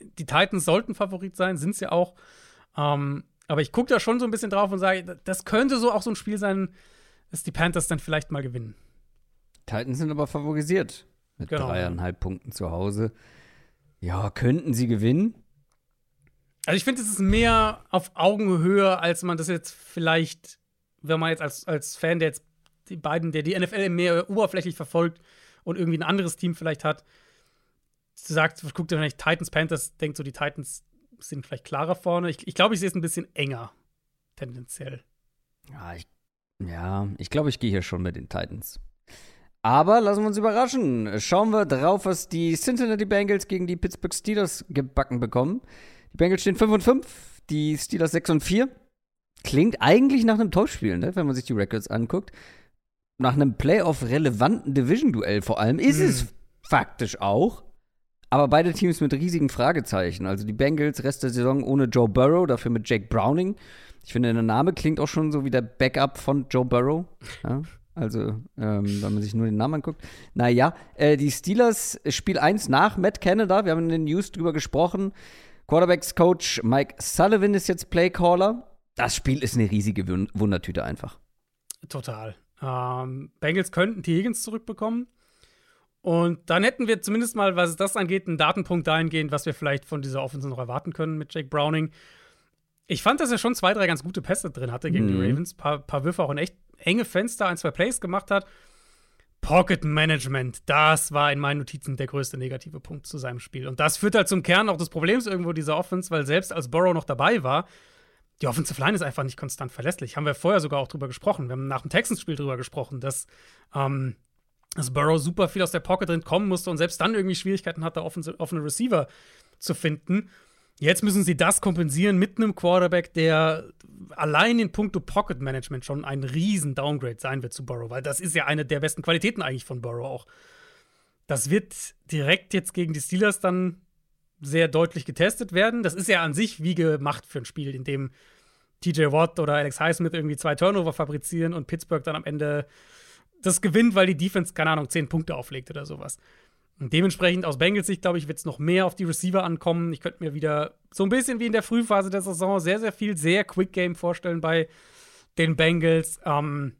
die Titans sollten Favorit sein, sind ja auch. Ähm, aber ich gucke da schon so ein bisschen drauf und sage, das könnte so auch so ein Spiel sein, dass die Panthers dann vielleicht mal gewinnen. Titans sind aber favorisiert mit genau. dreieinhalb Punkten zu Hause. Ja, könnten sie gewinnen? Also ich finde, es ist mehr auf Augenhöhe, als man das jetzt vielleicht, wenn man jetzt als, als Fan, der jetzt die beiden, der die NFL mehr oberflächlich verfolgt und irgendwie ein anderes Team vielleicht hat, sagt, guckt ihr vielleicht Titans, Panthers, denkt so, die Titans sind vielleicht klarer vorne. Ich, ich glaube, ich sehe es ein bisschen enger, tendenziell. Ja, ich, ja, ich glaube, ich gehe hier schon mit den Titans. Aber lassen wir uns überraschen. Schauen wir drauf, was die Cincinnati Bengals gegen die Pittsburgh Steelers gebacken bekommen. Die Bengals stehen 5 und 5, die Steelers 6 und 4. Klingt eigentlich nach einem Topspiel, ne? wenn man sich die Records anguckt. Nach einem Playoff-relevanten Division-Duell vor allem ist hm. es faktisch auch. Aber beide Teams mit riesigen Fragezeichen. Also die Bengals Rest der Saison ohne Joe Burrow, dafür mit Jake Browning. Ich finde, der Name klingt auch schon so wie der Backup von Joe Burrow. Ja? Also, ähm, wenn man sich nur den Namen anguckt. Naja, äh, die Steelers Spiel 1 nach Matt Canada. Wir haben in den News drüber gesprochen. Quarterbacks-Coach Mike Sullivan ist jetzt Playcaller. Das Spiel ist eine riesige Wundertüte einfach. Total. Ähm, Bengals könnten T. Higgins zurückbekommen. Und dann hätten wir zumindest mal, was das angeht, einen Datenpunkt dahingehend, was wir vielleicht von dieser Offense noch erwarten können mit Jake Browning. Ich fand, dass er schon zwei, drei ganz gute Pässe drin hatte gegen mhm. die Ravens. Paar, paar Würfe auch in echt enge Fenster, ein, zwei Plays gemacht hat. Pocket Management, das war in meinen Notizen der größte negative Punkt zu seinem Spiel. Und das führt halt zum Kern auch des Problems irgendwo dieser Offense, weil selbst als Burrow noch dabei war, die Offensive Line ist einfach nicht konstant verlässlich. Haben wir vorher sogar auch drüber gesprochen. Wir haben nach dem Texans-Spiel drüber gesprochen, dass ähm, dass Burrow super viel aus der Pocket drin kommen musste und selbst dann irgendwie Schwierigkeiten hatte, offene, offene Receiver zu finden. Jetzt müssen sie das kompensieren mit einem Quarterback, der allein in puncto Pocket Management schon ein riesen Downgrade sein wird zu Burrow, weil das ist ja eine der besten Qualitäten eigentlich von Burrow auch. Das wird direkt jetzt gegen die Steelers dann sehr deutlich getestet werden. Das ist ja an sich wie gemacht für ein Spiel, in dem TJ Watt oder Alex Highsmith irgendwie zwei Turnover fabrizieren und Pittsburgh dann am Ende das gewinnt, weil die Defense, keine Ahnung, zehn Punkte auflegt oder sowas. Und dementsprechend aus Bengals Sicht, glaube ich, wird es noch mehr auf die Receiver ankommen. Ich könnte mir wieder so ein bisschen wie in der Frühphase der Saison sehr, sehr viel, sehr Quick Game vorstellen bei den Bengals. Ähm,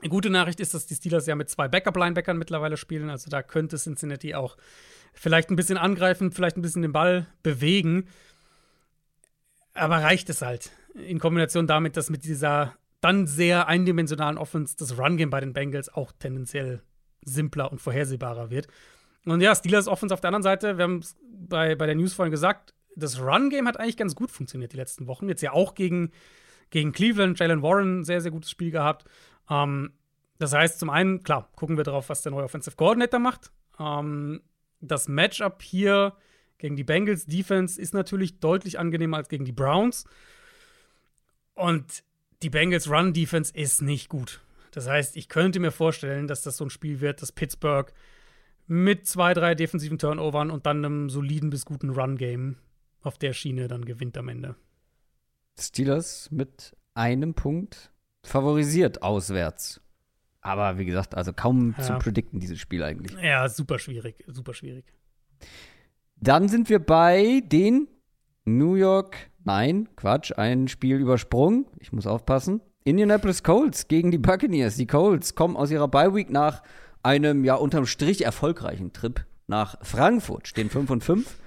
eine gute Nachricht ist, dass die Steelers ja mit zwei Backup-Linebackern mittlerweile spielen. Also da könnte Cincinnati auch vielleicht ein bisschen angreifen, vielleicht ein bisschen den Ball bewegen. Aber reicht es halt? In Kombination damit, dass mit dieser dann sehr eindimensionalen Offense das Run-Game bei den Bengals auch tendenziell simpler und vorhersehbarer wird. Und ja, Steelers Offense auf der anderen Seite, wir haben es bei, bei der News vorhin gesagt, das Run-Game hat eigentlich ganz gut funktioniert die letzten Wochen. Jetzt ja auch gegen, gegen Cleveland, Jalen Warren, sehr, sehr gutes Spiel gehabt. Ähm, das heißt, zum einen, klar, gucken wir darauf, was der neue Offensive Coordinator macht. Ähm, das Matchup hier gegen die Bengals Defense ist natürlich deutlich angenehmer als gegen die Browns. Und die Bengals Run Defense ist nicht gut. Das heißt, ich könnte mir vorstellen, dass das so ein Spiel wird, dass Pittsburgh mit zwei, drei defensiven Turnovern und dann einem soliden bis guten Run-Game auf der Schiene dann gewinnt am Ende. Steelers mit einem Punkt favorisiert auswärts. Aber wie gesagt, also kaum ja. zu predikten, dieses Spiel eigentlich. Ja, super schwierig, super schwierig. Dann sind wir bei den New York Nein, Quatsch, ein Spiel übersprungen. Ich muss aufpassen. Indianapolis Colts gegen die Buccaneers. Die Colts kommen aus ihrer Bye Week nach einem ja unterm Strich erfolgreichen Trip nach Frankfurt. Stehen 5 und 5.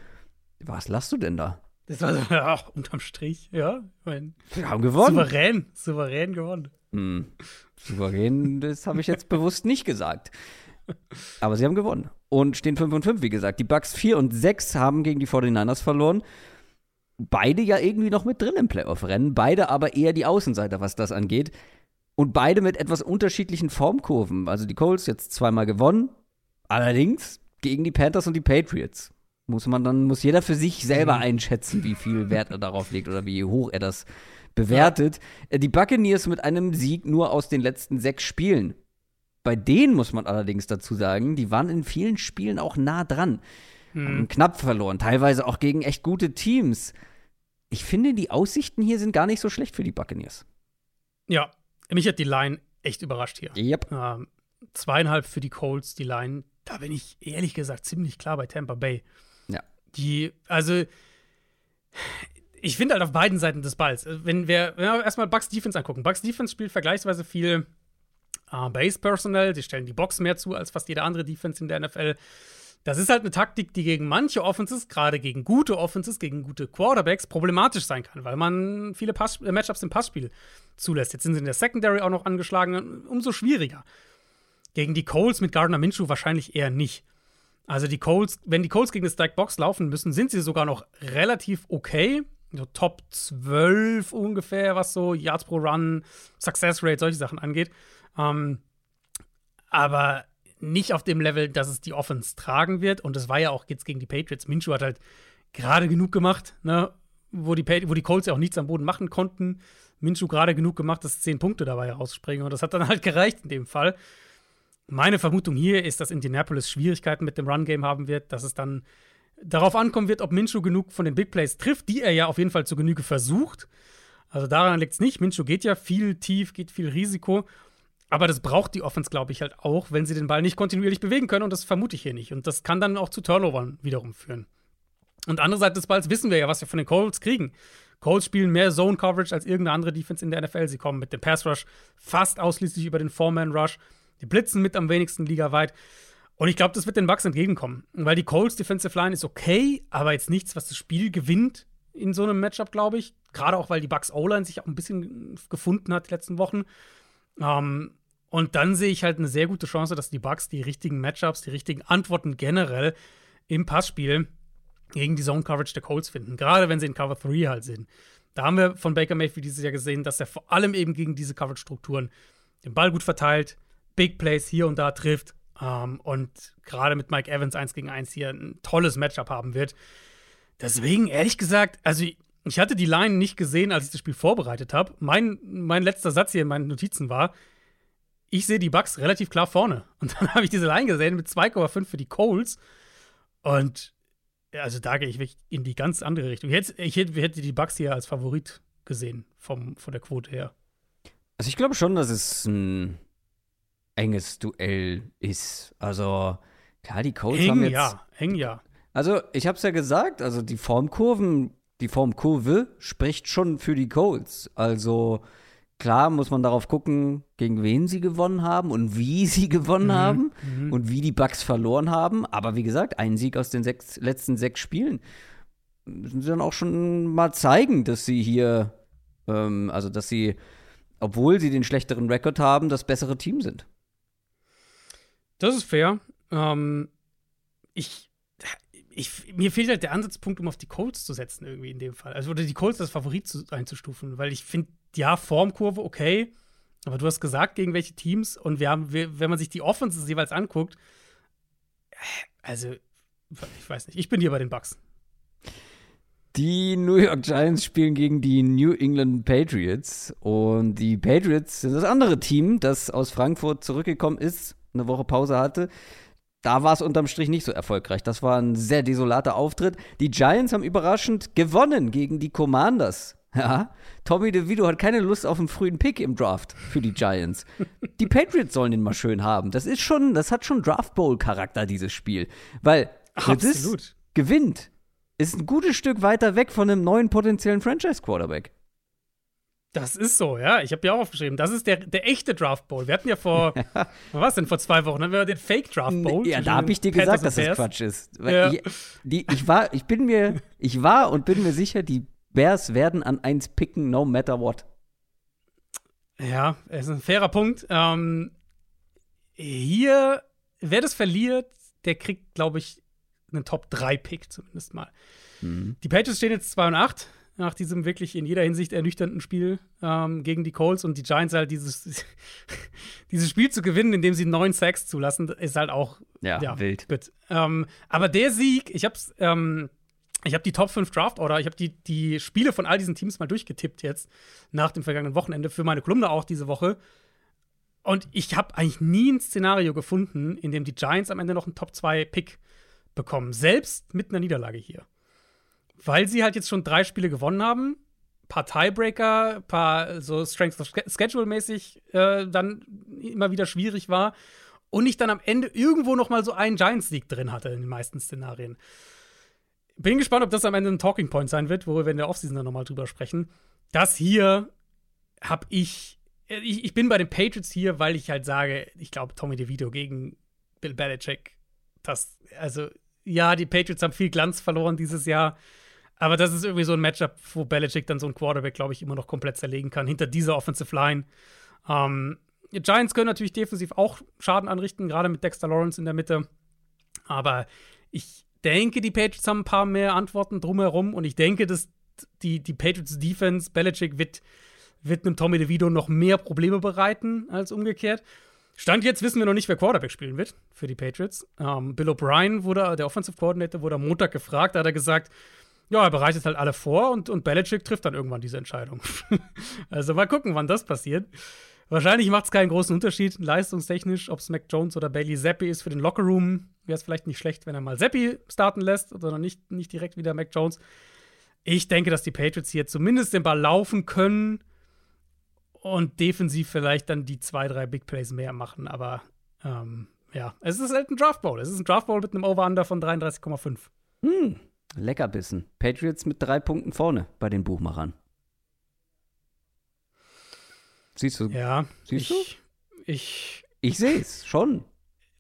Was lachst du denn da? Das war so, ja, unterm Strich, ja. Mein, Wir haben gewonnen. Souverän, souverän gewonnen. Hm. Souverän, das habe ich jetzt bewusst nicht gesagt. Aber sie haben gewonnen und stehen 5 und 5, wie gesagt. Die Bucks 4 und 6 haben gegen die 49ers verloren. Beide ja irgendwie noch mit drin im Playoff-Rennen, beide aber eher die Außenseiter, was das angeht. Und beide mit etwas unterschiedlichen Formkurven. Also die Colts jetzt zweimal gewonnen, allerdings gegen die Panthers und die Patriots. Muss man dann, muss jeder für sich selber mhm. einschätzen, wie viel Wert er darauf legt oder wie hoch er das bewertet. Äh, die Buccaneers mit einem Sieg nur aus den letzten sechs Spielen. Bei denen muss man allerdings dazu sagen, die waren in vielen Spielen auch nah dran. Haben knapp verloren, teilweise auch gegen echt gute Teams. Ich finde, die Aussichten hier sind gar nicht so schlecht für die Buccaneers. Ja, mich hat die Line echt überrascht hier. Yep. Ähm, zweieinhalb für die Colts, die Line. Da bin ich ehrlich gesagt ziemlich klar bei Tampa Bay. Die, also, ich finde halt auf beiden Seiten des Balls. Wenn wir, wenn wir erstmal Bucks Defense angucken. Bucks Defense spielt vergleichsweise viel äh, Base Personnel. Sie stellen die Box mehr zu als fast jede andere Defense in der NFL. Das ist halt eine Taktik, die gegen manche Offenses, gerade gegen gute Offenses, gegen gute Quarterbacks, problematisch sein kann, weil man viele Pass äh, Matchups im Passspiel zulässt. Jetzt sind sie in der Secondary auch noch angeschlagen, umso schwieriger. Gegen die Coles mit Gardner Minshew wahrscheinlich eher nicht. Also die Coles, wenn die Coles gegen das Stack Box laufen müssen, sind sie sogar noch relativ okay. So Top 12 ungefähr, was so Yards pro Run, Success Rate, solche Sachen angeht. Ähm, aber nicht auf dem Level, dass es die Offense tragen wird. Und das war ja auch jetzt gegen die Patriots. Minshew hat halt gerade genug gemacht, ne? wo, die wo die Colts ja auch nichts am Boden machen konnten. Minshew gerade genug gemacht, dass zehn Punkte dabei rausspringen. Und das hat dann halt gereicht in dem Fall. Meine Vermutung hier ist, dass Indianapolis Schwierigkeiten mit dem Run-Game haben wird, dass es dann darauf ankommen wird, ob Minshew genug von den Big Plays trifft, die er ja auf jeden Fall zu Genüge versucht. Also daran liegt es nicht. Minshew geht ja viel tief, geht viel Risiko. Aber das braucht die Offense, glaube ich, halt auch, wenn sie den Ball nicht kontinuierlich bewegen können. Und das vermute ich hier nicht. Und das kann dann auch zu Turnovern wiederum führen. Und andere Seite des Balls wissen wir ja, was wir von den Colts kriegen. Colts spielen mehr Zone Coverage als irgendeine andere Defense in der NFL. Sie kommen mit dem Pass Rush fast ausschließlich über den Foreman Rush. Die blitzen mit am wenigsten ligaweit. Und ich glaube, das wird den Bucks entgegenkommen. Weil die Colts Defensive Line ist okay, aber jetzt nichts, was das Spiel gewinnt in so einem Matchup, glaube ich. Gerade auch, weil die Bucks O-Line sich auch ein bisschen gefunden hat die letzten Wochen. Ähm, und dann sehe ich halt eine sehr gute Chance, dass die Bucks die richtigen Matchups, die richtigen Antworten generell im Passspiel gegen die Zone Coverage der Colts finden. Gerade wenn sie in Cover 3 halt sind. Da haben wir von Baker Mayfield dieses Jahr gesehen, dass er vor allem eben gegen diese Coverage-Strukturen den Ball gut verteilt, Big Plays hier und da trifft ähm, und gerade mit Mike Evans 1 gegen 1 hier ein tolles Matchup haben wird. Deswegen, ehrlich gesagt, also ich hatte die Line nicht gesehen, als ich das Spiel vorbereitet habe. Mein, mein letzter Satz hier in meinen Notizen war, ich sehe die Bucks relativ klar vorne. Und dann habe ich diese Line gesehen mit 2,5 für die Coles. Und also da gehe ich wirklich in die ganz andere Richtung. Ich hätte, ich hätte die Bucks hier als Favorit gesehen, vom, von der Quote her. Also ich glaube schon, dass es ein enges Duell ist. Also klar, die Heng, haben jetzt. Ja, hängen ja. Also ich habe es ja gesagt, also die Formkurven, die Formkurve spricht schon für die Coles. Also Klar muss man darauf gucken, gegen wen sie gewonnen haben und wie sie gewonnen mhm. haben mhm. und wie die Bucks verloren haben. Aber wie gesagt, ein Sieg aus den sechs, letzten sechs Spielen müssen sie dann auch schon mal zeigen, dass sie hier, ähm, also dass sie, obwohl sie den schlechteren Rekord haben, das bessere Team sind. Das ist fair. Ähm, ich, ich, mir fehlt halt der Ansatzpunkt, um auf die Colts zu setzen, irgendwie in dem Fall. Also, oder die Colts als Favorit zu, einzustufen, weil ich finde, ja, Formkurve, okay. Aber du hast gesagt, gegen welche Teams. Und wir haben, wir, wenn man sich die Offenses jeweils anguckt, also, ich weiß nicht, ich bin hier bei den Bucks. Die New York Giants spielen gegen die New England Patriots. Und die Patriots sind das andere Team, das aus Frankfurt zurückgekommen ist, eine Woche Pause hatte. Da war es unterm Strich nicht so erfolgreich. Das war ein sehr desolater Auftritt. Die Giants haben überraschend gewonnen gegen die Commanders. Ja, Tommy DeVito hat keine Lust auf einen frühen Pick im Draft für die Giants. die Patriots sollen den mal schön haben. Das ist schon, das hat schon Draft Bowl Charakter dieses Spiel, weil Absolut. gewinnt ist ein gutes Stück weiter weg von einem neuen potenziellen Franchise Quarterback. Das ist so, ja. Ich habe ja auch aufgeschrieben. Das ist der, der echte Draft Bowl. Wir hatten ja vor, was denn, vor zwei Wochen, haben wir den Fake Draft Bowl. Ja, da habe ich dir gesagt, dass das Quatsch ist. Ja. Ich, die, ich, war, ich bin mir, ich war und bin mir sicher, die Bears werden an eins picken, no matter what. Ja, es ist ein fairer Punkt. Ähm, hier, wer das verliert, der kriegt, glaube ich, einen Top-3-Pick zumindest mal. Mhm. Die Patriots stehen jetzt 2 und 8 nach diesem wirklich in jeder Hinsicht ernüchternden Spiel ähm, gegen die Colts und die Giants halt dieses, dieses Spiel zu gewinnen, indem sie neun Sacks zulassen, ist halt auch ja, ja wild. Ähm, aber der Sieg, ich hab's, ähm, ich habe die Top 5 Draft Order, ich habe die, die Spiele von all diesen Teams mal durchgetippt jetzt nach dem vergangenen Wochenende für meine Kolumne auch diese Woche. Und ich habe eigentlich nie ein Szenario gefunden, in dem die Giants am Ende noch einen Top 2 Pick bekommen, selbst mit einer Niederlage hier weil sie halt jetzt schon drei Spiele gewonnen haben, paar Tiebreaker, paar so Strength of Schedule mäßig äh, dann immer wieder schwierig war und ich dann am Ende irgendwo noch mal so einen Giants League drin hatte in den meisten Szenarien. Bin gespannt, ob das am Ende ein Talking Point sein wird, worüber wir in der Offseason dann noch mal drüber sprechen. Das hier habe ich, ich, ich bin bei den Patriots hier, weil ich halt sage, ich glaube Tommy DeVito gegen Bill Belichick, das also ja, die Patriots haben viel Glanz verloren dieses Jahr. Aber das ist irgendwie so ein Matchup, wo Belichick dann so ein Quarterback, glaube ich, immer noch komplett zerlegen kann, hinter dieser Offensive Line. Ähm, die Giants können natürlich defensiv auch Schaden anrichten, gerade mit Dexter Lawrence in der Mitte. Aber ich denke, die Patriots haben ein paar mehr Antworten drumherum und ich denke, dass die, die Patriots Defense, Belichick wird, wird einem Tommy DeVito noch mehr Probleme bereiten als umgekehrt. Stand jetzt wissen wir noch nicht, wer Quarterback spielen wird für die Patriots. Ähm, Bill O'Brien wurde, der Offensive Coordinator, wurde am Montag gefragt, da hat er gesagt, ja, er bereitet halt alle vor und, und Belichick trifft dann irgendwann diese Entscheidung. also mal gucken, wann das passiert. Wahrscheinlich macht es keinen großen Unterschied leistungstechnisch, ob es Mac Jones oder Bailey Zappi ist für den Lockerroom. Wäre es vielleicht nicht schlecht, wenn er mal Zappi starten lässt oder nicht, nicht direkt wieder Mac Jones. Ich denke, dass die Patriots hier zumindest den Ball laufen können und defensiv vielleicht dann die zwei, drei Big Plays mehr machen. Aber ähm, ja, es ist halt ein Draft Bowl. Es ist ein Draft Bowl mit einem Over-Under von 33,5. Hm. Leckerbissen. Patriots mit drei Punkten vorne bei den Buchmachern. Siehst du? Ja. Siehst ich, du? Ich. Ich sehe es schon.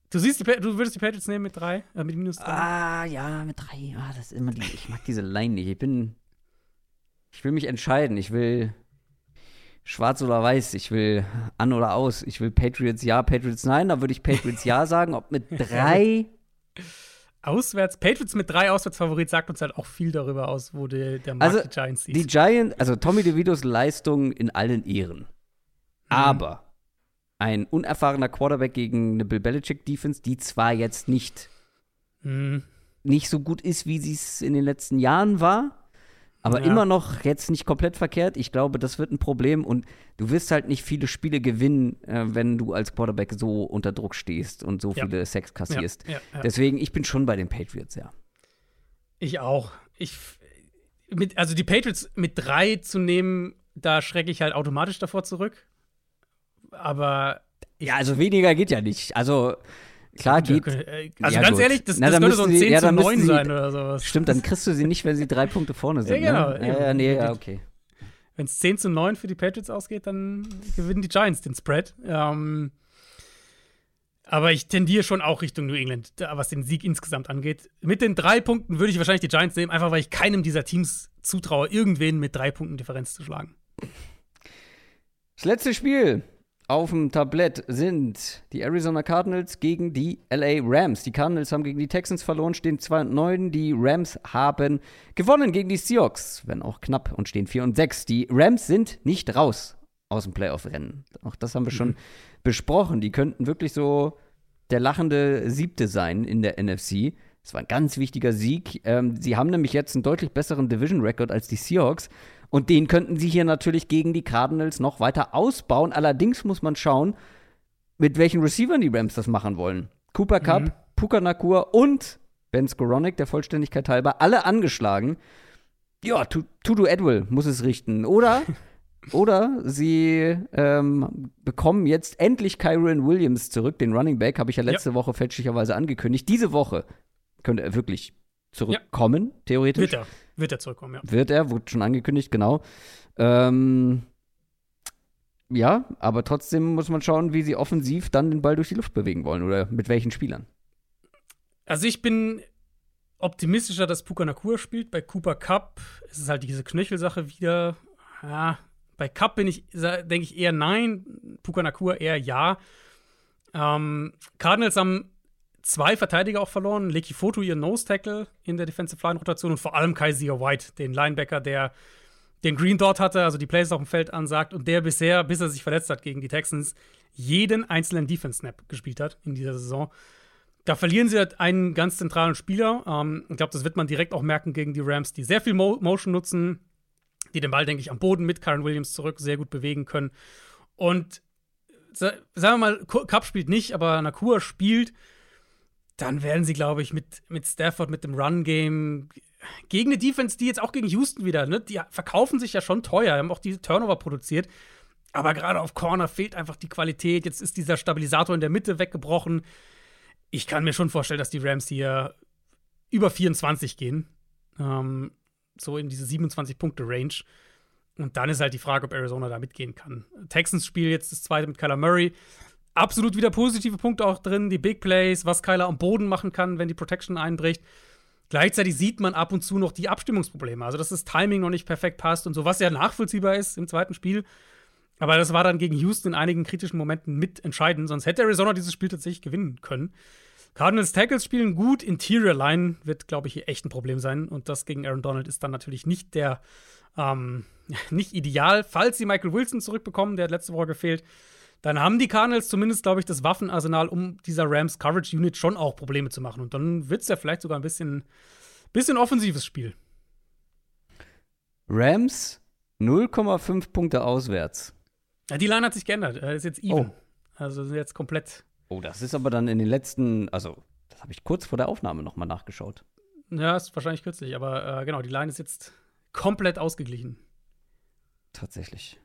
Du siehst, die, du würdest die Patriots nehmen mit drei, äh, mit minus drei. Ah, ja, mit drei. Ah, das ist immer die. Ich mag diese Line nicht. Ich bin. Ich will mich entscheiden. Ich will schwarz oder weiß. Ich will an oder aus. Ich will Patriots ja, Patriots nein. Da würde ich Patriots ja sagen. Ob mit drei Auswärts, Patriots mit drei Auswärtsfavorit sagt uns halt auch viel darüber aus, wo der, der Markt also, die Giants sieht. Die Giants, also Tommy DeVitos Leistung in allen Ehren. Mhm. Aber ein unerfahrener Quarterback gegen eine Bill Belichick Defense, die zwar jetzt nicht, mhm. nicht so gut ist, wie sie es in den letzten Jahren war, aber ja. immer noch jetzt nicht komplett verkehrt. Ich glaube, das wird ein Problem und du wirst halt nicht viele Spiele gewinnen, äh, wenn du als Quarterback so unter Druck stehst und so ja. viele Sex kassierst. Ja, Deswegen, ich bin schon bei den Patriots, ja. Ich auch. Ich, mit, also die Patriots mit drei zu nehmen, da schrecke ich halt automatisch davor zurück. Aber. Ja, also weniger geht ja nicht. Also Klar geht. Äh, also ja, ganz gut. ehrlich, das, Na, das könnte so ein 10 ja, zu 9 sein oder sowas. Stimmt, dann kriegst du sie nicht, wenn sie drei Punkte vorne sind. Ja, genau. Ne? Ja, nee, ja, okay. Wenn es 10 zu 9 für die Patriots ausgeht, dann gewinnen die Giants den Spread. Ähm, aber ich tendiere schon auch Richtung New England, was den Sieg insgesamt angeht. Mit den drei Punkten würde ich wahrscheinlich die Giants nehmen, einfach weil ich keinem dieser Teams zutraue, irgendwen mit drei Punkten Differenz zu schlagen. Das letzte Spiel auf dem Tablett sind die Arizona Cardinals gegen die LA Rams. Die Cardinals haben gegen die Texans verloren, stehen 2 und 9. Die Rams haben gewonnen gegen die Seahawks, wenn auch knapp, und stehen 4 und 6. Die Rams sind nicht raus aus dem Playoff-Rennen. Auch das haben wir schon mhm. besprochen. Die könnten wirklich so der lachende Siebte sein in der NFC. Das war ein ganz wichtiger Sieg. Ähm, sie haben nämlich jetzt einen deutlich besseren Division-Record als die Seahawks. Und den könnten sie hier natürlich gegen die Cardinals noch weiter ausbauen. Allerdings muss man schauen, mit welchen Receivern die Rams das machen wollen. Cooper Cup, mhm. Puka Nakur und Ben Skoronik, der Vollständigkeit halber, alle angeschlagen. Ja, Tudu Edwill muss es richten. Oder, oder sie ähm, bekommen jetzt endlich Kyron Williams zurück, den Running Back, habe ich ja letzte ja. Woche fälschlicherweise angekündigt. Diese Woche könnte er wirklich zurückkommen, ja. theoretisch. Wird er. Wird er zurückkommen, ja. Wird er, wurde schon angekündigt, genau. Ähm, ja, aber trotzdem muss man schauen, wie sie offensiv dann den Ball durch die Luft bewegen wollen oder mit welchen Spielern. Also ich bin optimistischer, dass Puka Nakua spielt. Bei Cooper Cup ist es halt diese Knöchelsache wieder. Ja, bei Cup bin ich, denke ich eher nein. Puka Nakua eher ja. Ähm, Cardinals haben zwei Verteidiger auch verloren. Leki Foto, ihr Nose-Tackle in der Defensive Line-Rotation und vor allem Kaiser White, den Linebacker, der den Green Dot hatte, also die Plays auf dem Feld ansagt und der bisher, bis er sich verletzt hat gegen die Texans, jeden einzelnen Defense-Snap gespielt hat in dieser Saison. Da verlieren sie halt einen ganz zentralen Spieler. Ähm, ich glaube, das wird man direkt auch merken gegen die Rams, die sehr viel Mo Motion nutzen, die den Ball, denke ich, am Boden mit Karen Williams zurück sehr gut bewegen können. Und sagen wir mal, Cup spielt nicht, aber Nakua spielt, dann werden sie, glaube ich, mit, mit Stafford, mit dem Run-Game gegen eine Defense, die jetzt auch gegen Houston wieder, ne, die verkaufen sich ja schon teuer, haben auch diese Turnover produziert. Aber gerade auf Corner fehlt einfach die Qualität. Jetzt ist dieser Stabilisator in der Mitte weggebrochen. Ich kann mir schon vorstellen, dass die Rams hier über 24 gehen. Ähm, so in diese 27-Punkte-Range. Und dann ist halt die Frage, ob Arizona da mitgehen kann. Texans Spiel jetzt das zweite mit Kyler Murray. Absolut wieder positive Punkte auch drin. Die Big Plays, was Kyler am Boden machen kann, wenn die Protection einbricht. Gleichzeitig sieht man ab und zu noch die Abstimmungsprobleme. Also, dass das Timing noch nicht perfekt passt und so, was ja nachvollziehbar ist im zweiten Spiel. Aber das war dann gegen Houston in einigen kritischen Momenten mitentscheidend. Sonst hätte Arizona dieses Spiel tatsächlich gewinnen können. Cardinals Tackles spielen gut. Interior Line wird, glaube ich, hier echt ein Problem sein. Und das gegen Aaron Donald ist dann natürlich nicht der, ähm, nicht ideal. Falls sie Michael Wilson zurückbekommen, der hat letzte Woche gefehlt, dann haben die Cardinals zumindest, glaube ich, das Waffenarsenal, um dieser Rams Coverage Unit schon auch Probleme zu machen. Und dann wird es ja vielleicht sogar ein bisschen, bisschen offensives Spiel. Rams 0,5 Punkte auswärts. Ja, die Line hat sich geändert. Er ist jetzt even. Oh. Also sind jetzt komplett. Oh, das ist aber dann in den letzten, also das habe ich kurz vor der Aufnahme nochmal nachgeschaut. Ja, ist wahrscheinlich kürzlich, aber äh, genau, die Line ist jetzt komplett ausgeglichen. Tatsächlich.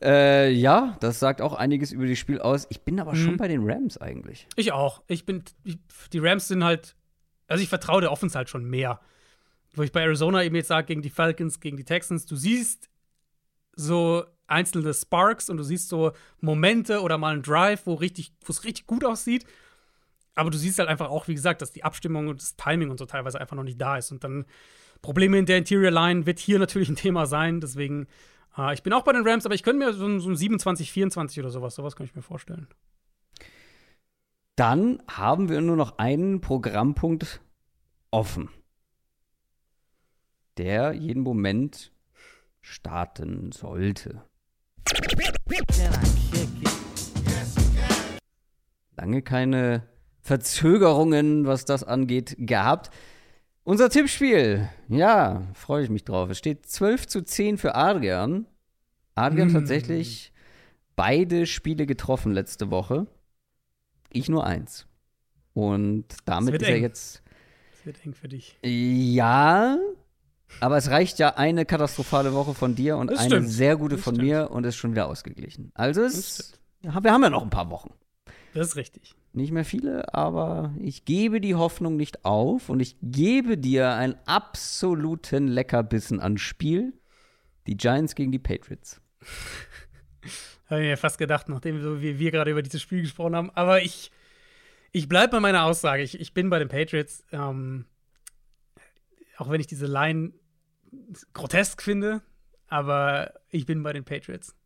Äh, ja, das sagt auch einiges über das Spiel aus. Ich bin aber mhm. schon bei den Rams eigentlich. Ich auch. Ich bin, ich, die Rams sind halt, also ich vertraue der Offense halt schon mehr. Wo ich bei Arizona eben jetzt sage, gegen die Falcons, gegen die Texans, du siehst so einzelne Sparks und du siehst so Momente oder mal einen Drive, wo richtig, wo es richtig gut aussieht. Aber du siehst halt einfach auch, wie gesagt, dass die Abstimmung und das Timing und so teilweise einfach noch nicht da ist. Und dann Probleme in der Interior Line wird hier natürlich ein Thema sein. Deswegen Ah, ich bin auch bei den Rams, aber ich könnte mir so, ein, so ein 27, 24 oder sowas, sowas kann ich mir vorstellen. Dann haben wir nur noch einen Programmpunkt offen, der jeden Moment starten sollte. Lange keine Verzögerungen, was das angeht, gehabt. Unser Tippspiel. Ja, freue ich mich drauf. Es steht 12 zu 10 für Adrian. Adrian mm. tatsächlich beide Spiele getroffen letzte Woche. Ich nur eins. Und damit ist er jetzt. Es wird eng für dich. Ja, aber es reicht ja eine katastrophale Woche von dir und das eine stimmt. sehr gute das von stimmt. mir und ist schon wieder ausgeglichen. Also es, wir haben ja noch ein paar Wochen. Das ist richtig. Nicht mehr viele, aber ich gebe die Hoffnung nicht auf und ich gebe dir einen absoluten Leckerbissen an Spiel. Die Giants gegen die Patriots. Habe ich mir fast gedacht, nachdem wir, wir gerade über dieses Spiel gesprochen haben. Aber ich, ich bleibe bei meiner Aussage. Ich, ich bin bei den Patriots. Ähm, auch wenn ich diese Line grotesk finde, aber ich bin bei den Patriots.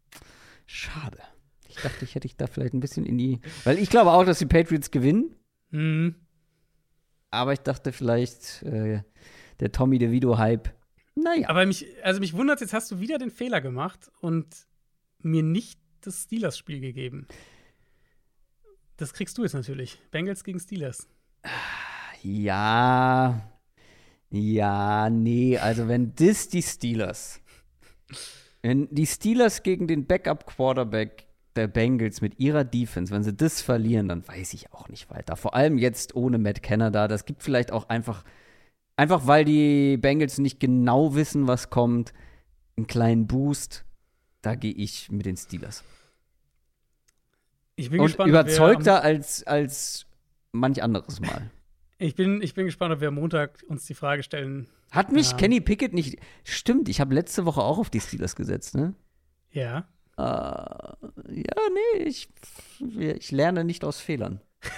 Schade. Ich dachte, ich hätte dich da vielleicht ein bisschen in die. Weil ich glaube auch, dass die Patriots gewinnen. Mhm. Aber ich dachte vielleicht, äh, der Tommy DeVito-Hype. Naja. Aber mich, also mich wundert, jetzt hast du wieder den Fehler gemacht und mir nicht das Steelers-Spiel gegeben. Das kriegst du jetzt natürlich. Bengals gegen Steelers. Ja. Ja, nee, also wenn das die Steelers. Wenn die Steelers gegen den Backup-Quarterback der Bengals mit ihrer Defense, wenn sie das verlieren, dann weiß ich auch nicht weiter. Vor allem jetzt ohne Matt Canada. Das gibt vielleicht auch einfach, einfach weil die Bengals nicht genau wissen, was kommt, einen kleinen Boost. Da gehe ich mit den Steelers. Ich bin Und gespannt, überzeugter als, als manch anderes Mal. ich, bin, ich bin gespannt, ob wir am Montag uns die Frage stellen. Hat mich ja. Kenny Pickett nicht. Stimmt, ich habe letzte Woche auch auf die Steelers gesetzt, ne? Ja. Ja, nee, ich, ich lerne nicht aus Fehlern.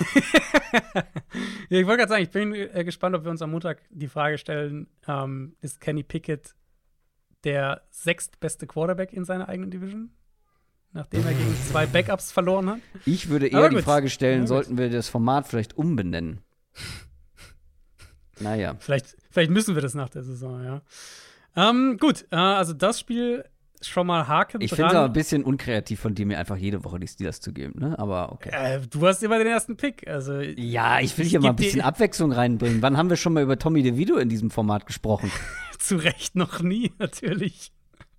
ja, ich wollte gerade sagen, ich bin äh, gespannt, ob wir uns am Montag die Frage stellen: ähm, Ist Kenny Pickett der sechstbeste Quarterback in seiner eigenen Division? Nachdem er gegen zwei Backups verloren hat? Ich würde eher die Frage stellen: Sollten wir das Format vielleicht umbenennen? naja. Vielleicht, vielleicht müssen wir das nach der Saison, ja. Ähm, gut, äh, also das Spiel schon mal Haken Ich finde es aber ein bisschen unkreativ von dir, mir einfach jede Woche die Steelers zu geben, ne? Aber okay. Äh, du hast immer den ersten Pick. Also, ja, ich will hier mal ein bisschen Abwechslung reinbringen. Wann haben wir schon mal über Tommy DeVito in diesem Format gesprochen? Zu Recht noch nie, natürlich.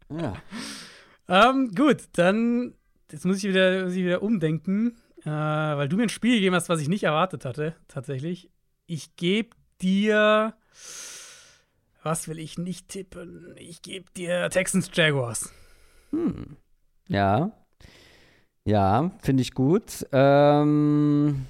Ja. Ähm, gut, dann jetzt muss ich wieder, muss ich wieder umdenken, äh, weil du mir ein Spiel gegeben hast, was ich nicht erwartet hatte, tatsächlich. Ich gebe dir. Was will ich nicht tippen? Ich gebe dir Texans Jaguars. Hm. Ja. Ja, finde ich gut. Ähm.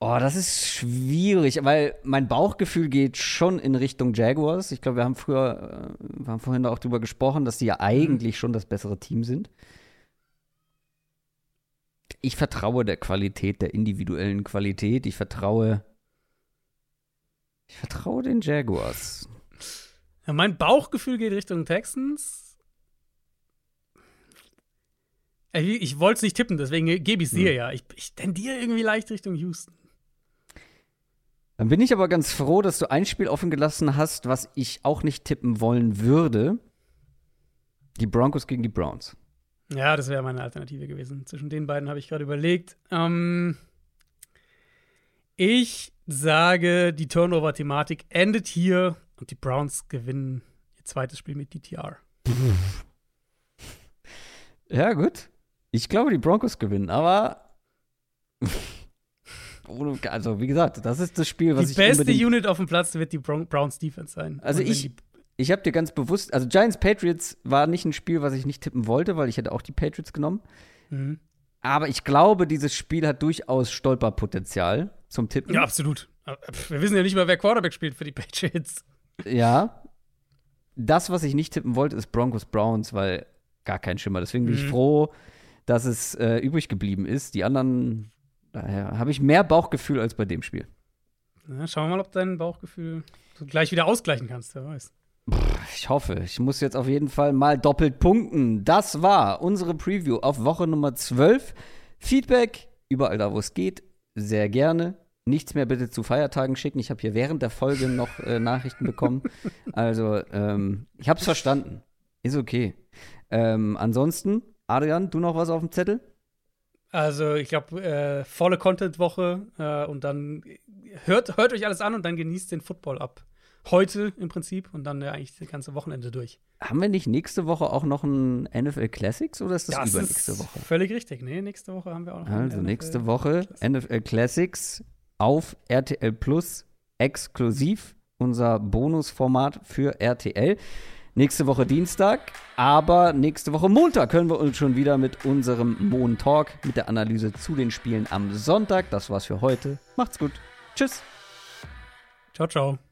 Oh, das ist schwierig, weil mein Bauchgefühl geht schon in Richtung Jaguars. Ich glaube, wir haben früher, äh, wir haben vorhin auch drüber gesprochen, dass die ja eigentlich mhm. schon das bessere Team sind. Ich vertraue der Qualität, der individuellen Qualität. Ich vertraue ich vertraue den Jaguars. Ja, mein Bauchgefühl geht Richtung Texans. Ich wollte es nicht tippen, deswegen gebe ich es dir hm. ja. Ich, ich tendiere irgendwie leicht Richtung Houston. Dann bin ich aber ganz froh, dass du ein Spiel offen gelassen hast, was ich auch nicht tippen wollen würde. Die Broncos gegen die Browns. Ja, das wäre meine Alternative gewesen. Zwischen den beiden habe ich gerade überlegt. Ähm, ich sage, die Turnover-Thematik endet hier und die Browns gewinnen ihr zweites Spiel mit DTR. Ja, gut. Ich glaube, die Broncos gewinnen, aber. also, wie gesagt, das ist das Spiel, was die ich. Die beste Unit auf dem Platz wird die Browns Defense sein. Also, ich. Ich habe dir ganz bewusst, also Giants Patriots war nicht ein Spiel, was ich nicht tippen wollte, weil ich hätte auch die Patriots genommen. Mhm. Aber ich glaube, dieses Spiel hat durchaus Stolperpotenzial zum Tippen. Ja, absolut. Wir wissen ja nicht mal, wer Quarterback spielt für die Patriots. Ja. Das, was ich nicht tippen wollte, ist Broncos Browns, weil gar kein Schimmer. Deswegen bin mhm. ich froh, dass es äh, übrig geblieben ist. Die anderen, daher habe ich mehr Bauchgefühl als bei dem Spiel. Na, schauen wir mal, ob dein Bauchgefühl du gleich wieder ausgleichen kannst, wer weiß. Ich hoffe, ich muss jetzt auf jeden Fall mal doppelt punkten. Das war unsere Preview auf Woche Nummer 12. Feedback, überall da, wo es geht, sehr gerne. Nichts mehr bitte zu Feiertagen schicken. Ich habe hier während der Folge noch äh, Nachrichten bekommen. Also, ähm, ich habe es verstanden. Ist okay. Ähm, ansonsten, Adrian, du noch was auf dem Zettel? Also, ich glaube, äh, volle Content-Woche äh, und dann hört, hört euch alles an und dann genießt den Football ab heute im Prinzip und dann ja, eigentlich das ganze Wochenende durch. Haben wir nicht nächste Woche auch noch ein NFL Classics oder ist das, das übernächste ist Woche? Völlig richtig. Nee, nächste Woche haben wir auch noch Also nächste Woche Classics. NFL Classics auf RTL Plus exklusiv. Unser Bonusformat für RTL. Nächste Woche Dienstag, aber nächste Woche Montag können wir uns schon wieder mit unserem Moon Talk, mit der Analyse zu den Spielen am Sonntag. Das war's für heute. Macht's gut. Tschüss. Ciao, ciao.